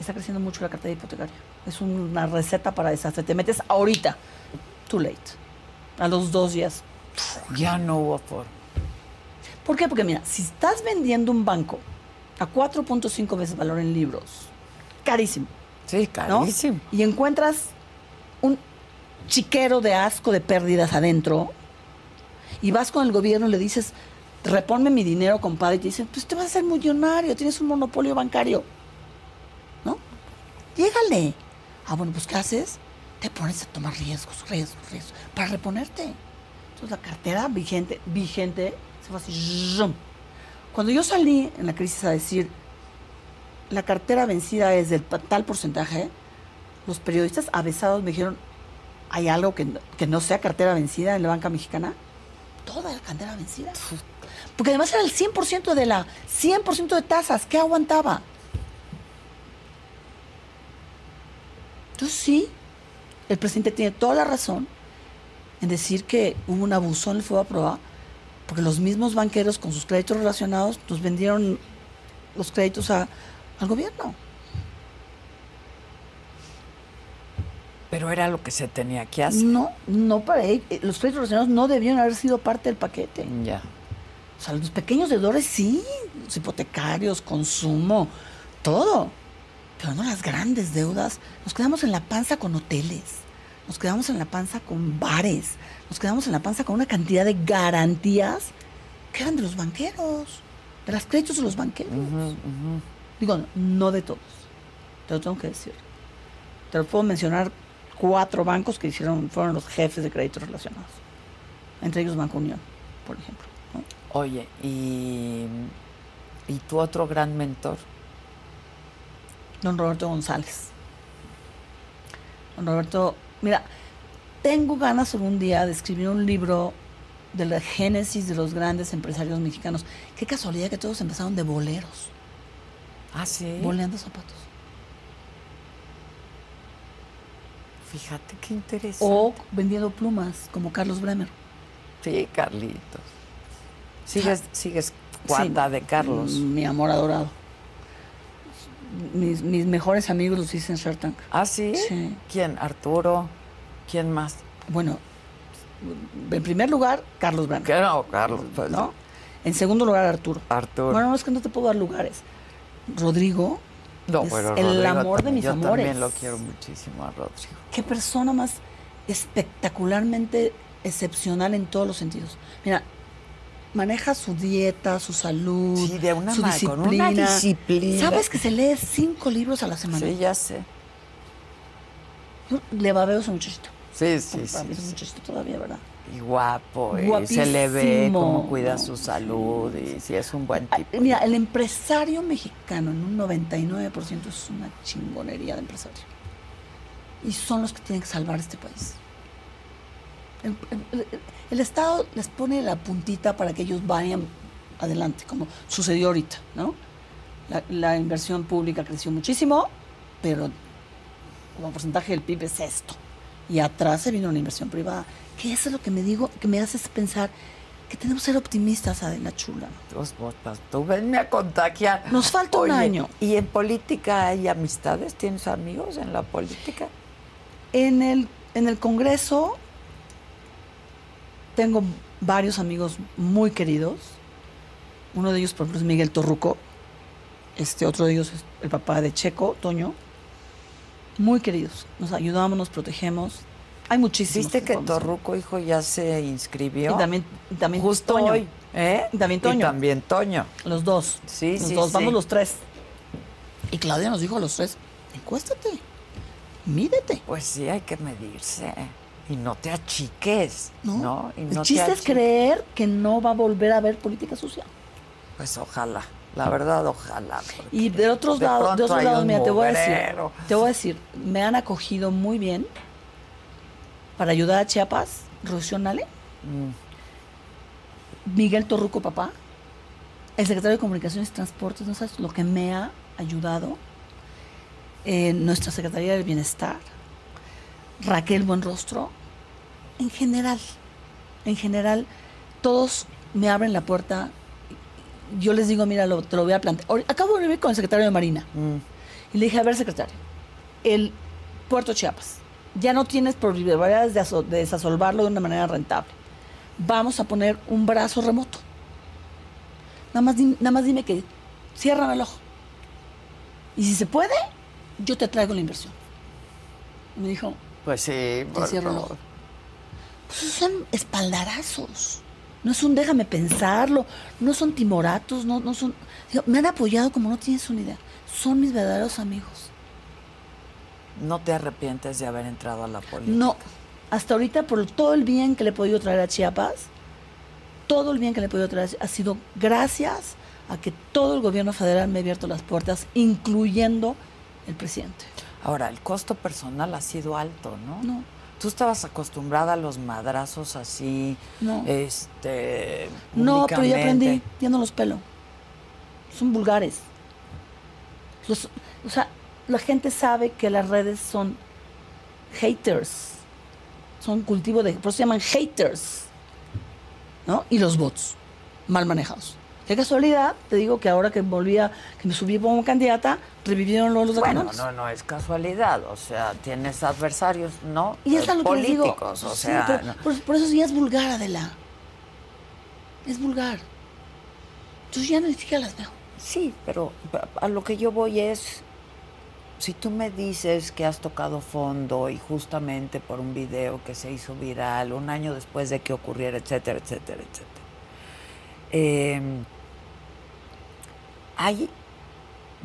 está creciendo mucho la cartera hipotecaria. Es una receta para desastre. Te metes ahorita. Too late. A los dos días. Ya no hubo forma. ¿Por qué? Porque mira, si estás vendiendo un banco a 4.5 veces valor en libros, carísimo. Sí, ¿no? carísimo. Y encuentras un chiquero de asco de pérdidas adentro y vas con el gobierno y le dices, reponme mi dinero, compadre, y te dicen, pues te vas a hacer millonario, tienes un monopolio bancario. ¿No? Llégale. Ah, bueno, pues ¿qué haces? Te pones a tomar riesgos, riesgos, riesgos, para reponerte. Entonces la cartera vigente, vigente, fue así. Cuando yo salí en la crisis a decir, la cartera vencida es del tal porcentaje, los periodistas avesados me dijeron, ¿hay algo que, no- que no sea cartera vencida en la banca mexicana? Toda la cartera vencida. Porque además era el 100% de la 100% de tasas. ¿Qué aguantaba? Entonces sí, el presidente tiene toda la razón en decir que hubo un abuso en el fuego a prueba, porque los mismos banqueros con sus créditos relacionados nos vendieron los créditos a- al gobierno. Pero era lo que se tenía que hacer. No, no para ellos. Los créditos relacionados no debían haber sido parte del paquete. Ya. O sea, los pequeños deudores sí, los hipotecarios, consumo, todo. Pero no las grandes deudas. Nos quedamos en la panza con hoteles, nos quedamos en la panza con bares, nos quedamos en la panza con una cantidad de garantías que eran de los banqueros, de los créditos de los banqueros. Digo, no de todos, te lo tengo que decir. Te lo puedo mencionar cuatro bancos que hicieron, fueron los jefes de créditos relacionados. Entre ellos Banco Unión, por ejemplo. ¿no? Oye, y, y tu otro gran mentor. Don Roberto González. Don Roberto, mira, tengo ganas algún día de escribir un libro de la génesis de los grandes empresarios mexicanos. Qué casualidad que todos empezaron de boleros, Ah, sí. boleando zapatos. Fíjate qué interesante. O vendiendo plumas, como Carlos Bremer. Sí, Carlitos. Sigues, sigues cuata Sí, de Carlos. Mi amor adorado. Mis, mis mejores amigos los hice en Shark Tank. ¿Ah, sí? Sí. ¿Quién? ¿Arturo? ¿Quién más? Bueno, en primer lugar, Carlos Bremer. ¿Qué no, Carlos? Pues, ¿no? En segundo lugar, Arturo. Arturo. Bueno, no es que no te puedo dar lugares. Rodrigo, No, es bueno, el Rodrigo amor de mis Yo amores. también lo quiero muchísimo a Rodrigo. qué persona más espectacularmente excepcional en todos los sentidos. Mira, maneja su dieta, su salud, Sí, de una su ma- con una disciplina. disciplina. ¿Sabes que se lee cinco libros a la semana? Sí, ya sé. Yo Le babeo a ese muchachito. Sí, sí, sí. es un muchachito todavía, ¿verdad? Y guapo, y se le ve cómo cuida su salud y sí es un buen tipo. Mira, el empresario mexicano en un 99% es una chingonería de empresario. Y son los que tienen que salvar este país. El, el- el- el Estado les pone la puntita para que ellos vayan adelante, como sucedió ahorita, ¿no? La, la inversión pública creció muchísimo, pero como porcentaje del PIB es esto. Y atrás se vino una inversión privada. Que eso es lo que me digo, que me hace pensar que tenemos que ser optimistas, Adela Chula. Tus botas, tú venme a contagiar. Nos falta un año. ¿Y en política hay amistades? ¿Tienes amigos en la política? En el, en el Congreso tengo varios amigos muy queridos. Uno de ellos, por ejemplo, es Miguel Torruco. Este otro de ellos es el papá de Checo, Toño. Muy queridos. Nos ayudamos, nos protegemos. Hay muchísimos. ¿Viste que. Torruco, hijo, ya se inscribió? Y también, y también Justo Toño. hoy. ¿Eh? Y también Y Toño. también Toño. Los dos. Sí, los sí, dos. sí. Vamos los tres. Y Claudia nos dijo a los tres, encuéstate, mídete. Pues sí, hay que medirse. Y no te achiques, ¿no? ¿no? Y el no te chiste es achiques. creer que no va a volver a haber política social. Pues ojalá, la verdad, ojalá. Y de otros de lados, de otros lados, mira, te voy a decir, te voy a decir, me han acogido muy bien para ayudar a Chiapas, Rocío Nale, Mm. Miguel Torruco, papá, el secretario de Comunicaciones y Transportes, no sabes lo que me ha ayudado, eh, nuestra Secretaría del Bienestar, Raquel Buenrostro, en general, en general, todos me abren la puerta. Yo les digo, mira, lo- te lo voy a plantear. Acabo de vivir con el secretario de Marina. Mm. Y le dije, a ver, secretario, el puerto Chiapas, ya no tienes probabilidades de, de desasolvarlo de una manera rentable. Vamos a poner un brazo remoto. Nada más, nada más dime que ciérrame el ojo. Y si se puede, yo te traigo la inversión. Y me dijo, Pues sí, te cierro el ojo. Pues son espaldarazos. No es un déjame pensarlo, no son timoratos, no, no son. Me han apoyado como no tienes una idea. Son mis verdaderos amigos. No te arrepientes de haber entrado a la política. No, hasta ahorita por todo el bien que le he podido traer a Chiapas, todo el bien que le he podido traer ha sido gracias a que todo el gobierno federal me ha abierto las puertas, incluyendo el presidente. Ahora, el costo personal ha sido alto, ¿no? No. Tú estabas acostumbrada a los madrazos así, No. este. No, pero ya aprendí, ya no los pelo. Son vulgares. Los- o sea, la gente sabe que las redes son haters. Son cultivo de. Por eso se llaman haters. ¿No? Y los bots, mal manejados. Qué casualidad, te digo que ahora que volví a. que me subí como candidata, revivieron los, los Bueno, no, no es casualidad, o sea, tienes adversarios, ¿no? Y es Eh, lo que les digo. políticos, o Sí, sea, pero no. por, por eso sí es vulgar, Adela. Es vulgar. Entonces ya ni siquiera las veo. Sí, pero a lo que yo voy es, si tú me dices que has tocado fondo y justamente por un video que se hizo viral un año después de que ocurriera, etcétera, etcétera, etcétera, eh, hay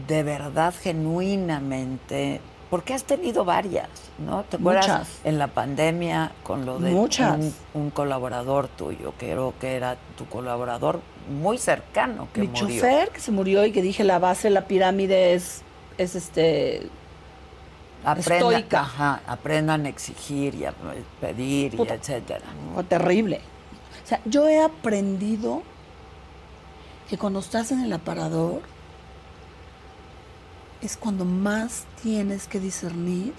de verdad, genuinamente, porque has tenido varias, ¿no? ¿Te acuerdas Muchas. en la pandemia con lo de Muchas. Un, un colaborador tuyo, que creo que era tu colaborador muy cercano que Mi murió? chofer que se murió y que dije la base de la pirámide es, es este Aprendan, estoica. ajá, aprendan a exigir y a pedir y Puta. etcétera. fue terrible. O sea, yo he aprendido que cuando estás en el aparador es cuando más tienes que discernir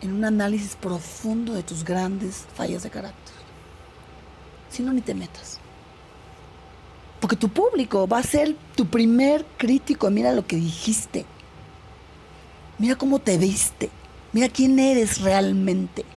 en un análisis profundo de tus grandes fallas de carácter. Si no, ni te metas. Porque tu público va a ser tu primer crítico. Mira lo que dijiste. Mira cómo te viste. Mira quién eres realmente.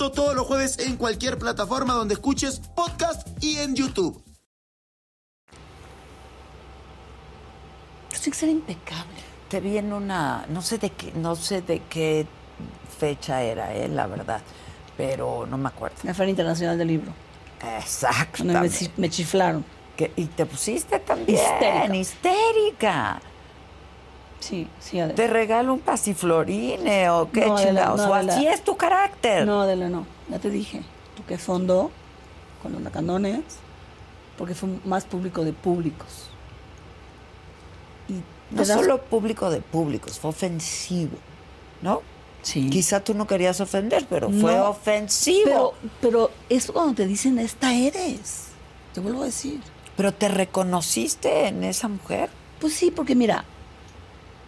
Esto todos los jueves en cualquier plataforma donde escuches podcast y en YouTube. Tienes que ser impecable. Te vi en una, no sé de qué, no sé de qué fecha era, eh, la verdad, pero no me acuerdo. La Feria Internacional del Libro. Exacto. Me chiflaron. y te pusiste también Histérica. histérica. Sí, sí, Adela. Te regalo un pasiflorine o qué No, Adela, chingados. no, o así es tu carácter. No, Adela, no. Ya te dije. Toqué fondo con los lacanones porque fue más público de públicos. Y No das- solo público de públicos, fue ofensivo, ¿no? Sí. Quizá tú no querías ofender, pero fue ofensivo. Pero, pero es cuando te dicen, esta eres. Te vuelvo a decir. Pero te reconociste en esa mujer. Pues sí, porque mira,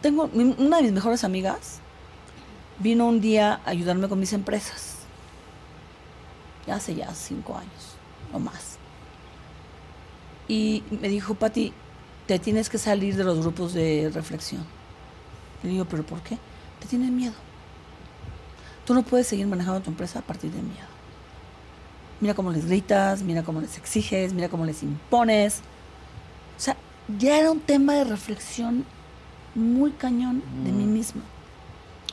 tengo una de mis mejores amigas vino un día a ayudarme con mis empresas. Ya hace ya cinco años o más. Y me dijo, Pati, te tienes que salir de los grupos de reflexión. Le digo, ¿pero por qué? Te tienen miedo. Tú no puedes seguir manejando tu empresa a partir de miedo. Mira cómo les gritas, mira cómo les exiges, mira cómo les impones. O sea, ya era un tema de reflexión muy cañón de mí misma.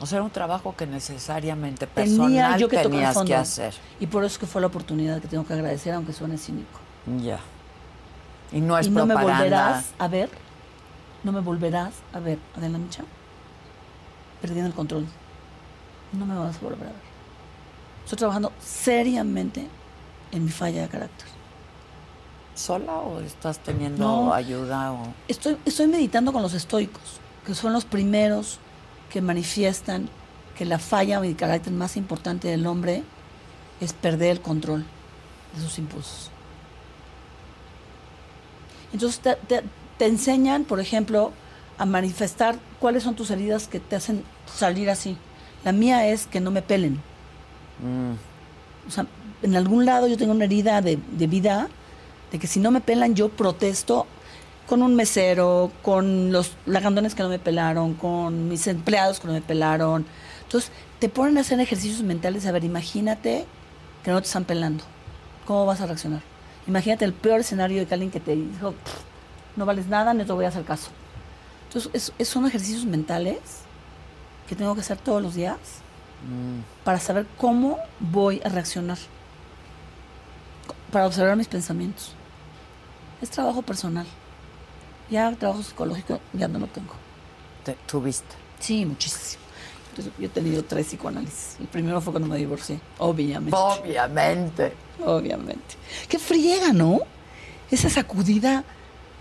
O sea, era un trabajo que necesariamente Tenía personal yo que tenías fondo. que hacer. Y por eso es que fue la oportunidad que tengo que agradecer, aunque suene cínico. Ya. Y no es y no me volverás a ver, no me volverás a ver, Adela Micha, perdiendo el control. No me vas a volver a ver. Estoy trabajando seriamente en mi falla de carácter. ¿Sola o estás teniendo No. ayuda? O... Estoy, estoy meditando con los estoicos, que son los primeros que manifiestan que la falla de carácter más importante del hombre es perder el control de sus impulsos. Entonces te, te- te enseñan, por ejemplo, a manifestar cuáles son tus heridas que te hacen salir así. La mía es que no me pelen. Mm, O sea, en algún lado yo tengo una herida de, de vida, de que si no me pelan, yo protesto con un mesero, con los lagandones que no me pelaron, con mis empleados que no me pelaron. Entonces, te ponen a hacer ejercicios mentales. A ver, imagínate que no te están pelando. ¿Cómo vas a reaccionar? Imagínate el peor escenario de que alguien que te dijo, "Pff, no vales nada, no te voy a hacer caso. Entonces, es- es- son ejercicios mentales que tengo que hacer todos los días mm. para saber cómo voy a reaccionar, para observar mis pensamientos. Es trabajo personal. Ya trabajo psicológico ya no lo tengo. Te- tuviste. Sí, muchísimo. Entonces, yo he tenido tres psicoanálisis. El primero fue cuando me divorcié, obviamente. Obviamente. Obviamente. Qué friega, ¿no? Esa sacudida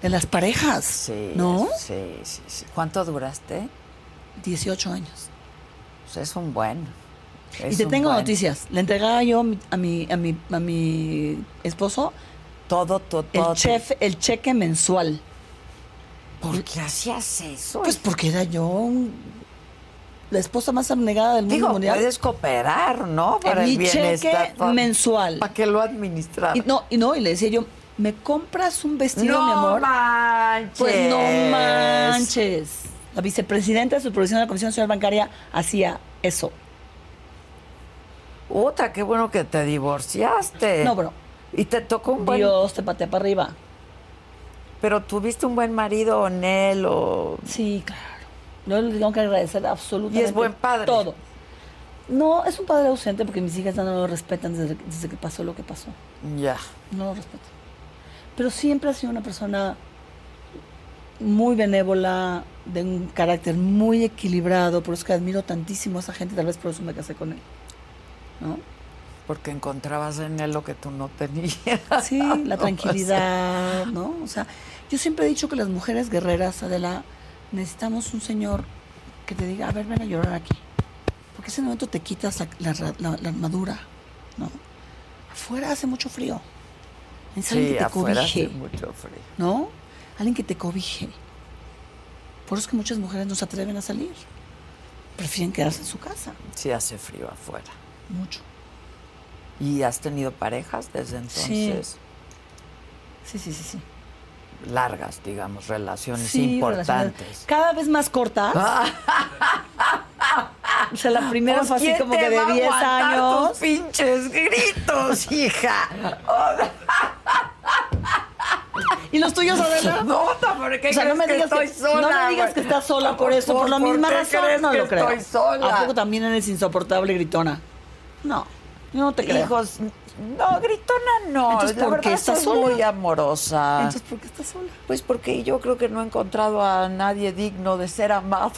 de las parejas. Sí. ¿No? Sí, sí, sí. ¿Cuánto duraste? 18 años. Pues es un buen. y te tengo buen. noticias. Le entregaba yo a mi, a mi, a mi esposo Todo, todo, el, todo. chef, el cheque mensual. ¿Por qué hacías eso? Pues porque era yo un- la esposa más abnegada del mundo Digo, mundial. puedes cooperar, ¿no? En mi cheque bienestar. mensual. Para que lo administras. Y no, y no, y le decía yo, ¿me compras un vestido, mi amor? manches. Pues no manches. La vicepresidenta de supervisión de la Comisión Nacional Bancaria hacía eso. Puta, qué bueno que te divorciaste. No, bro. Y te tocó un buen... Dios te patea para arriba. Pero tuviste un buen marido, en él o... Sí, claro. Yo le tengo que agradecer absolutamente Y es buen padre. todo. No, es un padre ausente porque mis hijas ya no lo respetan desde, desde que pasó lo que pasó. Ya. No lo respetan. Pero siempre ha sido una persona muy benévola, de un carácter muy equilibrado, por eso que admiro tantísimo a esa gente, tal vez por eso me casé con él. ¿No? Porque encontrabas en él lo que tú no tenías. Sí, la tranquilidad, ¿no? O sea, yo siempre he dicho que las mujeres guerreras, Adela, necesitamos un señor que te diga, a ver, ven a llorar aquí. Porque ese momento te quitas la, la- la- la armadura, ¿no? Afuera hace mucho frío. Alguien Sí, que te afuera hace cobije, mucho frío. ¿no? Alguien que te cobije. Por eso es que muchas mujeres no se atreven a salir. Prefieren quedarse en su casa. Sí hace frío afuera. Mucho. ¿Y has tenido parejas desde entonces? Sí, sí, sí, sí. Largas, digamos, relaciones Sí, importantes. relaciones Cada vez más cortas. O sea, la primera fue así ¿quién como que de va a 10 aguantar años. tus pinches gritos, hija. ¿Y los tuyos, Adela? No, ¿por O sea, no me que digas que, estoy sola? no me digas que estás sola por eso, por, la misma razón, no que lo creo. Estoy sola. ¿A poco también eres insoportable gritona? No, no te creo. Hijos, no, gritona no. Entonces, la ¿por verdad qué estás sola? muy amorosa. Entonces, ¿por qué estás sola? Pues porque yo creo que no he encontrado a nadie digno de ser amado.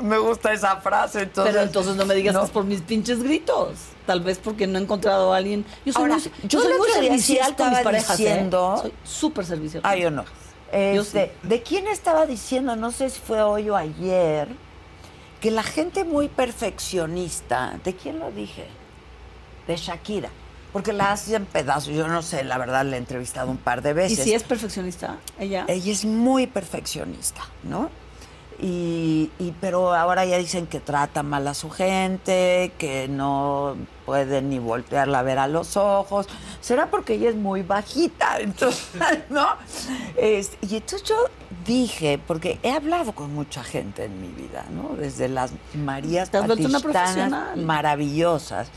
Me gusta esa frase, entonces. Pero entonces no me digas no. que es por mis pinches gritos. Tal vez porque no he encontrado a alguien. Yo soy Ahora, muy, yo yo soy muy sí servicial con mis parejas. ¿eh? Soy súper servicial. Ah, yo no. Este, ¿De quién estaba diciendo? No sé si fue hoy o ayer. Que la gente muy perfeccionista. ¿De quién lo dije? De Shakira. Porque la hacen pedazos. Yo no sé, la verdad, la he entrevistado un par de Y veces. si es perfeccionista, ella. Ella es muy perfeccionista, ¿no? Y, y- pero ahora ya dicen que trata mal a su gente, que no puede ni voltearla a ver a los ojos. ¿Será porque ella es muy bajita? Entonces, ¿no? Es- y entonces yo dije, porque he hablado con mucha gente en mi vida, ¿no? Desde las Marías profesional. maravillosas.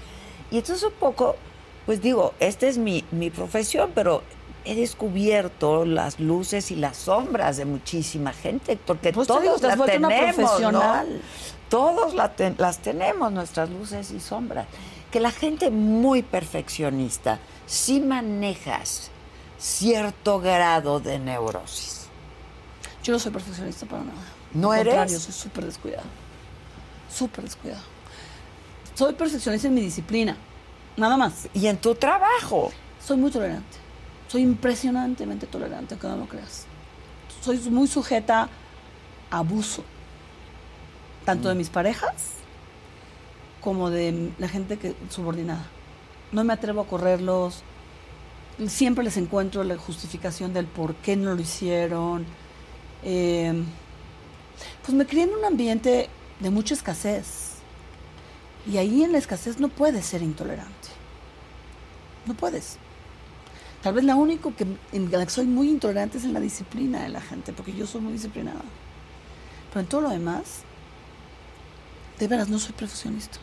Y entonces un poco, pues digo, esta es mi, mi profesión, pero he descubierto las luces y las sombras de muchísima gente, porque Pues todos digo, te has la vuelto una tenemos. Todos la ten- las tenemos, nuestras luces y sombras. Que la gente muy perfeccionista, sí manejas cierto grado de neurosis. Yo no soy perfeccionista para nada. ¿No Al eres? contrario, soy súper descuidado. Súper descuidado. Soy perfeccionista en mi disciplina. Nada más. Y en tu trabajo. Soy muy tolerante. Soy impresionantemente tolerante, aunque no lo creas. Soy muy sujeta a abuso. Tanto Mm. de mis parejas como de la gente que subordinada. No me atrevo a correrlos. Siempre les encuentro la justificación del por qué no lo hicieron. Eh, pues me crié en un ambiente de mucha escasez. Y ahí en la escasez no puedes ser intolerante. No puedes. Tal vez la única que, en la que soy muy intolerante es en la disciplina de la gente, porque yo soy muy disciplinada. Pero en todo lo demás, de veras, no soy perfeccionista.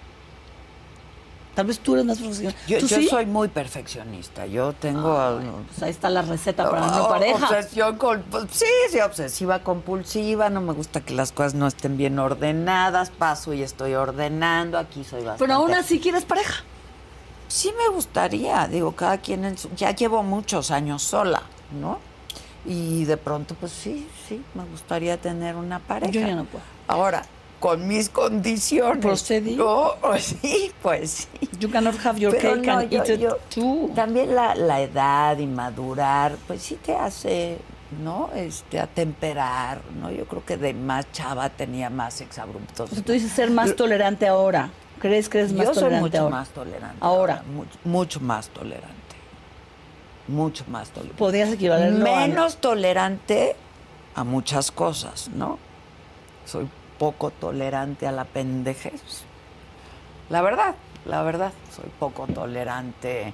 Tal vez tú eres más profesional. Yo, ¿Tú yo sí? soy muy perfeccionista. Yo tengo... Pues ahí está la receta para Oh, no pareja. Obsesión pues, sí, sí, obsesiva compulsiva. No me gusta que las cosas no estén bien ordenadas. Paso y estoy ordenando. Aquí soy bastante. Pero aún así quieres pareja. Sí me gustaría. Digo, cada quien en su. Ya llevo muchos años sola, ¿no? Y de pronto, pues sí, sí, me gustaría tener una pareja. Yo ya no puedo. Ahora, con mis condiciones. Procedí. No, sí, pues sí. You cannot have your Pero cake no, and yo- eat it yo- too. También la, la edad y madurar, pues sí te hace, ¿no? Este, atemperar, ¿no? Yo creo que de más chava tenía más exabruptos. Sea, tú dices ser más tolerante ahora. ¿Crees que eres más Yo soy mucho ahora? más tolerante. Ahora. Mucho, mucho más tolerante. Mucho más tolerante. Podrías equivalerlo a- Menos tolerante a muchas cosas, ¿no? Soy poco tolerante a la pendejez. La verdad, la verdad, soy poco tolerante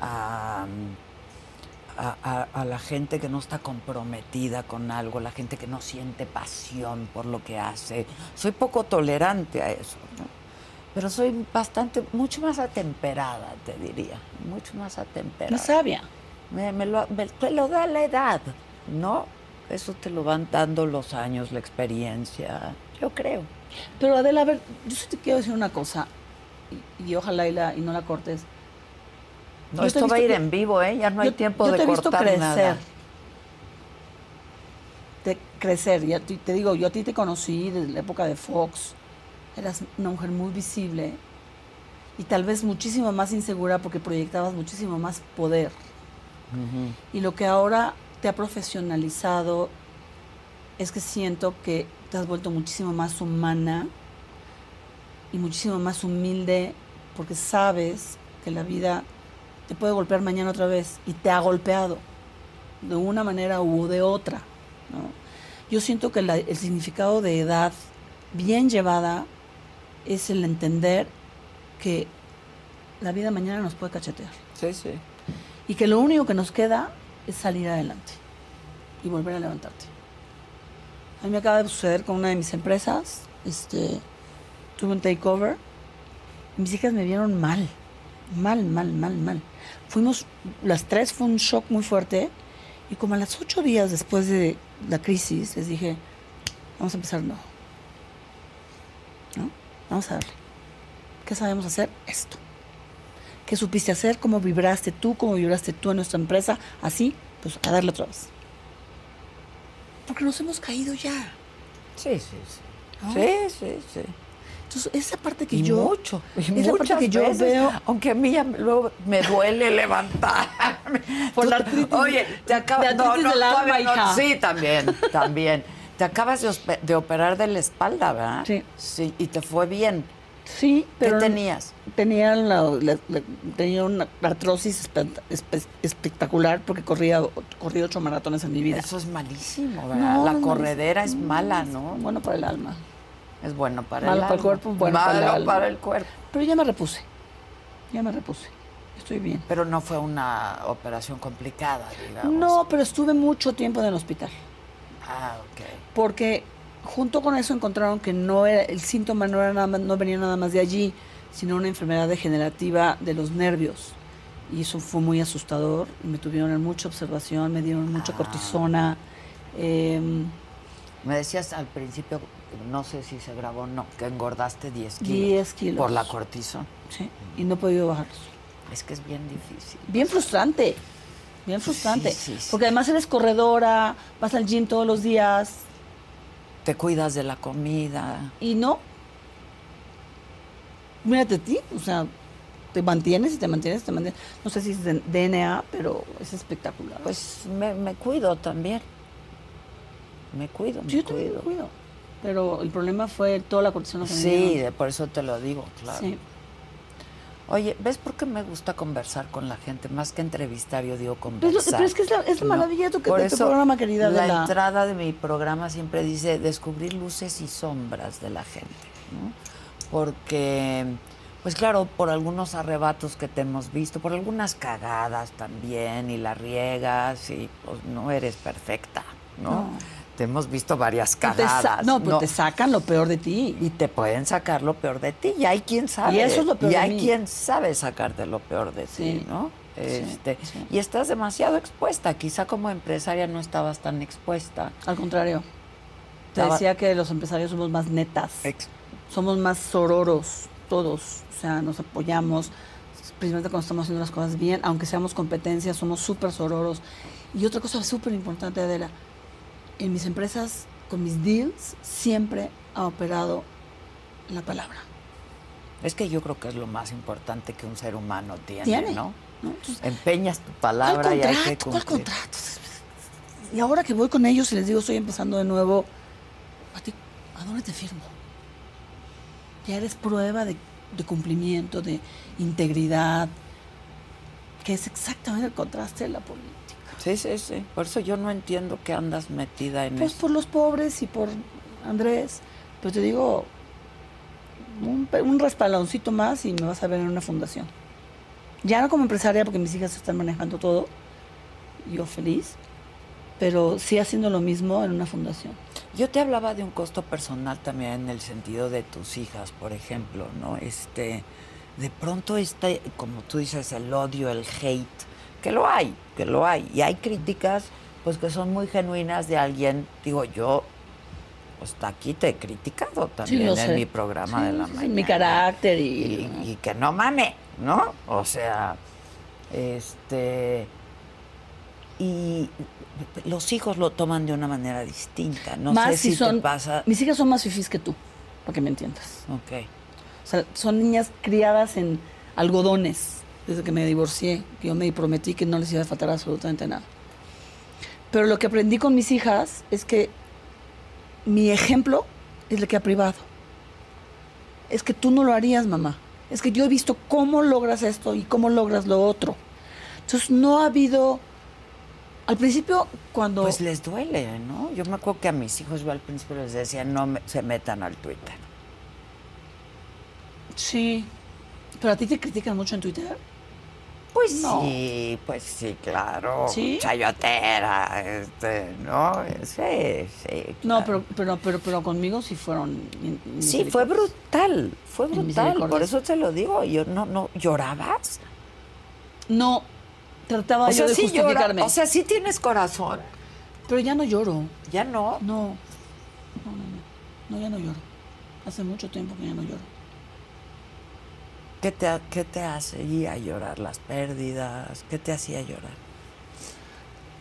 a, a, a, la gente que no está comprometida con algo, la gente que no siente pasión por lo que hace. Soy poco tolerante a eso, ¿no? Pero soy bastante, mucho más atemperada, te diría, mucho más atemperada. Más sabia. Me, me lo, me, te lo da la edad, ¿no? Eso te lo van dando los años, la experiencia, yo creo. Pero Adela, a ver, yo sí te quiero decir una cosa, y, y ojalá y, la, y no la cortes. No, esto va a ir en vivo, ¿eh? Ya no hay tiempo yo de te he cortar visto crecer. nada. De crecer, ya te, te digo, yo a ti te conocí desde la época de Fox. Eras una mujer muy visible y tal vez muchísimo más insegura porque proyectabas muchísimo más poder. Y lo que ahora te ha profesionalizado es que siento que te has vuelto muchísimo más humana y muchísimo más humilde porque sabes que la vida te puede golpear mañana otra vez y te ha golpeado de una manera u de otra. ¿no? Yo siento que la- el significado de edad bien llevada es el entender que la vida mañana nos puede cachetear Sí, sí. y que lo único que nos queda es salir adelante y volver a levantarte. A mí me acaba de suceder con una de mis empresas, este, tuve un takeover, mis hijas me vieron mal, mal, mal, mal, mal. Fuimos, las tres fue un shock muy fuerte y como a las ocho días después de la crisis les dije, vamos a empezar nuevo. ¿No? Vamos a darle. ¿Qué sabemos hacer? Esto. ¿Qué supiste hacer? ¿Cómo vibraste tú? ¿Cómo vibraste tú en nuestra empresa? Así, pues a darle otra vez. Porque nos hemos caído ya. Sí, sí, sí. ¿no? Sí, sí, sí. Entonces, esa parte que Y yo. mucho. y esa parte que yo veces, veo. Aunque a mí ya luego me duele levantarme. Por la artritis- Oye, te de acabas. artritis del alma, todavía no- hija. Sí, también, también. Te acabas de operar de la espalda, ¿verdad? Sí. Sí, y te fue bien. Sí, pero. ¿Qué tenías? Tenía, la- la- tenía una artrosis espe- espe- espectacular porque corría, corrí ocho maratones en mi vida. Eso es malísimo, ¿verdad? No, la no es corredera es mala, ¿no? Bueno para el alma. Es bueno para Malo el para el cuerpo, bueno para el alma. para el cuerpo. Pero ya me repuse. Ya me repuse. Estoy bien. Pero no fue una operación complicada, digamos. No, pero estuve mucho tiempo en el hospital. Ah, ok. porque junto con eso encontraron que no era el síntoma no era nada más, no venía nada más de allí, sino una enfermedad degenerativa de los nervios. Y eso fue muy asustador. Me tuvieron en mucha observación, me dieron mucha Ah. cortisona. em, Me decías al principio, no sé si se grabó o no, que engordaste 10 kilos. 10 kilos. Por la cortisona. sí, y no he podido bajarlos. Es que es bien difícil. Bien frustrante. Bien frustrante. Sí, sí, sí. Porque además eres corredora, vas al gym todos los días Te cuidas de la comida. y no. Mírate a ti, o sea, te mantienes y te mantienes, te mantienes. No sé si es de DNA, pero es espectacular. Pues me, me cuido también. Me cuido, me yo también me cuido. cuido. Pero el problema fue toda la me Sí, de- por eso te lo digo, claro. Sí. Oye, ¿ves por qué me gusta conversar con la gente? Más que entrevistar, yo digo conversar. pero es que es la, es la maravilla de tu, Por de tu eso, programa, querida. La, entrada de mi programa siempre dice descubrir luces y sombras de la gente, ¿no? Porque, pues claro, por algunos arrebatos que te hemos visto, por algunas cagadas también, y la riegas, y pues no eres perfecta, ¿no? No. Te hemos visto varias cagadas. no, pero te sacan lo peor de ti. Y te pueden sacar lo peor de ti. Y hay quien sabe. Y eso es lo peor Y de hay mí. quien sabe sacarte lo peor de Sí. ti, ¿no? Sí, Este, sí. Y estás demasiado expuesta. Quizá como empresaria no estabas tan expuesta. Al contrario. Te Estaba- decía que los empresarios somos más netas. Ex- somos más sororos, todos. O sea, nos apoyamos, principalmente cuando estamos haciendo las cosas bien, aunque seamos competencias, somos súper sororos. Y otra cosa súper importante, Adela, en mis empresas, con mis deals, siempre ha operado la palabra. Es que yo creo que es lo más importante que un ser humano tiene, Tiene. ¿no? ¿no? Entonces, Empeñas tu ¿Cuál palabra y hay que contrato? ¿Cuál cumplir. contrato? Y ahora que voy con ellos y les digo, estoy empezando de nuevo, ¿a, ti, ¿a dónde te firmo? Ya eres prueba de, de cumplimiento, de integridad. que es exactamente el contraste de la política. Sí, sí, sí. Por eso yo no entiendo que andas metida en Pues eso. por los pobres y por Andrés, pues te digo, un, un respaldoncito más y me vas a ver en una fundación. Ya no como empresaria porque mis hijas están manejando todo, yo feliz, pero sí haciendo lo mismo en una fundación. Yo te hablaba de un costo personal también en el sentido de tus hijas, por ejemplo, ¿no? Este, de pronto este, como tú dices, el odio, el hate, que lo hay, que lo hay. Y hay críticas, pues que son muy genuinas de alguien, digo yo, pues aquí te he criticado también en mi programa Sí, de la sí, mañana. mi carácter y- y... y que no mame, ¿no? O sea, este... Y los hijos lo toman de una manera distinta. No más sé si, si son, te pasa... mis hijas son más fifís que tú, para que me entiendas. Ok. O sea, son niñas criadas en algodones desde que me divorcié, yo me prometí que no les iba a faltar absolutamente nada. Pero lo que aprendí con mis hijas es que mi ejemplo es el que ha privado. Es que tú no lo harías, mamá. Es que yo he visto cómo logras esto y cómo logras lo otro. Entonces no ha habido... Al principio, cuando... Pues les duele, ¿no? Yo me acuerdo que a mis hijos yo al principio les decía no me- se metan al Twitter. Sí. Pero a ti te critican mucho en Twitter. Pues No. sí, pues sí, claro. ¿Sí? Chayotera, este, ¿no? Sí, sí. No, pero, pero, pero, pero conmigo sí fueron. Sí, fue brutal, fue brutal. Por eso te lo digo. Yo no, no, ¿llorabas? No, trataba O yo sea, de sí llora, justificarme. o sea, sí tienes corazón. pero ya no lloro. Ya no. No. No, no, no. No, ya no lloro. Hace mucho tiempo que ya no lloro. ¿Qué te, qué te hacía llorar? ¿Las pérdidas? ¿Qué te hacía llorar?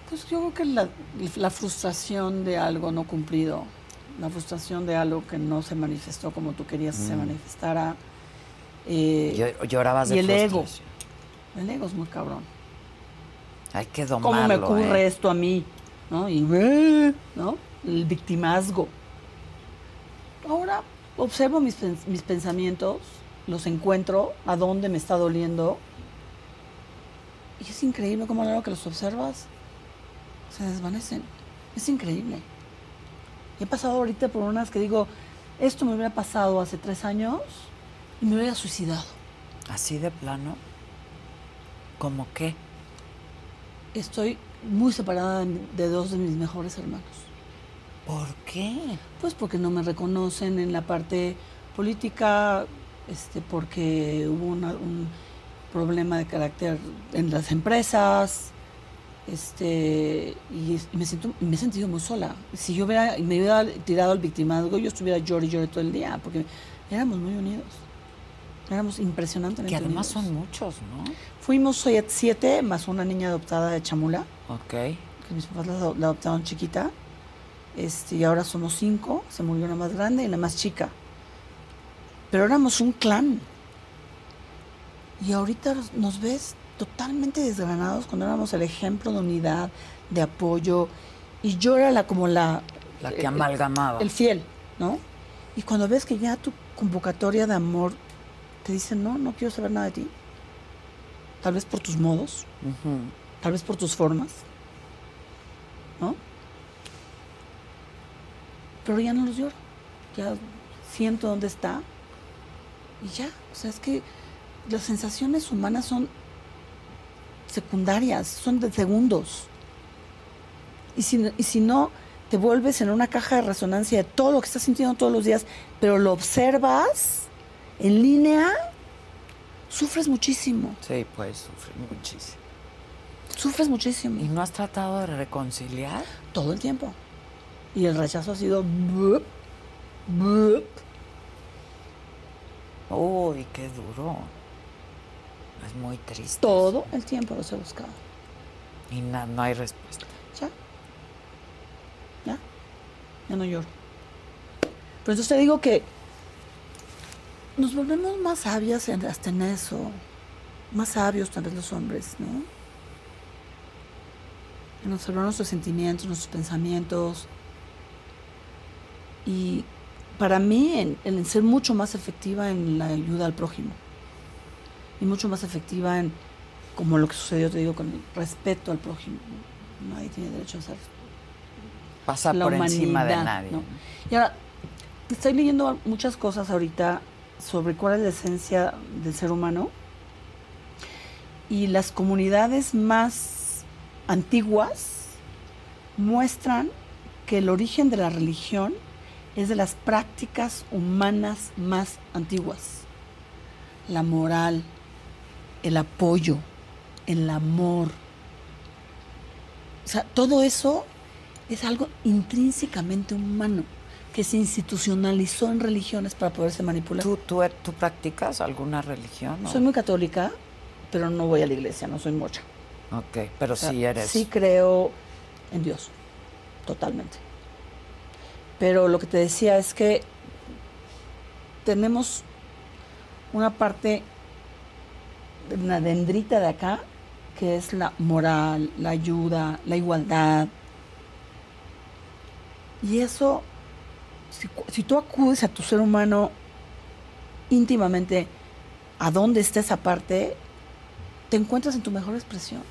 Pues yo creo que la, la frustración de algo no cumplido, la frustración de algo que no se manifestó como tú querías que se manifestara. eh, Llo- Llorabas de y el ego. el ego es muy cabrón. Hay que domarlo. ¿Cómo me ocurre ¿eh? esto a mí? ¿No? Y, ¿no? El victimazgo. Ahora observo mis pensamientos, los encuentro, a dónde me está doliendo. Y es increíble cómo a la hora que los observas se desvanecen. Es increíble. Y he pasado ahorita por unas que digo, esto me hubiera pasado hace tres años y me hubiera suicidado. Así de plano. ¿Cómo qué? Estoy muy separada de dos de mis mejores hermanos. ¿Por qué? Pues porque no me reconocen en la parte política, este, porque hubo una- un problema de carácter en las empresas, este, y, me siento, me he sentido muy sola. Si yo hubiera, me hubiera tirado al victimazgo, yo estuviera llorando y llorando todo el día, porque éramos muy unidos. Éramos impresionantemente Que además unidos. son muchos, ¿no? Fuimos siete, más una niña adoptada de Chamula Ok. que mis papás la, ado- la adoptaron chiquita. Este, y ahora somos cinco. Se murió la más grande y la más chica. Pero éramos un clan. Y ahorita nos- ves totalmente desgranados cuando éramos el ejemplo de unidad, de apoyo. Y yo era la como la... La que el- amalgamaba. El fiel, ¿no? Y cuando ves que ya tu convocatoria de amor te dice, no, no quiero saber nada de ti. Tal vez por tus modos, tal vez por tus formas, ¿no? Pero ya no los lloro, ya siento dónde está y ya, o sea, es que las sensaciones humanas son secundarias, son de segundos. Y si, y si no, te vuelves en una caja de resonancia de todo lo que estás sintiendo todos los días, pero lo observas en línea, sufres muchísimo, Sí, pues sufrir muchísimo. sufres muchísimo. ¿Y no has tratado de reconciliar? todo el tiempo. Y el rechazo ha sido... Uy, qué duro. Es muy triste. Todo el tiempo los he buscado. Y na- no hay respuesta. Ya. Ya. Ya no lloro. Pero entonces te digo que nos volvemos más sabias en- hasta en eso. Más sabios tal vez los hombres, ¿no? En observar nuestros sentimientos, nuestros pensamientos. Y para mí, en, en ser mucho más efectiva en la ayuda al prójimo. Y mucho más efectiva en como lo que sucedió, te digo, con el respeto al prójimo. Nadie tiene derecho a ser Pasar por encima de nadie. ¿no? Y ahora, estoy leyendo muchas cosas ahorita sobre cuál es la esencia del ser humano y las comunidades más antiguas muestran que el origen de la religión es de las prácticas humanas más antiguas. La moral, el apoyo, el amor. O sea, todo eso es algo intrínsecamente humano que se institucionalizó en religiones para poderse manipular. ¿Tú, tú, tú practicas alguna religión? Soy muy católica, pero no voy a la iglesia, no soy mocha. Ok, pero sí eres. Sí creo en Dios, totalmente. Pero lo que te decía es que tenemos una parte, una dendrita de acá, que es la moral, la ayuda, la igualdad. Y eso, si, si tú acudes a tu ser humano íntimamente, a dónde está esa parte, te encuentras en tu mejor expresión.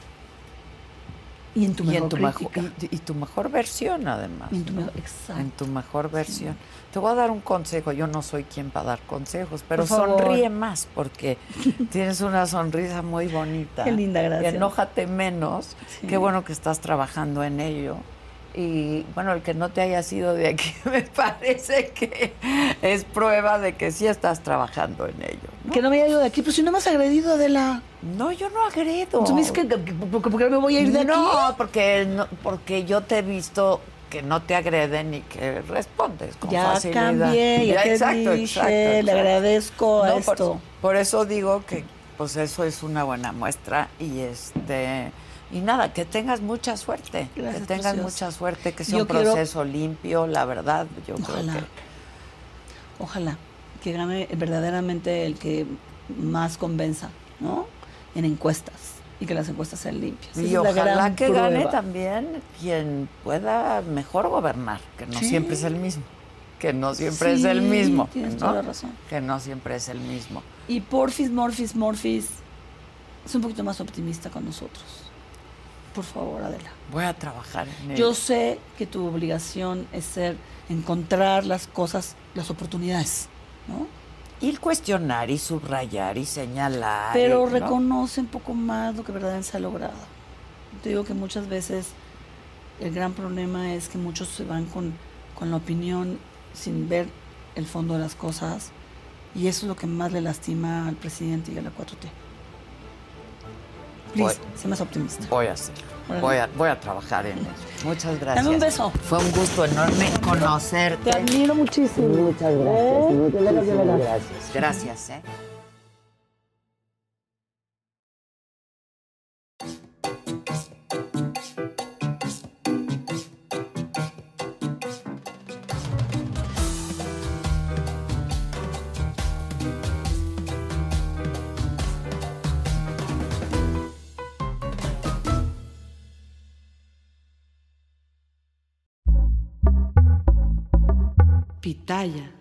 Y en tu mejor, en tu mejor y, tu mejor versión, además. En tu, ¿no? exacto. En tu mejor versión. Sí. Te voy a dar un consejo. Yo no soy quien para dar consejos, pero sonríe más porque tienes una sonrisa muy bonita. Qué linda, gracias. Y enójate menos. Sí. Qué bueno que estás trabajando en ello. Y bueno, el que no te haya sido de aquí me parece que es prueba de que sí estás trabajando en ello. ¿no? Que no me haya ido de aquí, pero si no me has agredido, Adela. No, yo no agredo. Entonces me dices que, porque, porque me voy a ir de no, aquí. No, porque, no, porque yo te he visto que no te agreden y que respondes con ya facilidad. Cambié, ya, ya te exacto, dije, exacto, exacto, le agradezco a no, esto. Por, por eso digo que pues eso es una buena muestra y este y nada, que tengas mucha suerte, Gracias, que tengas preciosa. mucha suerte, que sea Yo un quiero- proceso limpio, la verdad, yo Ojalá. creo que Ojalá que gane verdaderamente el que más convenza, ¿no? En encuestas y que las encuestas sean limpias. Y ojalá que gane también quien pueda mejor gobernar, que no Sí. siempre es el mismo, que no siempre es el mismo, tienes ¿no? toda la razón. que no siempre es el mismo. Y Porfis, Morfis, Morfis, es un poquito más optimista con nosotros. Por favor, Adela. Voy a trabajar en ello. Yo sé que tu obligación es ser, encontrar las cosas, las oportunidades, ¿no? Ir cuestionar y subrayar y señalar. Pero ¿no? reconoce un poco más lo que verdaderamente se ha logrado. Te digo que muchas veces el gran problema es que muchos se van con, con la opinión sin ver el fondo de las cosas y eso es lo que más le lastima al presidente y a la 4T. Please, Voy. sé más optimista. Voy a hacerlo. Órale. Voy a, voy a trabajar en ello. Muchas gracias. Dame un beso. Fue un gusto enorme conocerte. Te admiro muchísimo. Muchas gracias. ¿Eh? veras. gracias. Gracias, ¿eh? Pitaya.